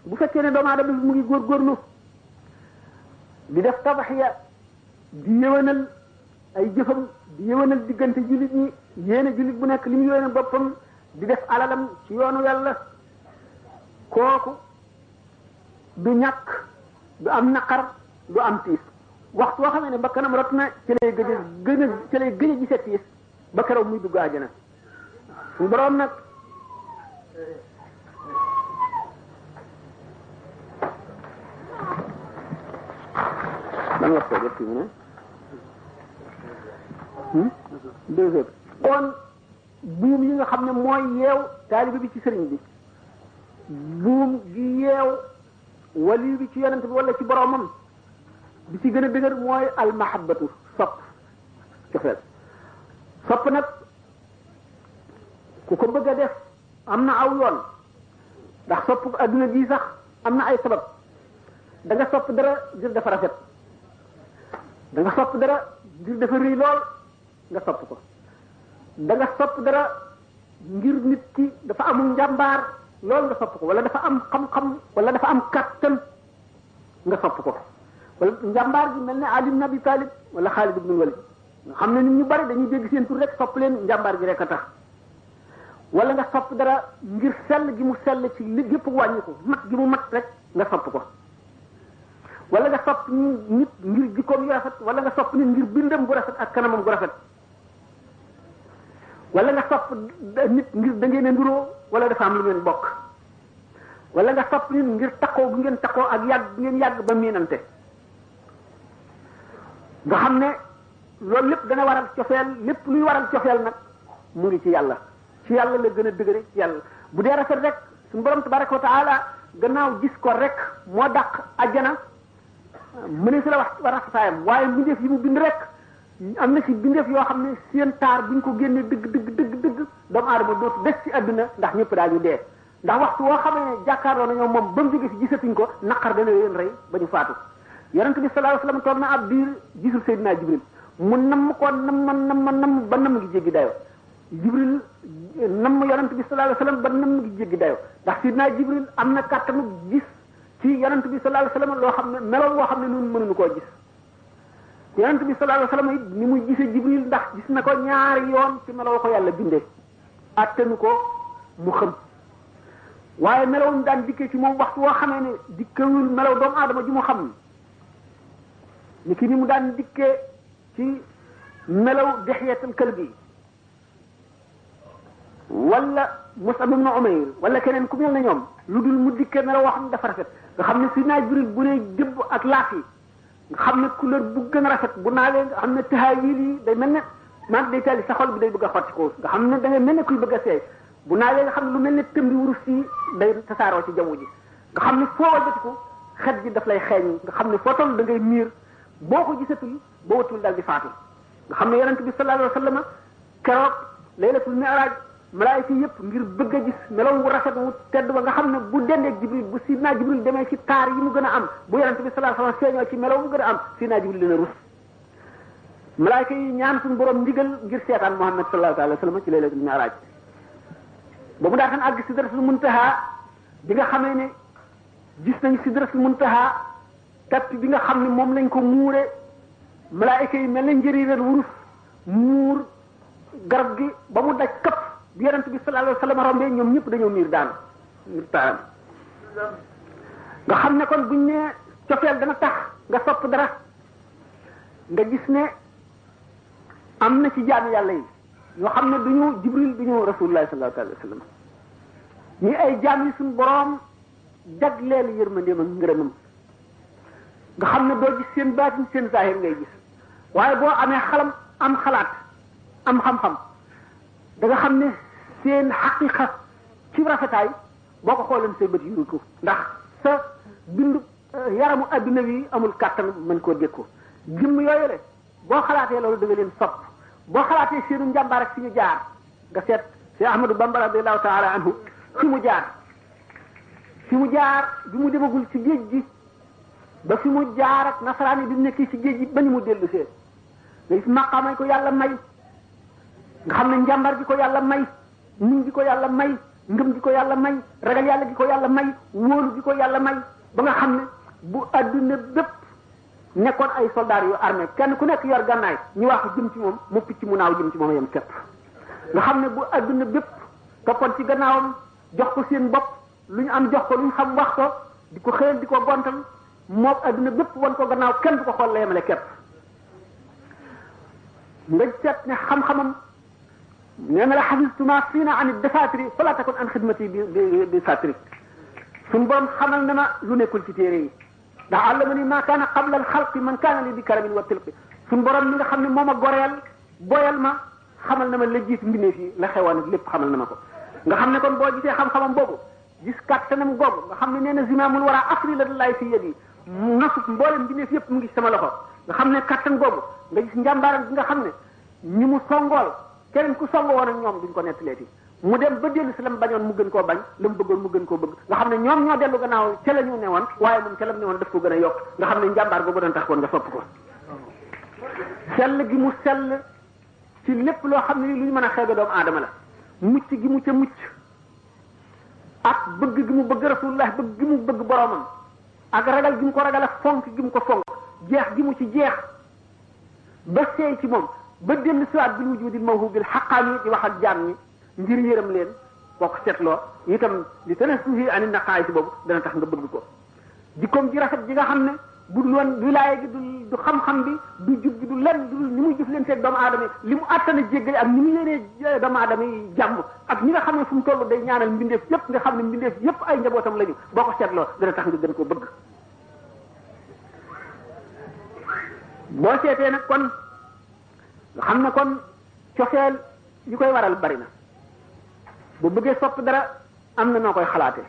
S1: bu fekkee ne doomu aadama bi mu ngi góorgóorlu di def tabaxiya di yëwanal ay jëfam di yëwanal diggante jullit ñi yéene jullit bu nekk li mu yéene boppam di def alalam ci yoonu yàlla kooku du ñàkk du am naqar du am tiis waxtu woo xamee ne ba kanam rot na ci lay gëj a gën a ci lay gëj a gisee tiis ba keroog muy dugg àjjana suñu borom nag lan wax ko jot fi mu ne deux heures kon buum yi nga xam ne mooy yeew taalibe bi ci sëriñ bi buum gi yeew wali bi ci yonent bi wala ci boromam bi ci gën a dëgër mooy almahabatu sopp cofeel sopp nag ku ko bëgg a def am na aw yoon ndax sopp adduna bii sax am na ay sabab da nga sopp dara ngir dafa rafet da nga sopp dara ngir dafa rëy lool nga sopp ko da nga sopp dara ngir nit ki dafa amul njàmbaar loolu nga sopp ko wala dafa am xam-xam wala dafa am kattan nga sopp ko wala njàmbaar gi mel ne Ali ibn Abi Talib wala Xaalid ibn Walid nga xam ne nit ñu bari dañuy dégg seen tur rek sopp leen njàmbaar gi rek a tax wala nga sopp dara ngir sell gi mu sell ci li yëpp wàññi ko mat gi mu mat rek nga sopp ko wala nga sopp nit ngir jikkoom yu rafet wala nga sopp nit ngir bindam bu rafet ak kanamam bu rafet wala nga sopp nit ngir da ngeen a nduróo wala dafa am lu ngeen bokk wala nga sopp nit ngir takkoo bu ngeen takkoo ak yàgg bu ngeen yàgg ba miinante nga xam ne loolu lépp dana waral cofeel lépp luy waral cofeel nag mu ngi ci yàlla ci yàlla la gën a dëgëre ci yàlla bu dee rafet rek suñu borom tabaraka wa taala gannaaw gis ko rek moo dàq ajjana mëne si la wax war rafetaayam waaye mbindeef yi mu bind rek am na ci bindeef yoo xam ne seen taar buñ ko génnee dëgg dëgg dëgg dëgg doomu aadama dootu des ci àdduna ndax ñëpp daañu dee ndax waxtu woo xamee ne jàkkaarloo na ñoom moom ba mu jóge ci gisatuñ ko naqar dana leen rey ba ñu faatu yonent bi sallallahu alayhi wasallam toog na ab diir gisul Seydina Jibril mu nam ko nam nam nam ba nam gi jéggi dayoo jibril nam yonent bi sallallahu alayhi wasallam ba nam gi jéggi dayo ndax sidna jibril am na kàttanu gis ci yonent bi sallallahu alayhi wasallam loo xam ne meloon woo xam ne nun mënuñu koo gis yonent bi sallallahu alayhi wasallam it ni muy gise jibril ndax gis na ko ñaari yoon ci meloo ko yàlla bindee attanu ko mu xam waaye melowum daan dikkee ci moom waxtu woo xamee ne dikkewul melow doomu aadama ju mu xam ni ki ni mu daan dikkee ci melaw dexyatal kër gi wala Musab ibn Umayr wala keneen ku mel na ñoom lu dul mu dikkee melaw wax ne dafa rafet nga xam ne si naaj bu bu ne jëbb ak laaf yi nga xam ne couleur bu gën a rafet bu naa leen nga xam ne tahaayil yi day mel ne man day tali sa xol bi day bëgg a xotti ko nga xam ne da ngay mel ne kuy bëgg a seey bu naa leen nga xam ne lu mel ne tëmbi wurus yi day tasaaroo ci jaww ji nga xam ne foo wajati ko xet ji daf lay xeeñ nga xam ne foo toll da ngay miir boo ko gisatul boo watul dal di faatu nga xam ne yonent bi sallallahu alayhi wa sallam keroog laylatul mi'raj malaayika yëpp ngir bëgg a gis melaw wu rafet wu tedd ba nga xam ne bu dendee jibril bu sidna jibril demee ci taar yi mu gën a am bu yonent bi sallallahu alayhi wa sallam feeñoo ci melaw mu gën a am sidna jibril dina rus malaayika yi ñaan suñu borom ndigal ngir seetaan muhammad sallallahu alayhi wa sallam ci laylatul mi'raj ba mu daataan àgg sidratul muntaha bi nga xamee ne gis nañ sidratul muntaha tapp bi nga xam ne moom lañ ko muure malaayika yi mel na njëriñal wurus muur garab gi ba mu daj këpp bi yonent bi sallallahu alayhi wa sallam rombee ñoom ñëpp dañoo miir daanu miir taaram nga xam ne kon buñ ne cofeel dana tax nga sopp dara nga gis ne am na ci jaami yàlla yi yoo xam ne duñu jibril duñu rasulullah sallallahu alayhi wa sallam ñi ay jaam yi suñu boroom jagleel yërmandeem ak ngërëmam nga xam ne doo gis seen baatin seen zahir ngay gis waaye boo amee xalam am xalaat am xam-xam da nga xam ne seen xaqiqa ci rafetaay boo ko xoolee say bët yu ko ndax sa bindu yaramu adduna wi amul kàttan mën koo dékku jëmm yooyu le boo xalaatee loolu da nga leen sopp boo xalaatee seenu njàmbaar ak fi ñu jaar nga seet si Ahmadou Bamba radiallahu taala anhu fi mu jaar fi mu jaar bi mu demagul ci géej gi ba fi mu jaar ak nasaraan yi bi mu nekkee ci géej gi ba ni mu dellu see nga gis maqaamay ko yàlla may nga xam ne njàmbar gi ko yàlla may muñ gi ko yàlla may ngëm gi ko yàlla may ragal yàlla gi ko yàlla may wóolu gi ko yàlla may ba nga xam ne bu adduna bépp nekkoon ay soldaar yu armé kenn ku nekk yor gànnaay ñu wax jëm ci moom mu picc mu naaw jëm ci moom yem képp nga xam ne bu adduna bépp toppoon ci gannaawam jox ko seen bopp lu ñu am jox ko lu ñu xam wax ko di ko xëyal di ko gontal moom adduna bépp wan ko gannaaw kenn du ko xool la yemale képp nga seet ne xam-xamam nee na la xafistuma fii na anit defaatiri fala takun an xidmati bi bi bi satiri suñ borom xamal na ma lu nekkul ci téere yi ndax àllama ni maa kaana qabla al xalqi man kaana li bi karamin wa tilqi suñ borom mi nga xam ne moom a goreel boyal ma xamal na ma la jiit mbindeef yi la xewoon ak lépp xamal na ma ko nga xam ne kon boo gisee xam-xamam boobu gis kàttanam googu nga xam ne nee na zimaamul war a asri la laay fi yëg yi nasut mboolem mbindeef yëpp mu ngi sama loxo nga xam ne kàttan googu nga gis njàmbaaram bi nga xam ne ñi mu songool keneen ku songo woon ak ñoom duñ ko nettaleeti mu dem ba dellu si la mu bañoon mu gën koo bañ la mu bëggoon mu gën koo bëgg nga xam ne ñoom ñoo dellu gannaaw ca la ñu newoon waaye moom ca la mu newoon daf ko gën a yokk nga xam ne njàmbaar boobu doon tax woon nga sopp ko sell gi mu sell ci lépp loo xam ne lu ñu mën a xeebe doomu aadama la mucc gi mu ca mucc ak bëgg gi mu bëgg rasulullah bëgg gi mu bëgg boromam ak ragal gi mu ko ragal ak fonk gi mu ko fonk jeex gi mu ci jeex ba seey ci moom ba dellu siwaat bil wujudil mawhubil xaqaan yi di wax ak jaam ñi ngir yërëm leen boo ko seetloo itam li tene suufi ani naqaay si boobu dana tax nga bëgg ko jikkoom ji rafet ji nga xam ne bu dul woon wilaaya gi du du xam-xam bi du jub gi du lenn du ni muy jëf leen seeg doomu aadama yi li mu àttana jéggale ak ni mu yéenee doomu aadama yi jàmm ak ñi nga xam ne fu mu toll day ñaanal mbindeef yépp nga xam ne mbindeef yépp ay njabootam lañu boo ko seetloo dana tax nga gën ko bëgg boo seetee nag kon nga xam ne kon cofeel yi koy waral bari na bu bëggee sopp dara am na noo koy xalaate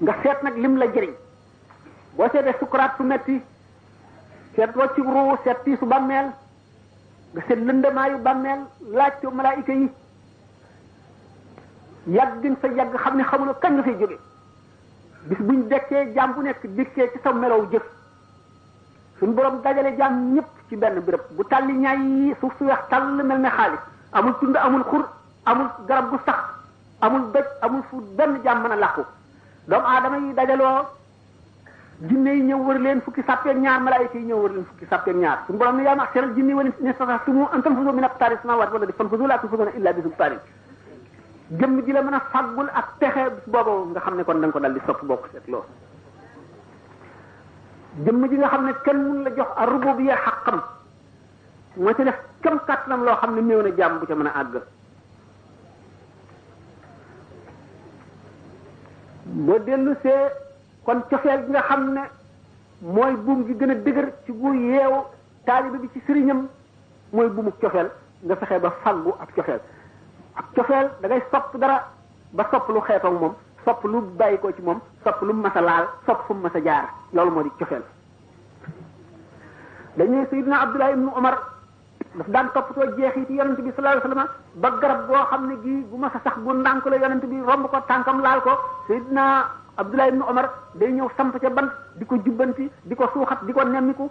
S1: nga seet nag lim la jëriñ boo seetee sukuraat su metti seet wàcc ci ruu seet tiisu bàmmeel nga seet lëndamaayu bàmmeel laaj ko malaayika yi yàgg gën fa yàgg xam ne xamuloo kañ nga fay jóge bis buñ dekkee jaam bu nekk dikkee ci sa melow jëf suñ borom dajale jaam ñëpp ci benn béréb bu tàlli ñaay yi suuf su weex tàll mel ne xaalis amul tund amul xur amul garab gu sax amul doj amul fu benn jaam mën a làqu doomu aadama yi dajaloo jinne yi ñëw wër leen fukki sàppeek ñaar malaayika yi ñëw wër leen fukki sàppeek ñaar suñu borom ne yaa ma'sharal jinni wal insi in istata'tum an tanfuzu min aqtaari samaawaati wal ardi fanfuzu laa tanfuzuuna illaa bi sultaanin jëmm ji la mën a fàggul ak pexe boobu nga xam ne kon da nga ko dal di sopp bokk seetloo jëmm ji nga xam ne kenn mun la jox a rububiyya xaqam moo ci def kam kàttanam loo xam ne néew na jàmm bu ca mën a àgg boo dellu see kon cofeel gi nga xam ne mooy buum gi gën a dëgër ci bu yeewu taalibe bi ci sëriñam mooy bu mu cofeel nga fexe ba faggu ak cofeel ak cofeel da ngay sopp dara ba sopp lu xeetoog moom sopp lu bàyyi ko ci moom sopp lu mas a laal sopp fu mu mas a jaar loolu moo di cofeel dañuy sayidna abdullah ibnu omar daf daan toppatoo jeexiti yonent bi sallallahu alayhi wasallam ba garab boo xam ne gii bu mas a sax bu ndànk la yonent bi romb ko tànkam laal ko sayidna abdullah ibnu omar day ñëw samp ca bant di ko jubbanti di ko suuxat di ko nemmiku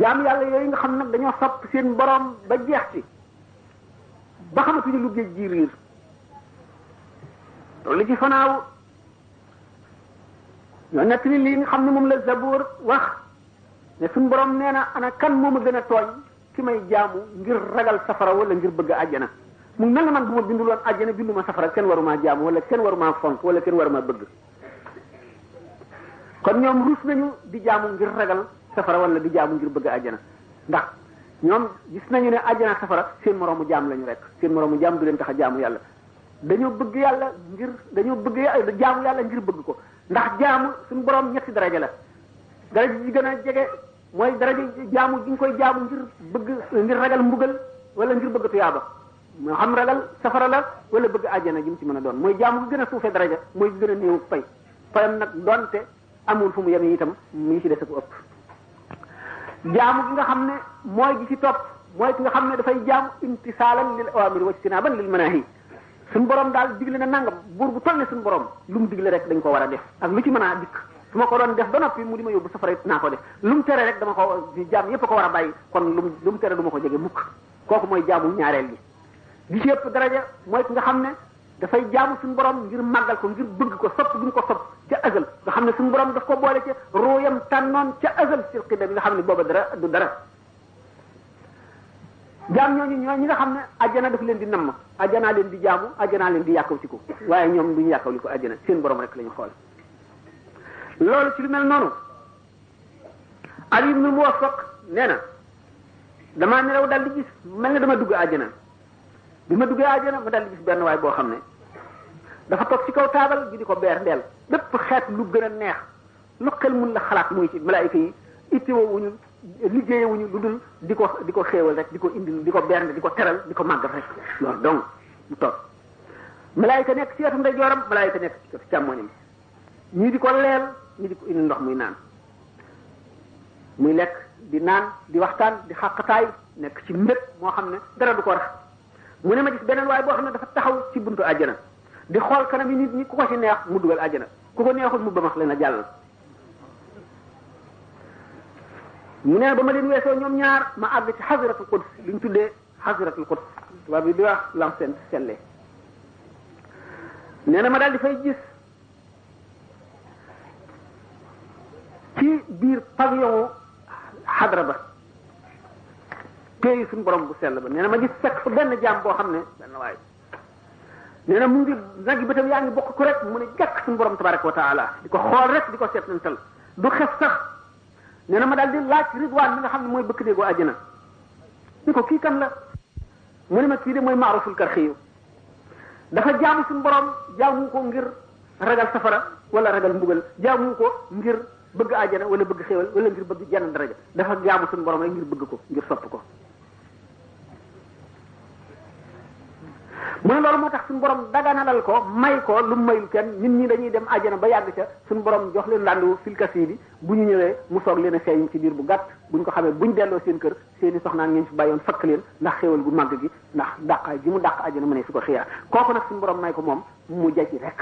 S1: jaam yàlla yooyu nga xam nag dañoo sopp seen borom ba jeex ci ba xamatuñu lu géej gi riir loolu ci fanaaw ñoo nekk ni lii nga xam ne moom la Zabuur wax ne suñ borom nee na ana kan moom a gën a tooñ ki may jaamu ngir ragal safara wala ngir bëgg a àjjana mu mel na man bu ma binduloon àjjana binduma safara kenn waruma jaamu wala kenn waruma fonk wala kenn waruma bëgg kon ñoom rus nañu di jaamu ngir ragal safara wala di jaamu ngir bëgg àjjana ndax ñoom gis nañu ne àjjana safara seen moroomu jaam lañu rek seen moroomu jaam du leen tax a jaamu yàlla dañoo bëgg yàlla ngir dañoo bëgg yàlla jaamu yàlla ngir bëgg ko ndax jaamu suñu borom ñetti daraja la daraja ji gën a jege mooy daraja jaamu gi ñu koy jaamu ngir bëgg ngir ragal mbugal wala ngir bëgg tuyaaba moo xam ragal safara la wala bëgg àjjana ji mu ci mën a doon mooy jaamu gi gën a suufee daraja mooy gën a néew pay payam nag donte amul fu mu yem itam mu ngi ci des ko ëpp jaamu gi nga xam ne mooy gi ci topp mooy ki nga xam ne dafay jaamu imtisaalan lil awamir wa ijtinaaban lil manaahi suñu borom daal digle na nangam buur bu toll ne suñu borom lu mu digle rek dañ ko war a def ak lu ci mën a dikk su ma ko doon def ba noppi mu di ma yóbbu safara it naa ko def lu mu tere rek dama ko jaam yépp ko war a bàyyi kon lu mu lu mu tere du ma ko jege mukk kooku mooy jaamu ñaareel bi li ci ëpp daraja mooy ki nga xam ne dafay jaamu suñu borom ngir màggal ko ngir bëgg ko sopp bu ñu ko sopp ca azal nga xam ne suñu borom daf ko boole ca rooyam tànnoon ca azal ci xidda bi nga xam ne booba dara du dara jaam ñooñu ñoo ñi nga xam ne ajjana daf leen di namm ajjanaa leen di jaamu ajjanaa leen di yàkkawti ko waaye ñoom du ñu yàkkawli ko ajjana seen borom rek la ñu xool loolu ci lu mel noonu Ali ibnu Muwaffaq nee na damaa nelaw dal di gis mel ne dama dugg àjjana bi ma duggee àjjana ma dal di gis benn waay boo xam ne dafa toog ci kaw taabal ji di ko beer ndeel bépp xeet lu gën a neex lu xel mun la xalaat muy ci malaayika yi ittiwoo wuñu liggéeye wuñu lu dul di ko di ko xéewal rek di ko indil di ko bernde di ko teral di ko màggal rek loolu donc mu toog malaayika nekk ci wetu ndeyjooram malaayika nekk ci wetu càmmoñam ñii di ko leel ñii di ko indi ndox muy naan muy lekk di naan di waxtaan di xàqataay nekk ci mbépp moo xam ne dara du ko rax mu ne ma gis beneen waaye boo xam ne dafa taxaw ci buntu àjjana di xool kanam yi nit ñi ku ko ci neex mu dugal àjjana ku ko neexul mu bamax leen a jàll mu ne ba ma leen weesoo ñoom ñaar ma àgg ci xasratul quds li ñu tuddee xasiratul xut tubaab bi di wax lam seen selle nee na ma daal di fay gis ci biir pavillon xadra ba téye suñu borom bu sell ba nee na ma gis fekk fa benn jaam boo xam ne benn waay nee na mu ngi nag bëtam yaa ngi bokk ko rek mu ne jàkk suñu borom tabaraka wa taala di ko xool rek di ko seetantal du xef sax nee na ma daal di laaj ridwaan mi nga xam ne mooy bëkk néegu àjjana ni ko kii kan la mu ne ma kii de mooy maaruful karxiyu dafa jaamu suñu borom jaamu ko ngir ragal safara wala ragal mbugal jaamu ko ngir bëgg àjjana wala bëgg xéewal wala ngir bëgg jenn daraja dafa jaamu suñu borom rek ngir bëgg ko ngir sopp ko mu ne loolu moo tax suñu borom daganalal ko may ko lu mayul kenn nit ñi dañuy dem àjjana ba yàgg ca suñu borom jox leen landu filkasi bi bu ñu ñëwee mu soog leen a feeñ ci biir bu gàtt buñ ko xamee buñ delloo seen kër seeni soxnaan ngeen fi bàyyoon fakk leen ndax xéewal gu màgg gi ndax dàqaay gi mu dàq àjjana mu ne su ko xiyaar kooku nag suñu borom may ko moom mu jaci rek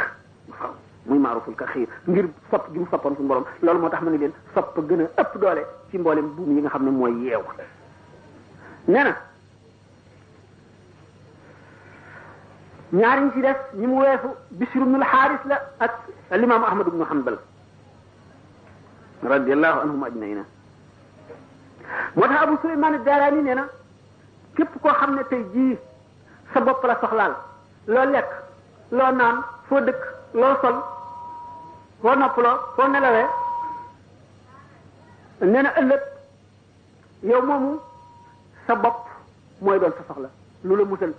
S1: waaw muy maaruful ka xiir ngir sopp gi mu soppoon suñu borom loolu moo tax ma ne leen sopp gën a ëpp doole ci mboolem buum yi nga xam ne mooy yeew nee na ñaari ñi ci def ñi mu weesu Bishr ibn al-Haris la ak al-Imam Ahmad ibn Hanbal radiyallahu anhum ajmaina moo tax Abu Sulayman ad-Darani nee na képp koo xam ne tey jii sa bopp la soxlaal loo lekk loo naan foo dëkk loo sol foo noppaloo foo nelawee nee na ëllëg yow moomu sa bopp mooy doon sa soxla lu la musal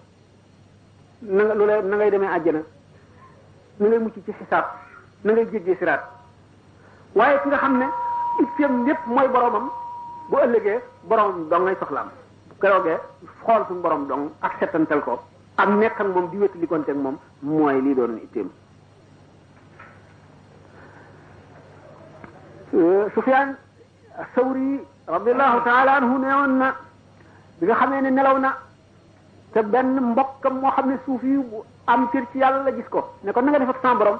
S1: na nga lu la na ngay demee àjjana na ngay mucc ci xisaab na ngay jéggee siraat waaye ki nga xam ne itteem lépp mooy boromam bu ëllëgee boromam dong ngay soxlaam bu keroogee xool suñu borom dong ak settantal ko ak nekk ak moom di wétali konte ak moom mooy lii doon itteem Sufyaan Sawri radiallahu taala anhu neewoon na bi nga xamee ne nelaw na te benn mbokkam moo xam ne suuf yi bu am cër ci yàlla la gis ko ne ko na nga def ak sa borom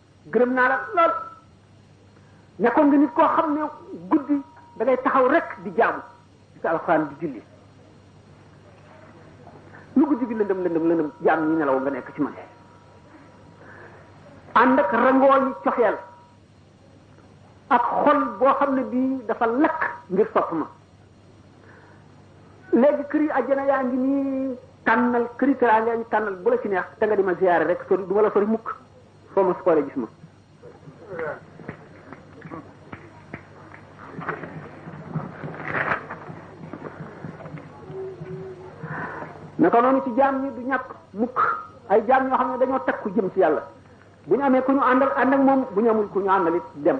S1: gërëm naa la lool nekkoon nga nit koo xam ne guddi da ngay taxaw rek di jaamu di sa alxuraan di julli lu guddi gi lëndëm lëndëm lëndëm jaam ñi nelaw nga nekk ci man ànd ak rangooñi coxeel ak xol boo xam ne bii dafa lakk ngir sopp ma léegi kër yi àjjana yaa ngi nii tànnal kër yi teraanga yi tànnal bu la ci neex te nga di ma ziyaare rek sori du ma la sori mukk foo ma xoolee gis ma naka noonu ci jaam ñi du ñàkk mukk ay jaam ñoo xam ne dañoo takku jëm ci yàlla bu ñu amee ku ñu àndal ànd ak moom bu ñu amul ku ñu àndal it dem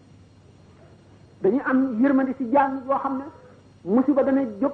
S1: dañu am yërmande ci jaam yoo xam ne musiba dana jóg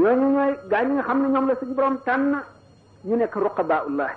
S1: ñooñu ñooy gaa ñi nga xam ne ñoom la suñu borom tànn ñu nekk ruqabaullahi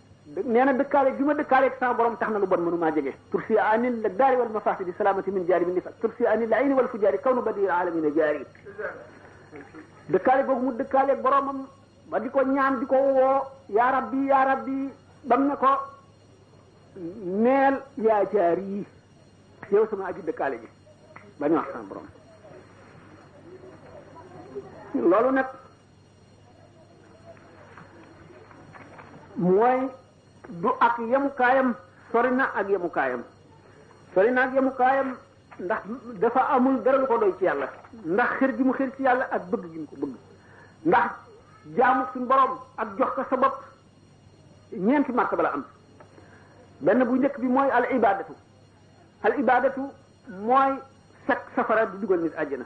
S1: nee na dëkkaale gi ma dëkkaale ak sama borom tax na lu bon mënu maa jege tursi anil la daari wal mafasidi salaamati min jaari bi nifal tursi anil la ayni wal fujaari kaw nu badi alamina jaari dëkkaale googu mu dëkkaale ak boromam ba di ko ñaan di ko woo yaa rabbi yaa rabbi bam ne ko neel yaa jaar yi yow sama aji dëkkaale ji ba ñu wax sama borom loolu nag mooy du ak yemukaayam sori na ak yemukaayam sori na ak yemukaayam ndax dafa amul dara lu ko doy ci yàlla ndax xër gi mu xër ci yàlla ak bëgg gi mu ko bëgg ndax jaamu suñu borom ak jox ko sa bopp ñeenti martaba la am benn bu njëkk bi mooy al ibadatu al ibadatu mooy set safara du dugal nit àjjana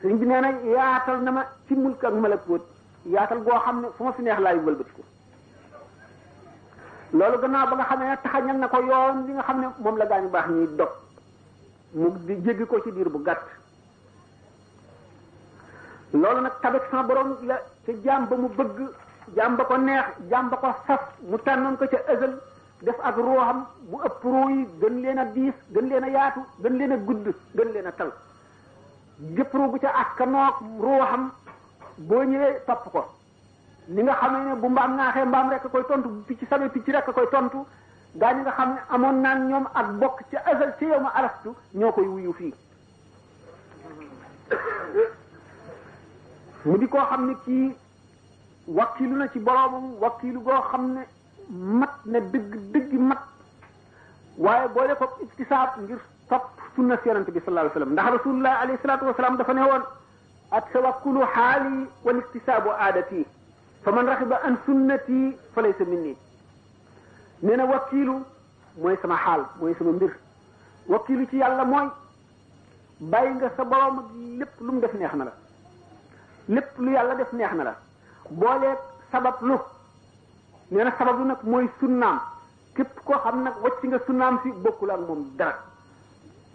S1: sëriñ bi nee na yaatal na ma ci mulk ak malakut yaatal goo xam ne fu ma fi neex laay wëlbati ko loolu gannaaw ba nga xam ne taxañal na ko yoon li nga xam ne moom la gaañu baax ñuy dog mu di jéggi ko ci diir bu gàtt loolu nag tabek sama borom la ca jaam ba mu bëgg jaam ba ko neex jaam ba ko saf mu tànnoon ko ca ësal def ak ruuxam mu ëpp ruu yi gën leen a diis gën leen a yaatu gën leen a gudd gën leen a tal gépp ruu gu ca askanoog ruuxam boo ñëwee topp ko ni nga xamee ne bu mbaam ŋaaxee mbaam rek koy tontu bu picc sabee picc rek koy tontu gaa ñi nga xam ne amoon naan ñoom ak bokk ca azal ca yow ma alastu ñoo koy wuyu fii mu di koo xam ne kii wakkilu na ci boroomam wakkilu goo xam ne mat na dëgg dëgg mat waaye boole ko iktisaab ngir topp sunna si yonente bi sallallahu alayhi wa sallam ndax rasulullah alayhi salatu wasalaam dafa ne woon at tawakkulu xaali wal iktisaabu aadati fa man raxiba an sunnati fa laysa minni nee na wakkiilu mooy sama xaal mooy sama mbir wakkiilu ci yàlla mooy bàyyi nga sa borom lépp lu mu def neex na la lépp lu yàlla def neex na la booleeg sabab lu nee na sabab lu nag mooy sunnaam képp koo xam nag wacc nga sunnaam si bokkul ak moom dara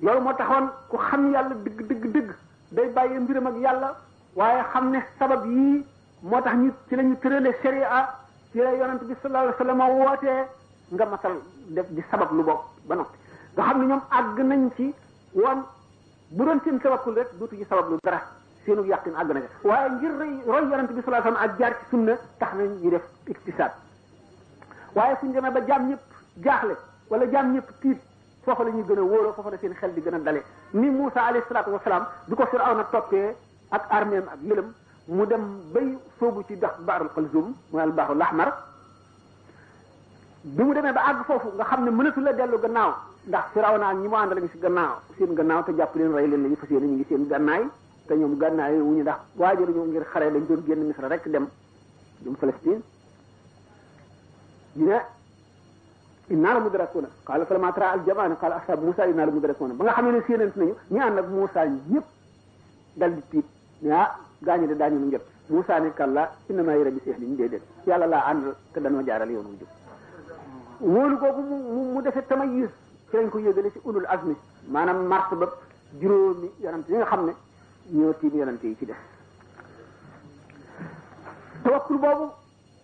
S1: loolu moo taxoon ku xam yàlla dëgg dëgg dëgg day bàyyi mbiram ak yàlla waaye xam ne sabab yii moo tax ñu ci la ñu tërale sharia ci la yonent bi sallallahu alayhi wa sallam wootee nga matal def di sabab lu bopp ba noppi nga xam ne ñoom àgg nañ ci woon bu doon seen tawakkul rek dootuñu sabab lu dara seenu yàqin àgg na waaye ngir roy roy yonent bi sallallahu alayhi wasallam ak jaar ci sunna tax na ñu def iktisaab waaye suñ demee ba jaam ñëpp jaaxle wala jaam ñëpp tiit foofa la ñuy gën a wóoroo foofa la seen xel di gën a dale ni Moussa alayhi salaatu wasalaam bi ko Firawna toppee ak arméem ak yëlam mu dem bay soobu ci dax baarul Qalzum mooy al baarul ahmar bi mu demee ba àgg foofu nga xam ne mënatu la dellu gannaaw ndax Firawna ak ñi mu àndal ngi si gannaaw seen gannaaw te jàpp leen rey leen lañu fas yéene ñu ngi seen gànnaay te ñoom gànnaay wu ñu ndax waajur ñu ngir xare dañ doon génn Misra rek dem jëm Palestine ñu ne innaa la mudrakuuna qaala falammaa taraa al-jamaani qaala ashaabu Muusaa innaa la mudrakuuna ba nga xam ne séenante nañu ñi ànd ak Muusaa ñëpp dal di tiit ne ah gaañu de daañu nu njot Moussa ne kàlla inna maa yore bi seex liñ déedéet yàlla laa ànd te danoo jaaral yoonu jub wóolu kooku mu mu defe tama yiis ci lañ ko yëgale ci ulul azmi maanaam mars ba juróomi yonent yi nga xam ne ñoo tiim yonent yi ci def tawakkul boobu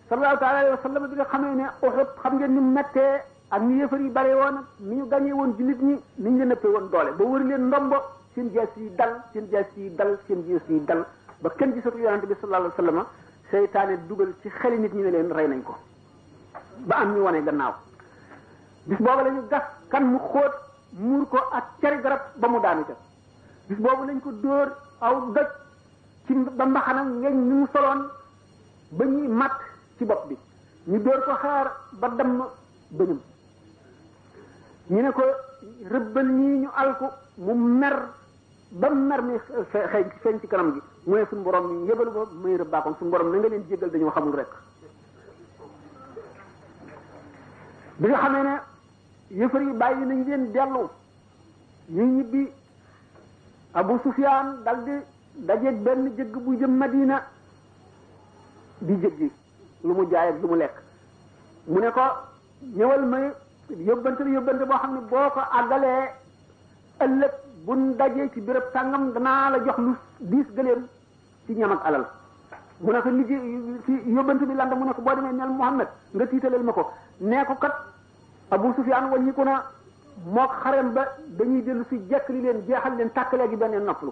S1: sallallahu taala alayhi wa sallam bi nga xamee ne Uhud xam ngeen ni mu mettee ak ni yëfar yi bare woon ak ni ñu gañee woon jullit ñi ni ñu leen ëppee woon doole ba wër leen ndombo seen jaas yi dal seen jaas yi dal seen jaas yi dal ba kenn gisatu yonante bi sallallahu alayhi wa sallam seytaane dugal ci xeli nit ñi ne leen rey nañ ko ba am ñu wane gannaaw bis boobu la ñu gas kan mu xóot muur ko ak cari garab ba mu daanu ca bis boobu lañ ko dóor aw doj ci ba mbaxanam ngeñ ni mu soloon ba ñuy màtt ci bopp bi ñu door ko xaar ba damm bëñam ñu ne ko rëbbal ñii ñu alku mu mer ba mer mi xëy feeñ ci kanam gi mu ne suñu borom ñu yëbalu ba may rëbbaakoon suñu borom na nga leen jéggal dañoo xamul rek bi nga xamee ne yëfar yi bàyyi nañ leen dellu ñu ñibbi Abu Sufyaan dal di dajeeg benn jëgg bu jëm Madina di jëggi lu mu jaay ak lu mu lekk mu ne ko ñëwal ma yóbbante la yóbbante boo xam ne boo ko àggalee ëllëg buñ dajee ci béréb sàngam danaa la jox lu diis gëléem ci ñam ak alal mu ne ko liggéey ci yóbbante bi lan la mu ne ko boo demee neel Muhammad nga tiitaleel ma ko nee ko kat Abu Sufyaan wàññiku na mook xarem ba dañuy dellu si jekk li leen jeexal leen tàkkalee gi beneen noppalu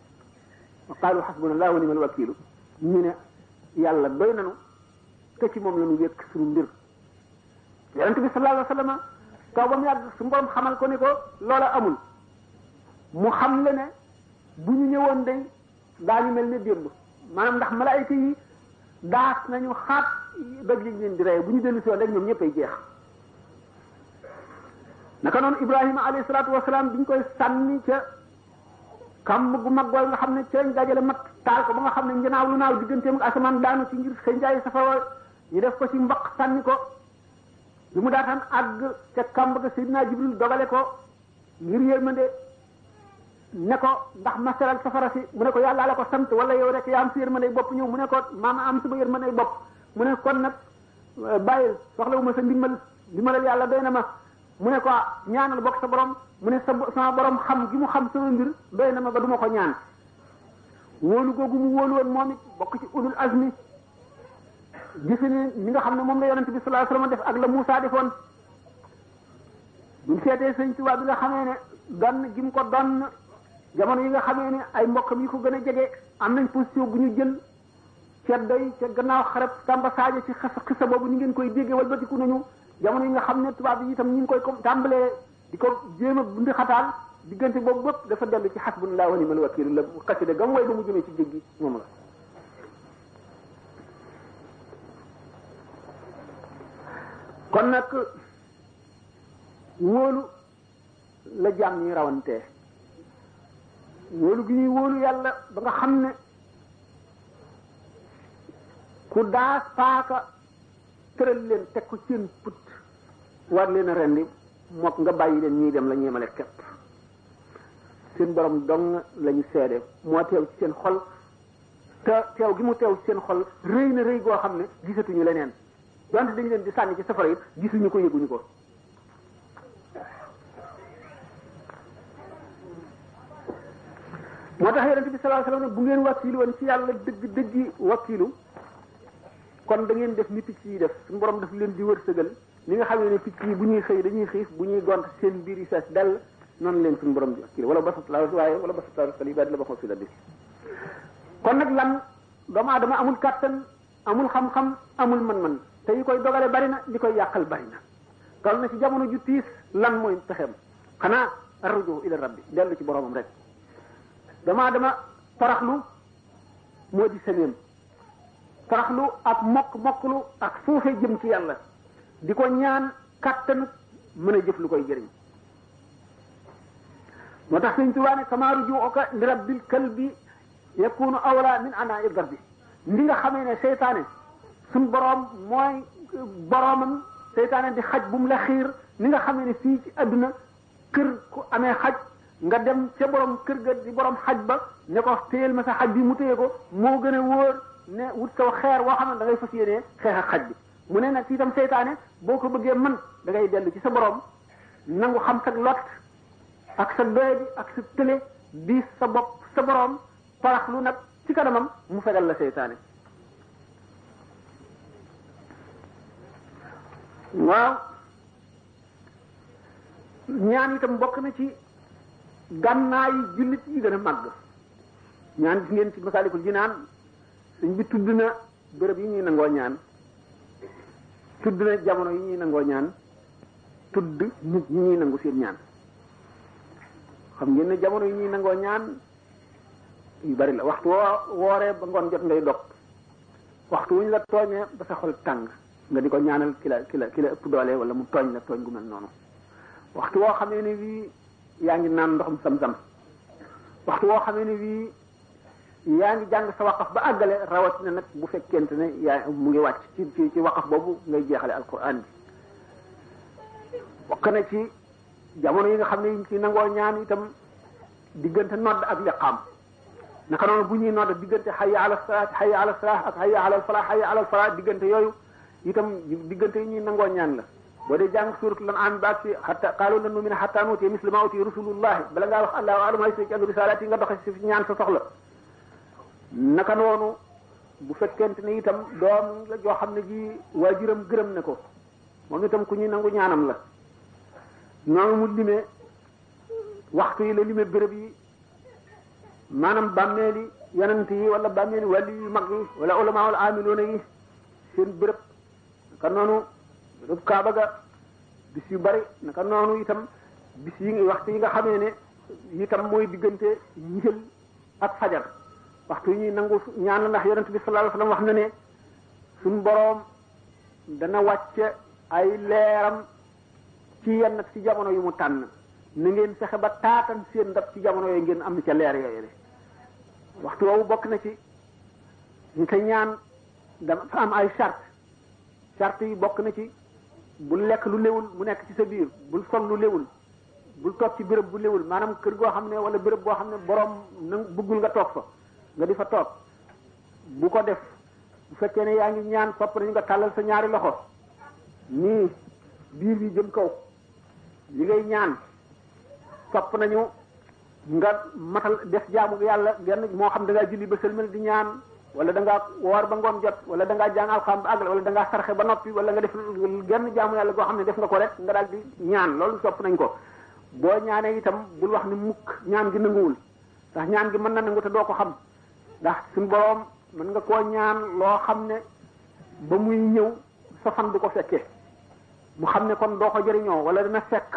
S1: wa qaalu xasbuna allahu wa nimal wakiilu ñu ne yàlla doy nanu te ci moom la ñu wékk suñu mbir yonent bi sallallahu alayhi wa sallam kaw ba mu yàgg suñu borom xamal ko ni ko loola amul mu xam le ne bu ñu ñëwoon day daañu mel ne démb maanaam ndax malaayika yi daas nañu xaat doj liñ leen di rey bu ñu dellu si woon rek ñoom ñëpp ay jeex naka noonu Ibrahima alayhi salaatu wasalaam bi ñu koy sànni ca kàmm gu mag gooy nga xam ne ci lañ dajale mat taal ko ba nga xam ne njanaaw lu naaw digganteem ak asamaan daanu ci ngir xëy njaay safawa ñu def ko ci mbaq sànni ko bi mu daataan àgg ca kàmb ga Seydina Jibril dogale ko ngir yërmande ne ko ndax ma seral safara si mu ne ko yàlla la ko sant wala yow rek yaa am si yërmande bopp ñëw mu ne ko maama am sama yërmande bopp mu ne kon nag bàyyil soxlawuma sa ndimbal ndimbalal yàlla doy na ma mu ne ko ñaanal bokk sa borom mu ne sa sama borom xam gi mu xam sama mbir doy na ma ba du ma ko ñaan wóolu googu mu wóolu woon moom it bokk ci ulul azmi gis ni li nga xam ne moom la yonent bi sallallahu alayhi wasallam def ak la Moussa defoon buñ seetee sëñ Tuubaa bi nga xamee ne donn gi mu ko donn jamono yi nga xamee ne ay mbokkam yi ko gën a jege am nañ position bu ñu jël ceddo yi ca gannaaw xarab Samba Sadio ci xas xisa boobu ni ngeen koy déggee walbatiku nañu jamono yi nga xam ne tubaab yi itam ñu ngi koy ko tàmbalee di ko jéem a bundi xataal diggante boobu bépp dafa dellu ci xasbunallahu wa ni'mal wakiil la xasida gam way ba mu jëmee ci géej gi moom la kon nag wóolu la jaam ñi rawantee wóolu gi ñuy wóolu yàlla ba nga xam ne ku daas paaka tëral leen teg ko seen put war leen a rendi mook nga bàyyi leen ñuy dem la ñuy yemale képp seen borom dong lañu seede moo teew ci seen xol te teew gi mu teew ci seen xol rëy na rëy goo xam ne gisatuñu leneen donte dañu leen di sànni ci safara yi gisuñu ko yëguñu ko moo tax yonente bi sallallahu alayhi wasallam bu ngeen wakkilu woon ci yàlla dëgg dëggi wakkilu kon da ngeen def ni picc yi def suñu borom daf leen di wërsëgal ni nga xam ne picc yi bu ñuy xëy dañuy xiif bu ñuy gont seen biir yi fees dell noonu leen suñu borom di wakkilu wala basat la waaye wala basat la fali ba la ba xaw fi la di kon nag lan doomu aadama amul kàttan amul xam-xam amul mën-mën te yi koy dogale bari na li koy yàqal bari na toll na ci jamono ju tiis lan mooy pexeem xanaa arruju ila rabbi dellu ci boromam rek damaa dama taraxlu moo di semeem taraxlu ak mokk mokklu ak suufe jëm ci yàlla di ko ñaan kàttanu mën a jëf lu koy jëriñ moo tax sëñ Tuubaa ne sama rujuuka li rabbil kalbi yakunu awla min ana idar bi li nga xamee ne seytaane suñ boroom mooy boroomam seytaane di xaj bu mu la xiir ni nga xamee ne fii ci àdduna kër ku amee xaj nga dem ca borom kër ga di borom xaj ba ne ko téyel ma sa xaj bi mu téye ko moo gën a wóor ne wut saw xeer woo xam ne da ngay fas yéenee xeex ak xaj bi mu ne nag itam seytaane boo ko bëggee mën da ngay dellu ci sa borom nangu xam sag lot ak sa doye bi ak sa tële diis sa bopp sa boroom parax lu nag ci kanamam mu fegal la seytaane waaw ñaan itam bokk na ci gànnaay jullit yi gën a màgg ñaan gis ngeen ci masaalikul jinaan sëñ bi tudd na béréb yi ñuy nangoo ñaan tudd na jamono yi ñuy nangoo ñaan tudd nit ñi ñuy nangu seen ñaan xam ngeen ne jamono yi ñuy nangoo ñaan yu bari la waxtu woo wooree ba ngoon jot ngay dog waxtu wuñ la tooñee ba sa xol tàng nga di ko ñaanal ki la ki la ki la ëpp doole wala mu tooñ la tooñ gu mel noonu waxtu woo xamee ne wii yaa ngi naan ndoxum sam-sam waxtu woo xamee ne wii yaa ngi jàng sa waqaf ba àggale rawatina nag bu fekkente ne yaa mu ngi wàcc ci ci ci waqaf boobu ngay jeexale alquran bi bokk na ci jamono yi nga xam ne yi ci nangoo ñaan itam diggante nodd ak liqaam naka noonu bu ñuy nodd diggante hayya ala salaat hayya ala salaah ak hayya ala falaa hayya ala falaa diggante yooyu itam diggante yi ñuy nangoo ñaan la boo dee jàng suuratul an'aam ba ci hatta qaalu lan nu'mina hattaa nu'tiya misla maa utiya rusulullahi bala ngaa wax allahu a'lamu haysu yaj'alu risaalaati nga doxe si ñaan sa soxla naka noonu bu fekkente ne itam doom la joo xam ne ji waajuram gërëm ne ko moom itam ku ñuy nangu ñaanam la noonu mu limee waxtu yi la limee béréb yi maanaam bàmmeeli yonent yi wala bàmmeeli wàlli yu mag yi wala ulama wala amiloona yi seen béréb naka noonu dub kaaba ga bis yu bari naka noonu itam bis yi waxtu yi nga xamee ne itam mooy diggante njël ak fajar waxtu yi ñuy nangu ñaan la ndax yonent bi sallallahu alayhi wasallam wax na ne suñ boroom dana wàcce ay leeram ci yenn ci jamono yu mu tànn na ngeen fexe ba taatan seen ndab ci jamono yooyu ngeen am ca leer yooyu de waxtu woowu bokk na ci ñu te ñaan dafa am ay charte charte yi bokk na ci bul lekk lu léwul mu nekk ci sa biir bul sol lu léwul bul toog ci béréb bu léwul maanaam kër goo xam ne wala béréb boo xam ne borom na bëggul nga toog fa nga di fa toog bu ko def bu fekkee ne yaa ngi ñaan sopp nañu nga tàllal sa ñaari loxo nii biir bi jëm kaw li ngay ñaan sopp nañu nga matal def jaamu yàlla genn moo xam da ngaa julli ba sëlmal di ñaan wala da ngaa woor ba ngoon jot wala da ngaa jàng alxam ba àggal wala da ngaa sarxe ba noppi wala nga def genn jaamu yàlla goo xam ne def nga ko rek nga daal di ñaan loolu sopp nañ ko boo ñaanee itam bul wax ni mukk ñaan gi nanguwul ndax ñaan gi mën na nangu te doo ko xam ndax suñu boroom mën nga koo ñaan loo xam ne ba muy ñëw sa fan du ko fekkee mu xam ne kon doo ko jëriñoo wala dana fekk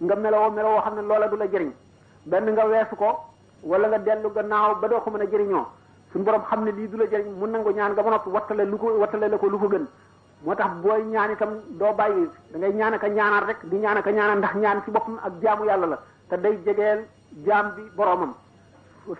S1: nga meloo meloo xam ne loola du la jëriñ benn nga weesu ko wala nga dellu gannaaw ba doo ko mën a jëriñoo suñu borom xam ne lii du la jëriñ mu nangu ñaan nga ba noppi wattale lu ko wattale la ko lu ko gën moo tax booy ñaan itam doo bàyyi da ngay ñaan ak a ñaanaat rek di ñaan ak a ñaanaat ndax ñaan ci boppam ak jaamu yàlla la te day jegeel jaam bi boromam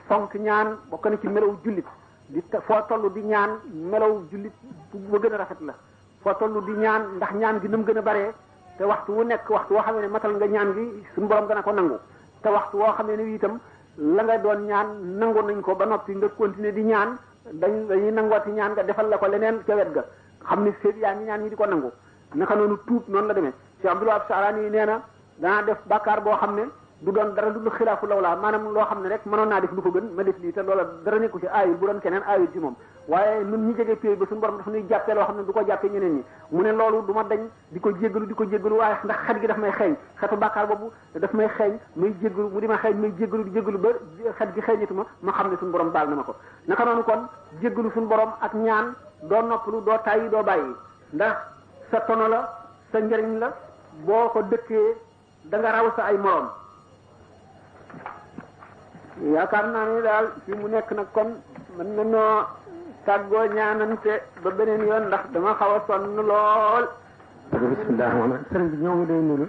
S1: fonk ñaan bokk na ci melaw jullit di foo toll di ñaan melaw jullit bu gën a rafet la foo toll di ñaan ndax ñaan gi nam gën a baree te waxtu wu nekk waxtu woo xam ne matal nga ñaan gi suñu borom dana ko nangu te waxtu woo xam ne itam la nga doon ñaan nangu nañ ko ba noppi nga continuer di ñaan dañ dañuy nangooti ñaan nga defal la ko leneen ca wet ga xam ne seet yaa ngi ñaan ñi di ko nangu naka noonu tuub noonu la demee Cheikh Abdoul Wahab Saarani nee na danaa def bàkkaar boo xam ne du doon dara lu xilaafu lawlaa maanaam loo xam ne rek mënoon naa def lu ko gën ma def lii te loola dara nekku ci aayul bu doon keneen aayul ci moom waaye nun ñi jege péey ba suñu borom dafa ñuy jàppee loo xam ne du ko jàppee ñeneen ñi mu ne loolu du ma dañ di ko jéggalu di ko jéggalu waaye ndax xet gi daf may xeeñ xetu bàkkaar boobu daf may xeeñ may jéggalu mu di ma xeeñ may jéggalu di jéggalu ba xet gi xeeñatu ma ma xam ne suñu borom baal na ma ko naka noonu kon jéggalu suñu borom ak ñaan doo noppalu doo tàyyi doo bàyyi ndax sa tono la sa njëriñ la boo ko dëkkee da nga raw sa ay moroom yaakaar naa ne daal fi mu nekk nag kon mën na noo tàggoo ñaanante ba beneen yoon ndax dama xaw a sonn lool
S2: bismillah rahmaan sëriñ bi ñoo ngi lay nuyu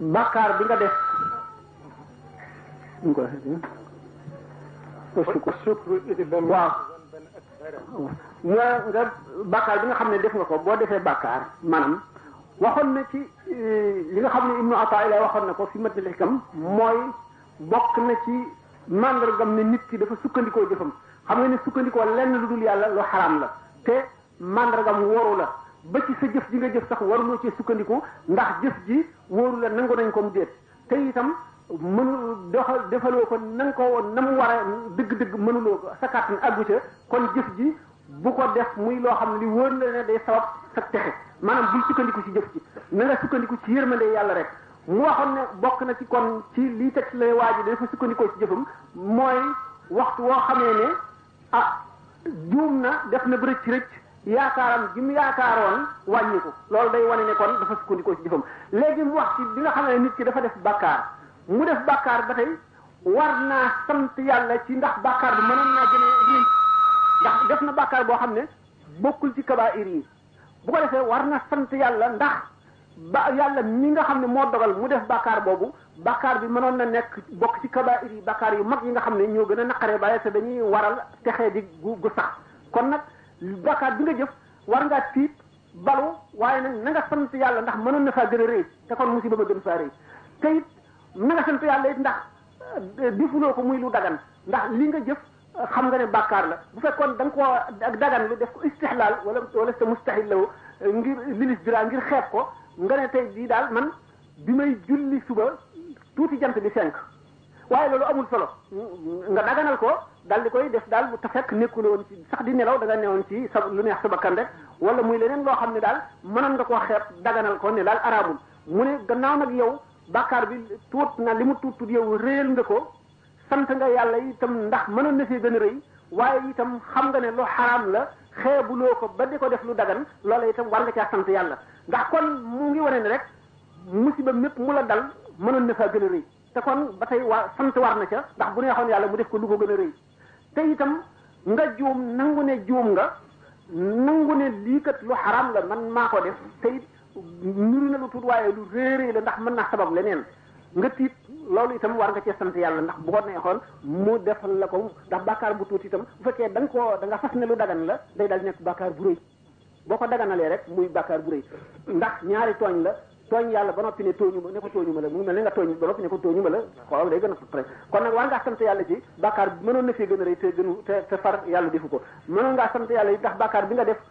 S1: bàkkaar bi nga def ñu ko waaw nga nga bàkkaar bi nga xam ne def nga ko boo defee bàkkaar maanaam waxoon na ci li nga xam ne ibnu ata ila waxoon na ko fi mat na kam mooy bokk na ci màndargam ne nit ki dafa sukkandikoo jëfam xam nga ne sukkandikoo lenn lu dul yàlla lu xaraam la te màndargam wóoru la ba ci sa jëf ji nga jëf sax waruloo ci sukkandiku ndax jëf ji wóoru la nangu nañ ko mu déet te itam mënu doxal defaloo ko na nga ko woon na mu war a dëgg-dëgg mënuloo ko sa kàttan àggu ca kon jëf ji bu ko def muy loo xam ne li wóor la ne day sabab sa texe maanaam bul sukkandiku ci jëf ji na nga sukkandiku ci yërmande yàlla rek mu waxoon ne bokk na ci kon ci lii teg lay waa ji dafa sukkandikoo ci jëfam mooy waxtu woo xamee ne ah juum na def na rëcc rëcc yaakaaram ji mu yaakaaroon wàññi ko loolu day wane ne kon dafa sukkandikoo ci jëfam léegi mu wax ci bi nga xam ne nit ki dafa def bàkkaar mu def bàkkaar ba tey war naa sant yàlla ci ndax bàkkaar bi mënoon naa gën a rëy ndax def na bàkkaar boo xam ne bokkul ci kabaa'ir yi bu ko defee war na sant yàlla ndax ba yàlla mi nga xam ne moo dogal mu def bàkkaar boobu bàkkaar bi mënoon na nekk bokk ci kabaa'ir yi bàkkaar yu mag yi nga xam ne ñoo gën a naqaree bàyyi te dañuy waral texee di gu gu sax kon nag bàkkaar bi nga jëf war ngaa tiit balu waaye nag na nga sant yàlla ndax mënoon na faa gën a rëy te kon musiba ma gën faa rëy te it na nga sant yàlla it ndax defuloo ko muy lu dagan ndax li nga jëf xam nga ne bàkkaar la bu fekkoon da nga koo ak dagan lu def ko istixlaal wala wala sa mustahil la ngir lilis bira ngir xeeb ko nga ne tey jii daal man bi may julli suba tuuti jant bi fenk waaye loolu amul solo nga daganal ko dal di koy def daal bu te fekk nekkul woon ci sax di nelaw da nga newoon ci sa lu neex sa bakkan rek wala muy leneen loo xam ne daal mënoon nga koo xeeb daganal ko ne daal araamul mu ne gannaaw nag yow bàkkaar bi tuut na li mu tuut tuut yow réel nga ko sant nga yàlla itam ndax mënoon na fee gën a rëy waaye itam xam nga ne lu xaraam la xeebuloo ko ba di ko def lu dagan loola itam war nga caa sant yàlla ndax kon mu ngi wane ne rek musiba mépp mu la dal mënoon na faa gën a rëy te kon ba tey waa sant war na ca ndax bu neexoon yàlla mu def ko lu ko gën a rëy te itam nga juum nangu ne juum nga nangu ne lii kat lu xaraam la man maa ko def te it nuru na lu tuut waaye lu réeree la ndax mën naa sabab leneen nga tiit loolu itam war nga cee sant yàlla ndax bu ko neexoon mu defal la ko ndax bàkkaar bu tuuti itam bu fekkee da nga koo da nga fas ne lu dagan la day dal nekk bàkkaar bu rëy boo ko daganalee rek muy bàkkaar bu rëy ndax ñaari tooñ la tooñ yàlla ba noppi ne tooñu ma ne ko tooñu ma la mu mel ne nga tooñ ba noppi ne ko tooñu ma la xoolal day gën a pré kon nag war ngaa sant yàlla ci bàkkaar mënoon na fee gën a rëy te gënu te te far yàlla defu ko mënoon ngaa sant yàlla yi ndax bàkkaar bi nga def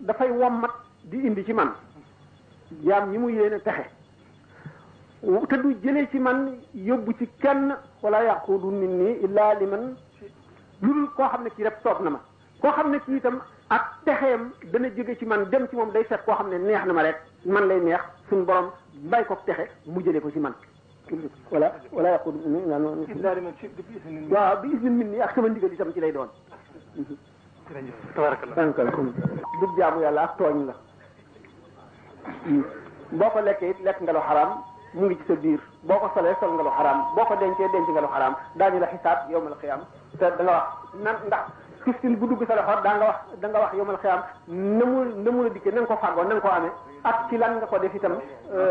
S1: dafay wommat di indi ci man jaam ñi mu yéene texe te du jëlee ci man yóbbu ci kenn wala yaqudu nit nii illaa li man lu dul koo xam ne kii rek toog na ma koo xam ne kii itam ak texeem dana jóge ci man dem ci moom day seet koo xam ne neex na ma rek man lay neex suñu borom bay ko texe mu jëlee ko ci man wala wala
S2: yaqudu nit nii
S1: waaw bi isnin min nii ak sama ndigal itam ci lay doon
S2: tànkal ko
S1: du jaamu yàlla ak tooñ la boo ko lekkee it lekk nga lu xaraam mu ngi ci sa biir boo ko solee sol nga lu xaraam boo ko dencee denc nga lu xaraam daañu la xisaab yowmal xiyaam te da nga wax nan ndax piscine bu dugg sa loxo daa nga wax da nga wax yowmal xiyaam na mu na mu la dikkee na nga ko fàggoo na nga ko amee ak ci lan nga ko def itam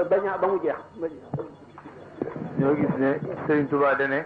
S1: baña ba mu jeex
S3: ñoo gis ne Serigne Touba dane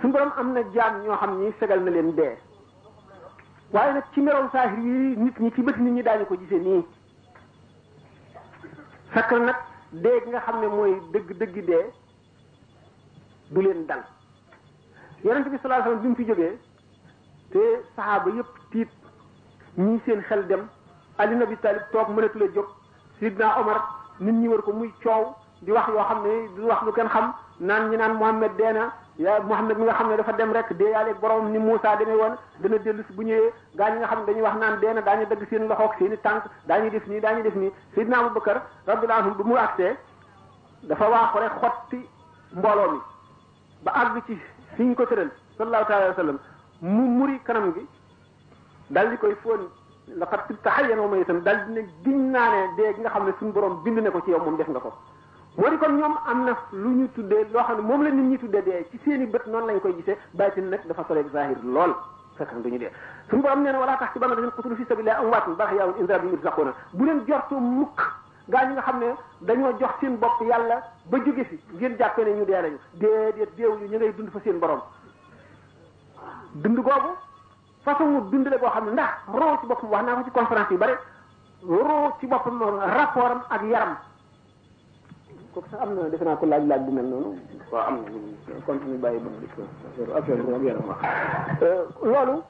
S1: suñu borom am na jaam ñoo xam ni fegal na leen dee waaye nag ci meroom saahir yi nit ñi ci bët nit ñi daañu ko gisee nii fekk na nag dee gi nga xam ne mooy dëgg dëgg dee du leen dal yonent bi sallallahu alayhi wasallam bi mu fi jógee te saxaaba yëpp tiit ñii seen xel dem Ali Nabi Talib toog mënatu la jóg Sidna Omar nit ñi war ko muy coow di wax yoo xam ne di wax lu kenn xam naan ñi naan Mohamed dee na yaa Mohamed mi nga xam ne dafa dem rek dee yaale borom ni Moussa demee woon dana dellu si bu ñëwee gaa ñi nga xam ne dañuy wax naan dee na daañu dagg seen loxoog seen i tànk daañu def nii daañu def nii Seydina Aboubacar radiyallahu anhu bu mu agsee dafa waaxu rek xotti mbooloo mi ba àgg ci fi ñu ko tëral sallallahu taala wa sallam mu muri kanam gi dal di koy fóon la xat si taxayan wa mayitan dal di ne giñ naa ne dee gi nga xam ne suñu borom bind ne ko ci yow moom def nga ko moo di kon ñoom am na lu ñu tuddee loo xam ne moom la nit ñi tuddee dee ci seen i bët noonu lañ koy gisee baatin nag dafa soleeg zahir lool fekk na duñu dee suñu borom nee na wala tax ci bana dañu xutulu fi sabilillah am waatun baax yaawun inda bi yurzaquuna bu leen jortu mukk gaa ñi nga xam ne dañoo jox seen bopp yàlla ba jóge fi ngeen jàppee ne ñu dee nañu déedéet déewuñu ñu ngay dund fa seen borom dund googu façon mu dund la boo xam ne ndax roo ci boppam wax naa ko ci conférence yu bare roo ci boppam rapport am ak yaram kooku sax am na defe naa ko laaj laaj bu mel noonu waaw am na continue bàyyi ba affaire affaire bu am yaram wax loolu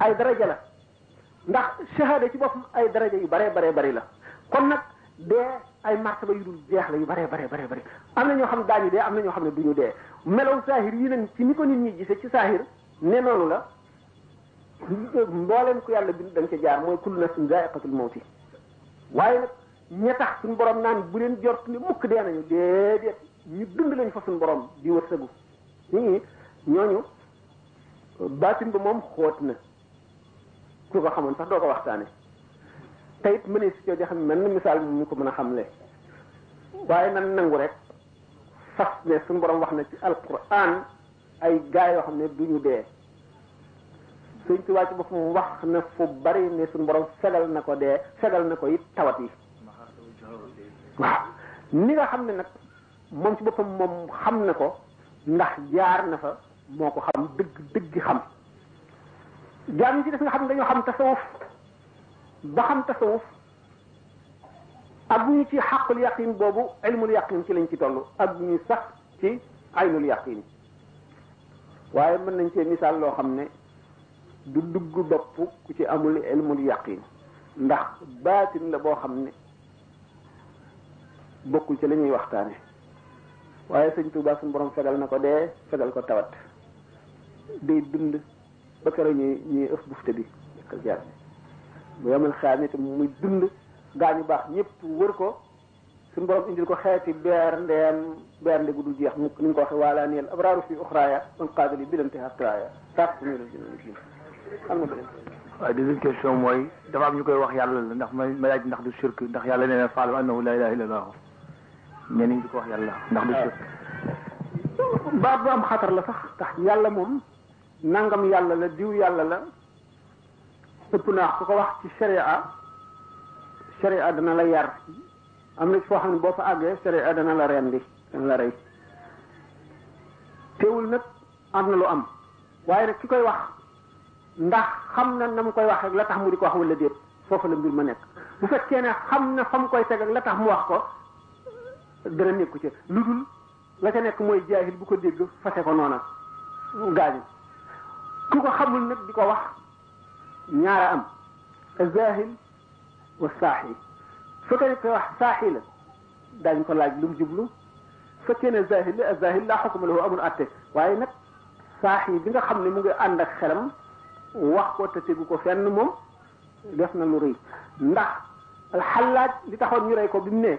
S1: ay daraja la ndax shahada ci boppam ay daraja yu bare bare bari la kon nag dee ay martaba yu dul jeex la yu bare bare bare bari am na ñoo xam daañu dee am na ñoo xam ne du ñu dee melaw saahir yi nag ci ni ko nit ñi gisee ci saahir ne noonu la mbooleem ku yàlla bind da nga ca jaar mooy kullu nafsin zaa'iqatul mawti waaye nag ña tax suñu borom naan bu leen jort ni mukk dee nañu déedéet ñu dund lañ fa suñu borom di wërsëgu ñi ñooñu baatin ba moom xóot na ku ko xamoon sax doo ko waxtaane te it mënee si coo joxe mel na misaal mu ñu ko mën a xamle waaye nan nangu rek fas ne suñu borom wax na ci alquran ay gaa yoo xam ne du ñu dee suñ ci wàcc ba fu mu wax na fu bari ne suñu borom fegal na ko dee fegal na ko it tawat yi waaw ni nga xam ne nag moom ci boppam moom xam na ko ndax jaar na fa moo ko xam dëgg dëgg xam jaam ñi ci def nga xam dañoo xam tasawuf ba xam tasawuf ak bu ñu ci xàqul yaqin boobu ilmul yaqin ci lañ ci toll ak bu ñu sax ci aynul yaqin waaye mën nañ cee misaal loo xam ne du dugg bopp ku ci amul ilmul yaqin ndax baatin la boo xam ne bokkul ci la ñuy waxtaane waaye sëñ Tuubaa suñu borom fegal na ko dee fegal ko tawat day dund ba keroog ñuy ñuy ëf bufte bi ak jaar bu yomal xaam itam muy dund gaa ñu baax ñëpp wër ko suñu borom indil ko xeeti beer ndeem beer nde gu du jeex mukk ni nga ko waxe waala neel abraaru fi uxraaya un qaadali bilante xaqraaya sax ñu la jël
S3: waaye deuxième question mooy dafa am ñu koy wax yàlla la ndax ma ma laaj ndax du shirk ndax yàlla nee na faalam annahu laa ilaaha illallah ñenn ñi di ko wax yàlla ndax du shirk
S1: baat bu am xatar la sax ndax yàlla moom nangam yàlla la diw yàlla la ëpp naa ku ko wax ci sharia sharia dana la yar am na ci foo xam ne boo fa àggee sharia dana la rendi dana la rey teewul nag am na lu am waaye nag ki koy wax ndax xam na na mu koy wax ak la tax mu di ko wax wala déet foofu la mbir ma nekk bu fekkee ne xam na fa mu koy teg ak la tax mu wax ko dara nekku ca lu dul la ca nekk mooy jaahil bu ko dégg fase ko noona gaañu ku ko xamul nag di ko wax ñaara am jaahil wa saaxi su ko defee wax saaxi la daañu ko laaj lu mu jublu fekkee ne zahir la zahir laa xukuma lahu amul atte waaye nag saaxi bi nga xam ne mu ngi ànd ak xelam wax ko te tegu ko fenn moom def na lu rëy ndax alxallaaj li taxoon ñu rey ko bi mu ne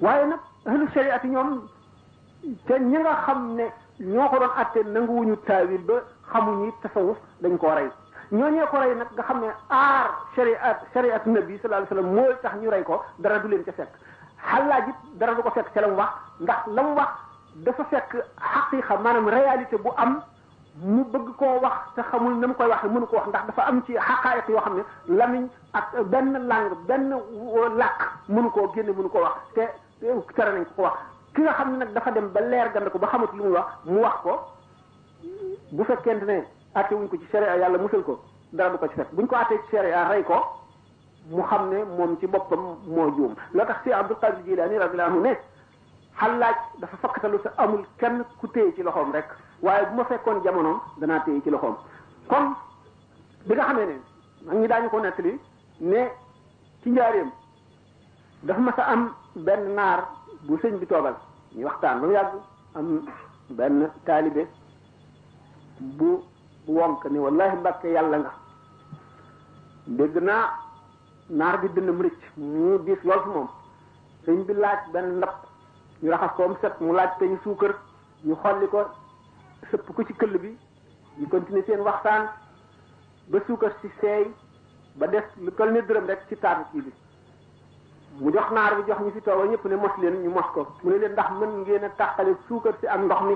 S1: waaye nag ahlu shariati ñoom te ñi nga xam ne ñoo ko doon atte nanguwuñu taawil ba xamuñu tasawuf dañ koo rey ñooñee ko rey nag nga xam ne aar shariat shariat nabi sallallahu alayhi wasallam mooy tax ñu rey ko dara du leen ca fekk xalaaj it dara du ko fekk ca la mu wax ndax la mu wax dafa fekk xaqiqa maanaam réalité bu am mu bëgg koo wax te xamul na mu koy waxee mënu ko wax ndax dafa am ci xaqaayiq yoo xam ne lamiñ ak benn langue benn làkk mënu koo génne mënu ko wax te tere nañ ko ko wax ki nga xam ne nag dafa dem ba leer gand ko ba xamut lu mu wax mu wax ko bu fekkente ne atte wuñ ko ci sharia yàlla musal ko dara du ko ci fekk buñ ko attee ci sharia rey ko mu xam ne moom ci boppam moo juum loo tax si Abdul Qadir Jilani radiyallahu anhu ne xallaaj dafa fakkatalu sa amul kenn ku téye ci loxoom rek waaye bu ma fekkoon jamonoom danaa téye ci loxoom kon bi nga xamee ne mag ñi daañu ko nettali ne ci njaareem dafa mas a am benn naar bu sëñ bi toogal ñu waxtaan ba mu yàgg am benn taalibe bu wonk ni wallahi mbàkke yàlla nga dégg naa naar bi dënn mu rëcc mu diis lool fi moom sëñ bi laaj benn ndab ñu raxas ko mu set mu laaj peñu suukar ñu xolli ko sëpp ko ci këll bi ñu continuer seen waxtaan ba suukar si seey ba des lu toll ne dërëm rek ci taatu kii bi mu jox naar bi jox ñu fi tooga ñëpp ne mos leen ñu mos ko mu ne leen ndax mën ngeen a tàqale suukar si ak ndox mi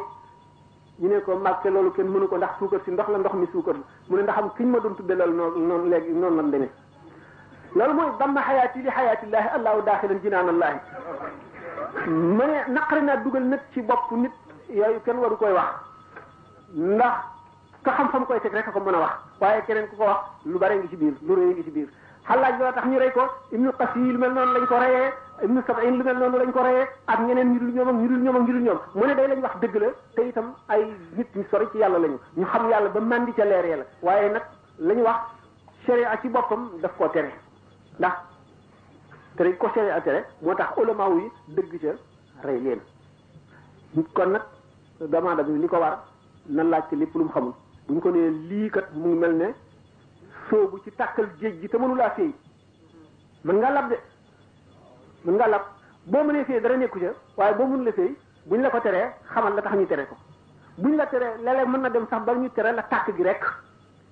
S1: ñu ne ko mbàkke loolu kenn mënu ko ndax suukar si ndox la ndox mi suukar la mu ne ndax am kiñ ma doon tudde loolu noonu noonu léegi noonu lan demee loolu mooy damma xayaati li xayaatillaahi allahu daaxilan jinaanallaahi ma ne naqari naa dugal nag ci bopp nit yooyu kenn waru koy wax ndax ka xam fam koy teg rek a ko mën a wax waaye keneen ku ko wax lu bare ngi ci biir lu rëy ngi ci biir xalaaj loo tax ñu rey ko ibnu qas yi lu mel noonu lañ ko reyee ibnu sabin lu mel noonu lañ ko reyee ak ñeneen ñu dul ñoom ak ñu dul ñoom ak ñu dul ñoom mu ne day lañ wax dëgg la te itam ay nit ñu sori ci yàlla lañu ñu xam yàlla ba mandi ca leer la waaye nag la ñu wax sharia ci boppam daf koo tere ndax tere ko sharia tere moo tax ulama yi dëgg ca rey leen kon nag demande bi li ko war na laajte lépp lu mu xamul bu ñu ko nee lii kat mu ngi mel ne soobu ci tàkkal géej gi te mënulaa féey mën nga lab de mën nga lab boo mënee féey dara nekku ca waaye boo mënula féey buñ la ko teree xamal la tax ñu tere ko buñ la teree léeg-léeg mën na dem sax ba ñu tere la tàkk gi rek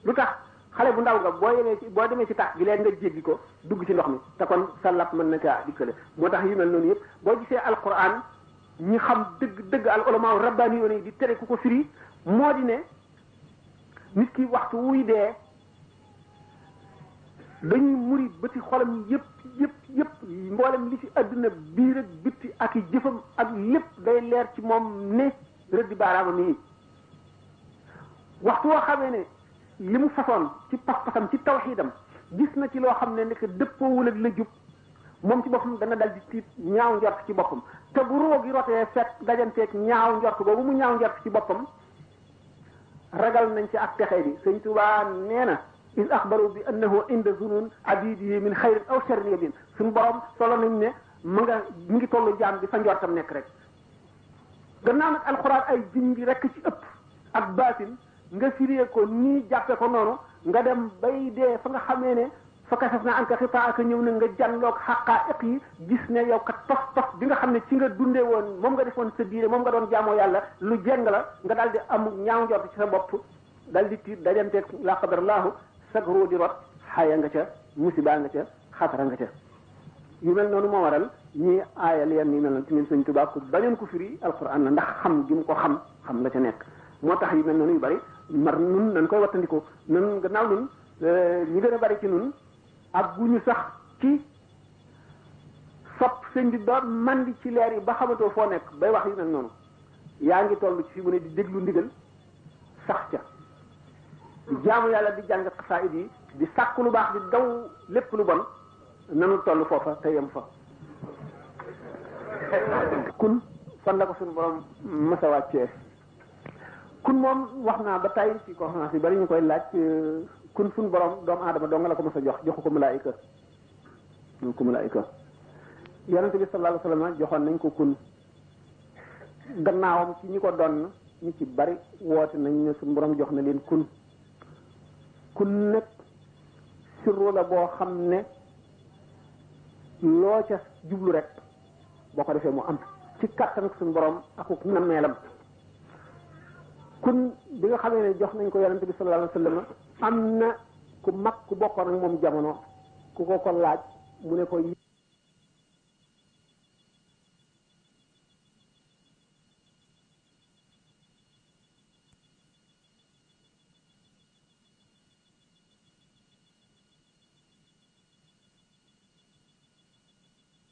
S1: lu tax xale bu ndaw nga boo yemee ci boo demee ci tàkk gi léegi nga jéggi ko dugg ci ndox mi te kon sa lab mën na caa dikkale moo tax yu mel noonu yëpp boo gisee alquran ñi xam dëgg dëgg al ulama rabbani yoon yi di tere ku ko firi moo di ne nit ki waxtu wuy dee dañuy muri bëti xolam yëpp yëpp yëpp mboolem li ci àdduna biir ak bitti ak i jëfam ak lépp day leer ci moom ne rëdd baaraamam yi waxtu woo xamee ne li mu fasoon ci pas-pasam ci tawxiidam gis na ci loo xam ne nekk dëppoowul ak la jub moom ci boppam dana dal di tiit ñaaw njort ci boppam te bu roo gi rotee fekk dajanteeg ñaaw njort boobu mu ñaaw njort ci boppam ragal nañ ci ak texe bi sëñ Tuubaa nee na is axbaru bi annahu inda zunun abidihi min xayrin aw sharrin yabin suñu borom solo nañ ne mu nga mu ngi tollu jaam bi fa njortam nekk rek gannaaw nag alxuraan ay jin bi rek ci ëpp ak baatin nga firee ko nii jàppe ko noonu nga dem bay dee fa nga xamee ne fa kasaf naa an ka xita aka ñëw na nga jàlloog xaqaa iq yi gis ne yow kat tof tof bi nga xam ne ci nga dundee woon moom nga defoon sa diine moom nga doon jaamoo yàlla lu jeng la nga daal di am ñaaw njort ci sa bopp daal di tiit dajanteeg la qadarallahu sag roo di rot xaya nga ca musiba nga ca xatara nga ca yu mel noonu moo waral ñii aayal yenn yu mel noonu tamit sëñ Tuubaa ku bañoon ko firi alquran la ndax xam gi mu ko xam xam la ca nekk moo tax yu mel noonu yu bari mar nun nan koy wattandiko nun gannaaw nun euh, ñu gën a bari ci nun ak gu ñu sax ci sopp sëñ bi ba man di ci leer yi ba xamatoo foo nekk bay wax yu mel noonu yaa ngi toll ci fi mu ne di déglu ndigal sax ca di jaamu yàlla di jàng xasaayid yi di sàkk lu baax di daw lépp lu bon nanu toll foofa te yem fa kun fan la ko suñu borom masa wàccee kun moom wax naa ba tey ci conférence yi bari ñu koy laaj euh, kun suñ borom doomu aadama dong la ko mos a jox joxu ko malaayika joxu ko malaayika yonente bi sallallahu alayhi wasallam joxoon nañ ko kun gannaawam ci ñi ko doon ñu ci bari woote nañ ne suñu borom jox na leen kun kun nag sirru la boo xam ne loo ca jublu rek boo ko defee mu am ci kàttan suñu borom akuk nammeelam kun bi nga xamee ne jox nañ ko yonente bi sallallahu alayhi wasallam am na ku mag ku bokkoon ak moom jamono ku ko ko laaj mu ne ko